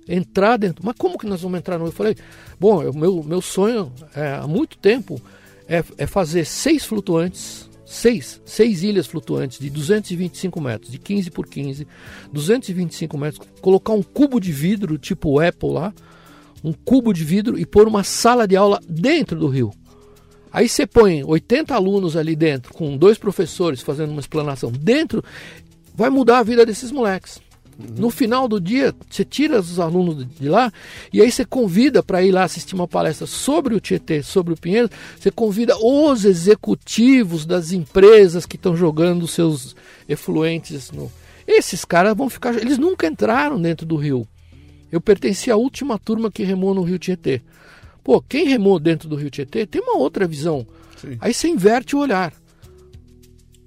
Entrar dentro. Mas como que nós vamos entrar no rio? Eu falei, bom, o meu, meu sonho é, há muito tempo é, é fazer seis flutuantes, seis, seis ilhas flutuantes de 225 metros, de 15 por 15, 225 metros, colocar um cubo de vidro, tipo Apple lá, um cubo de vidro e pôr uma sala de aula dentro do rio. Aí você põe 80 alunos ali dentro, com dois professores fazendo uma explanação dentro, vai mudar a vida desses moleques. No final do dia, você tira os alunos de lá e aí você convida para ir lá assistir uma palestra sobre o Tietê, sobre o Pinheiro. Você convida os executivos das empresas que estão jogando seus efluentes no. Esses caras vão ficar. Eles nunca entraram dentro do rio. Eu pertenci à última turma que remou no Rio Tietê. Pô, quem remou dentro do Rio Tietê tem uma outra visão.
Sim.
Aí você inverte o olhar.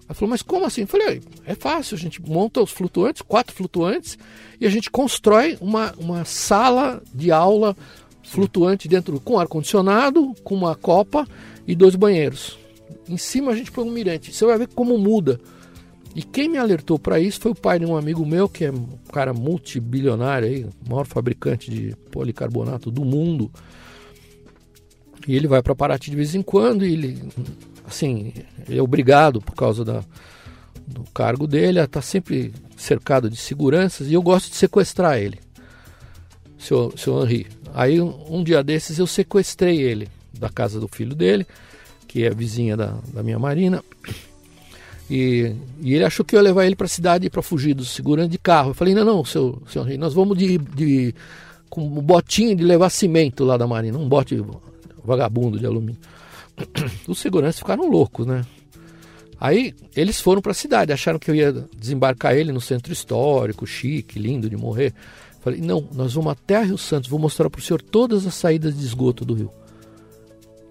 Ela falou, mas como assim? Eu falei, é fácil, a gente monta os flutuantes, quatro flutuantes, e a gente constrói uma, uma sala de aula flutuante dentro, com ar-condicionado, com uma copa e dois banheiros. Em cima a gente põe um mirante. Você vai ver como muda. E quem me alertou para isso foi o pai de um amigo meu, que é um cara multibilionário, aí, maior fabricante de policarbonato do mundo. E ele vai para Paraty de vez em quando e ele, assim, ele é obrigado por causa da, do cargo dele a estar sempre cercado de seguranças e eu gosto de sequestrar ele, seu, seu Henri. Aí um, um dia desses eu sequestrei ele da casa do filho dele, que é vizinha da, da minha marina. E, e ele achou que eu ia levar ele para a cidade para fugir dos seguranças de carro. Eu falei: não, não, seu, seu Henri, nós vamos de, de com um botinho de levar cimento lá da marina, um bote vagabundo de alumínio. Os seguranças ficaram loucos, né? Aí eles foram para a cidade, acharam que eu ia desembarcar ele no centro histórico, chique, lindo de morrer. Falei, não, nós vamos até Rio Santos, vou mostrar para o senhor todas as saídas de esgoto do rio.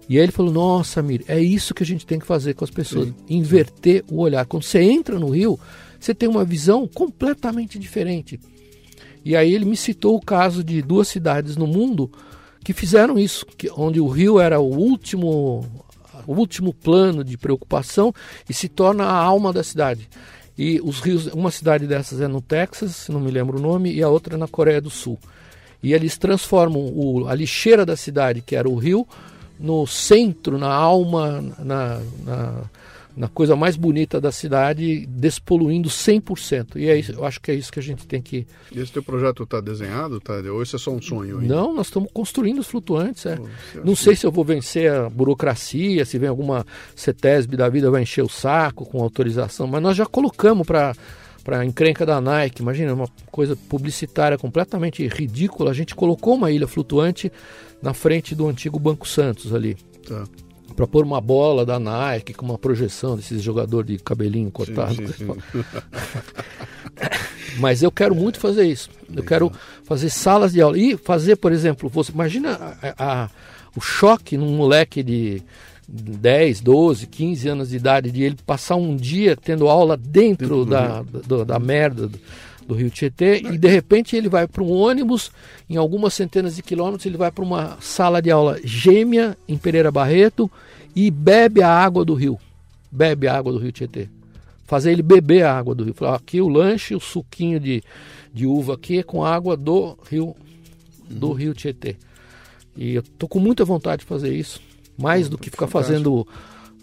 E aí ele falou, nossa, Mir, é isso que a gente tem que fazer com as pessoas, inverter o olhar. Quando você entra no rio, você tem uma visão completamente diferente. E aí ele me citou o caso de duas cidades no mundo que fizeram isso, que, onde o rio era o último, o último plano de preocupação e se torna a alma da cidade. E os rios, uma cidade dessas é no Texas, não me lembro o nome, e a outra é na Coreia do Sul. E eles transformam o, a lixeira da cidade, que era o rio, no centro, na alma, na, na na coisa mais bonita da cidade, despoluindo 100%. E é isso, eu acho que é isso que a gente tem que.
E esse teu projeto está desenhado, tá? Ou isso é só um sonho? Ainda?
Não, nós estamos construindo os flutuantes. É.
Pô, você
Não sei se eu vou vencer a burocracia, se vem alguma CETESB da vida vai encher o saco com autorização, mas nós já colocamos para para encrenca da Nike, imagina uma coisa publicitária completamente ridícula. A gente colocou uma ilha flutuante na frente do antigo Banco Santos ali,
Tá.
para pôr uma bola da Nike com uma projeção desses jogadores de cabelinho cortado.
sim, sim.
Mas eu quero muito fazer isso. Eu quero fazer salas de aula. E fazer, por exemplo, você imagina a- a- o choque num moleque de 10, 12, 15 anos de idade, de ele passar um dia tendo aula dentro, da, do- da merda do, Rio Tietê e de repente ele vai para um ônibus em algumas centenas de quilômetros, ele vai para uma sala de aula gêmea em Pereira Barreto e bebe a água do rio. Bebe a água do Rio Tietê fazer ele beber a água do rio. Falar, aqui o lanche, o suquinho de, de uva aqui é com água do rio do rio Tietê. E eu tô com muita vontade de fazer isso, mais do que ficar fazendo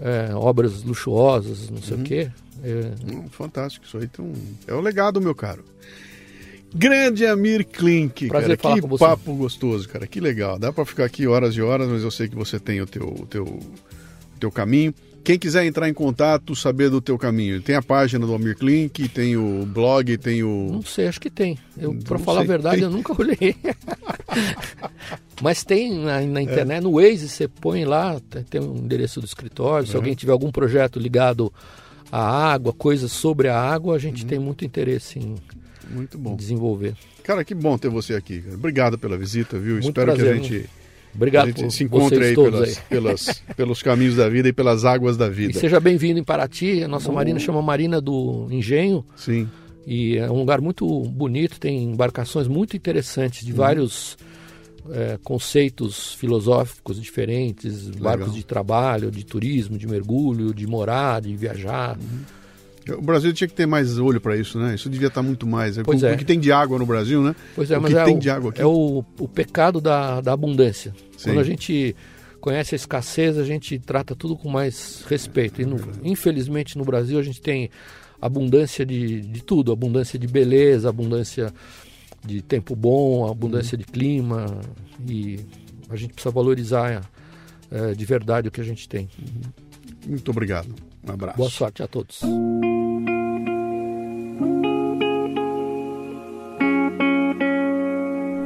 é, obras luxuosas, não sei o quê. É,
Hum, fantástico, isso aí tem um... é o legado, meu caro. Grande Amir Klink,
Prazer
cara, que papo gostoso, cara, que legal. Dá pra ficar aqui horas e horas, mas eu sei que você tem o teu, o teu, o teu caminho. Quem quiser entrar em contato, saber do teu caminho, tem a página do Amir Klink, tem o blog, tem o...
não sei, acho que tem. Eu, para falar
sei,
a verdade,
tem.
eu nunca olhei. Mas tem na, na internet, no Waze, você põe lá, tem, o endereço do escritório. Se alguém tiver algum projeto ligado à água, coisas sobre a água, a gente tem muito interesse em
Muito bom.
desenvolver.
Cara, que bom ter você aqui. cara. Obrigado pela visita, viu?
Muito
Espero
prazer,
que a gente,
Obrigado
a gente se encontre aí pelas,
aí.
pelas- pelos caminhos da vida e pelas águas da
E
vida.
seja bem-vindo em Paraty. A nossa marina chama Marina do Engenho
Sim.
e é um lugar muito bonito. Tem embarcações muito interessantes de
Uhum.
vários é, conceitos filosóficos diferentes, barcos de trabalho, de turismo, de mergulho, de morar, de viajar.
O Brasil tinha que ter mais olho para isso, né? Isso devia estar muito mais.
Pois
o,
é.
o que tem de água no Brasil, né?
Pois é,
o
mas
que
é,
tem
o,
de água aqui.
é o, o pecado da, da abundância.
Sim.
Quando a gente conhece a escassez, a gente trata tudo com mais respeito. E no- infelizmente no Brasil a gente tem abundância de, de tudo, abundância de beleza, abundância de tempo bom, abundância de clima e a gente precisa valorizar eh, de verdade o que a gente tem.
Muito obrigado. Um abraço.
Boa sorte a todos.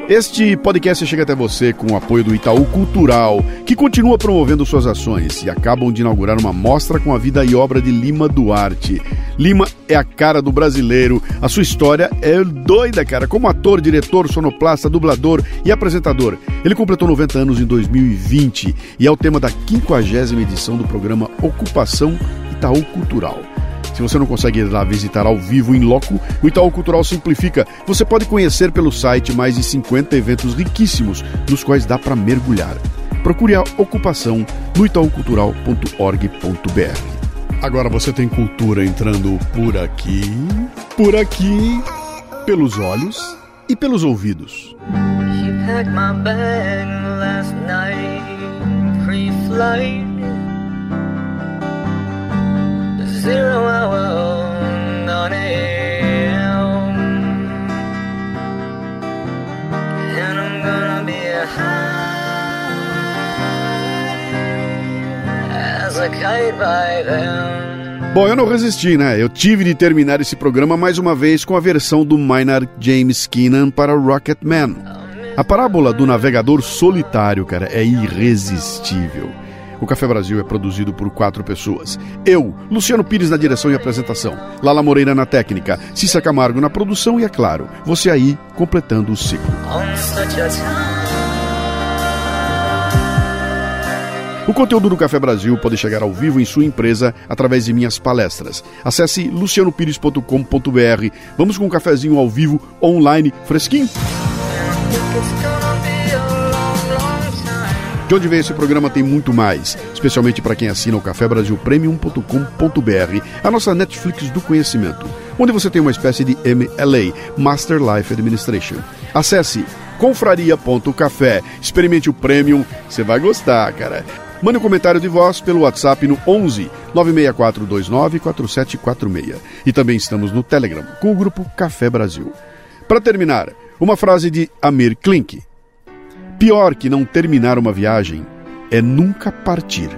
Este podcast chega até você com o apoio do Itaú Cultural, que continua promovendo suas ações e acabam de inaugurar uma mostra com a vida e obra de Lima Duarte. Lima é a cara do brasileiro, a sua história é doida, cara, como ator, diretor, sonoplasta, dublador e apresentador. Ele completou 90 anos em 2020 e é o tema da 50ª edição do programa Ocupação Itaú Cultural. Se você não consegue ir lá visitar ao vivo em loco, o Itaú Cultural simplifica. Você pode conhecer pelo site mais de 50 eventos riquíssimos, nos quais dá para mergulhar. Procure a ocupação no itaucultural.org.br. Agora você tem cultura entrando por aqui, por aqui, pelos olhos e pelos ouvidos.
She packed my bag last night, pre-flight. Zero hour, 9 a.m. And I'm gonna be high as a.
Bom, eu não resisti, né? Eu tive de terminar esse programa mais uma vez com a versão do Maynard James Keenan para Rocket Man. A parábola do navegador solitário, cara, é irresistível. O Café Brasil é produzido por quatro pessoas. Eu, Luciano Pires na direção e apresentação, Lala Moreira na técnica, Cissa Camargo na produção e, é claro, você aí completando o ciclo. O conteúdo do Café Brasil pode chegar ao vivo em sua empresa através de minhas palestras. Acesse lucianopires.com.br. Vamos com um cafezinho ao vivo, online, fresquinho. De onde vem esse programa tem muito mais, especialmente para quem assina o cafebrasilpremium.com.br, a nossa Netflix do conhecimento, onde você tem uma espécie de MLA, Master Life Administration. Acesse confraria.café, experimente o Premium, você vai gostar, cara. Mande um comentário de voz pelo WhatsApp no 11 964294746. E também estamos no Telegram com o grupo Café Brasil. Para terminar, uma frase de Amir Klink. Pior que não terminar uma viagem é nunca partir.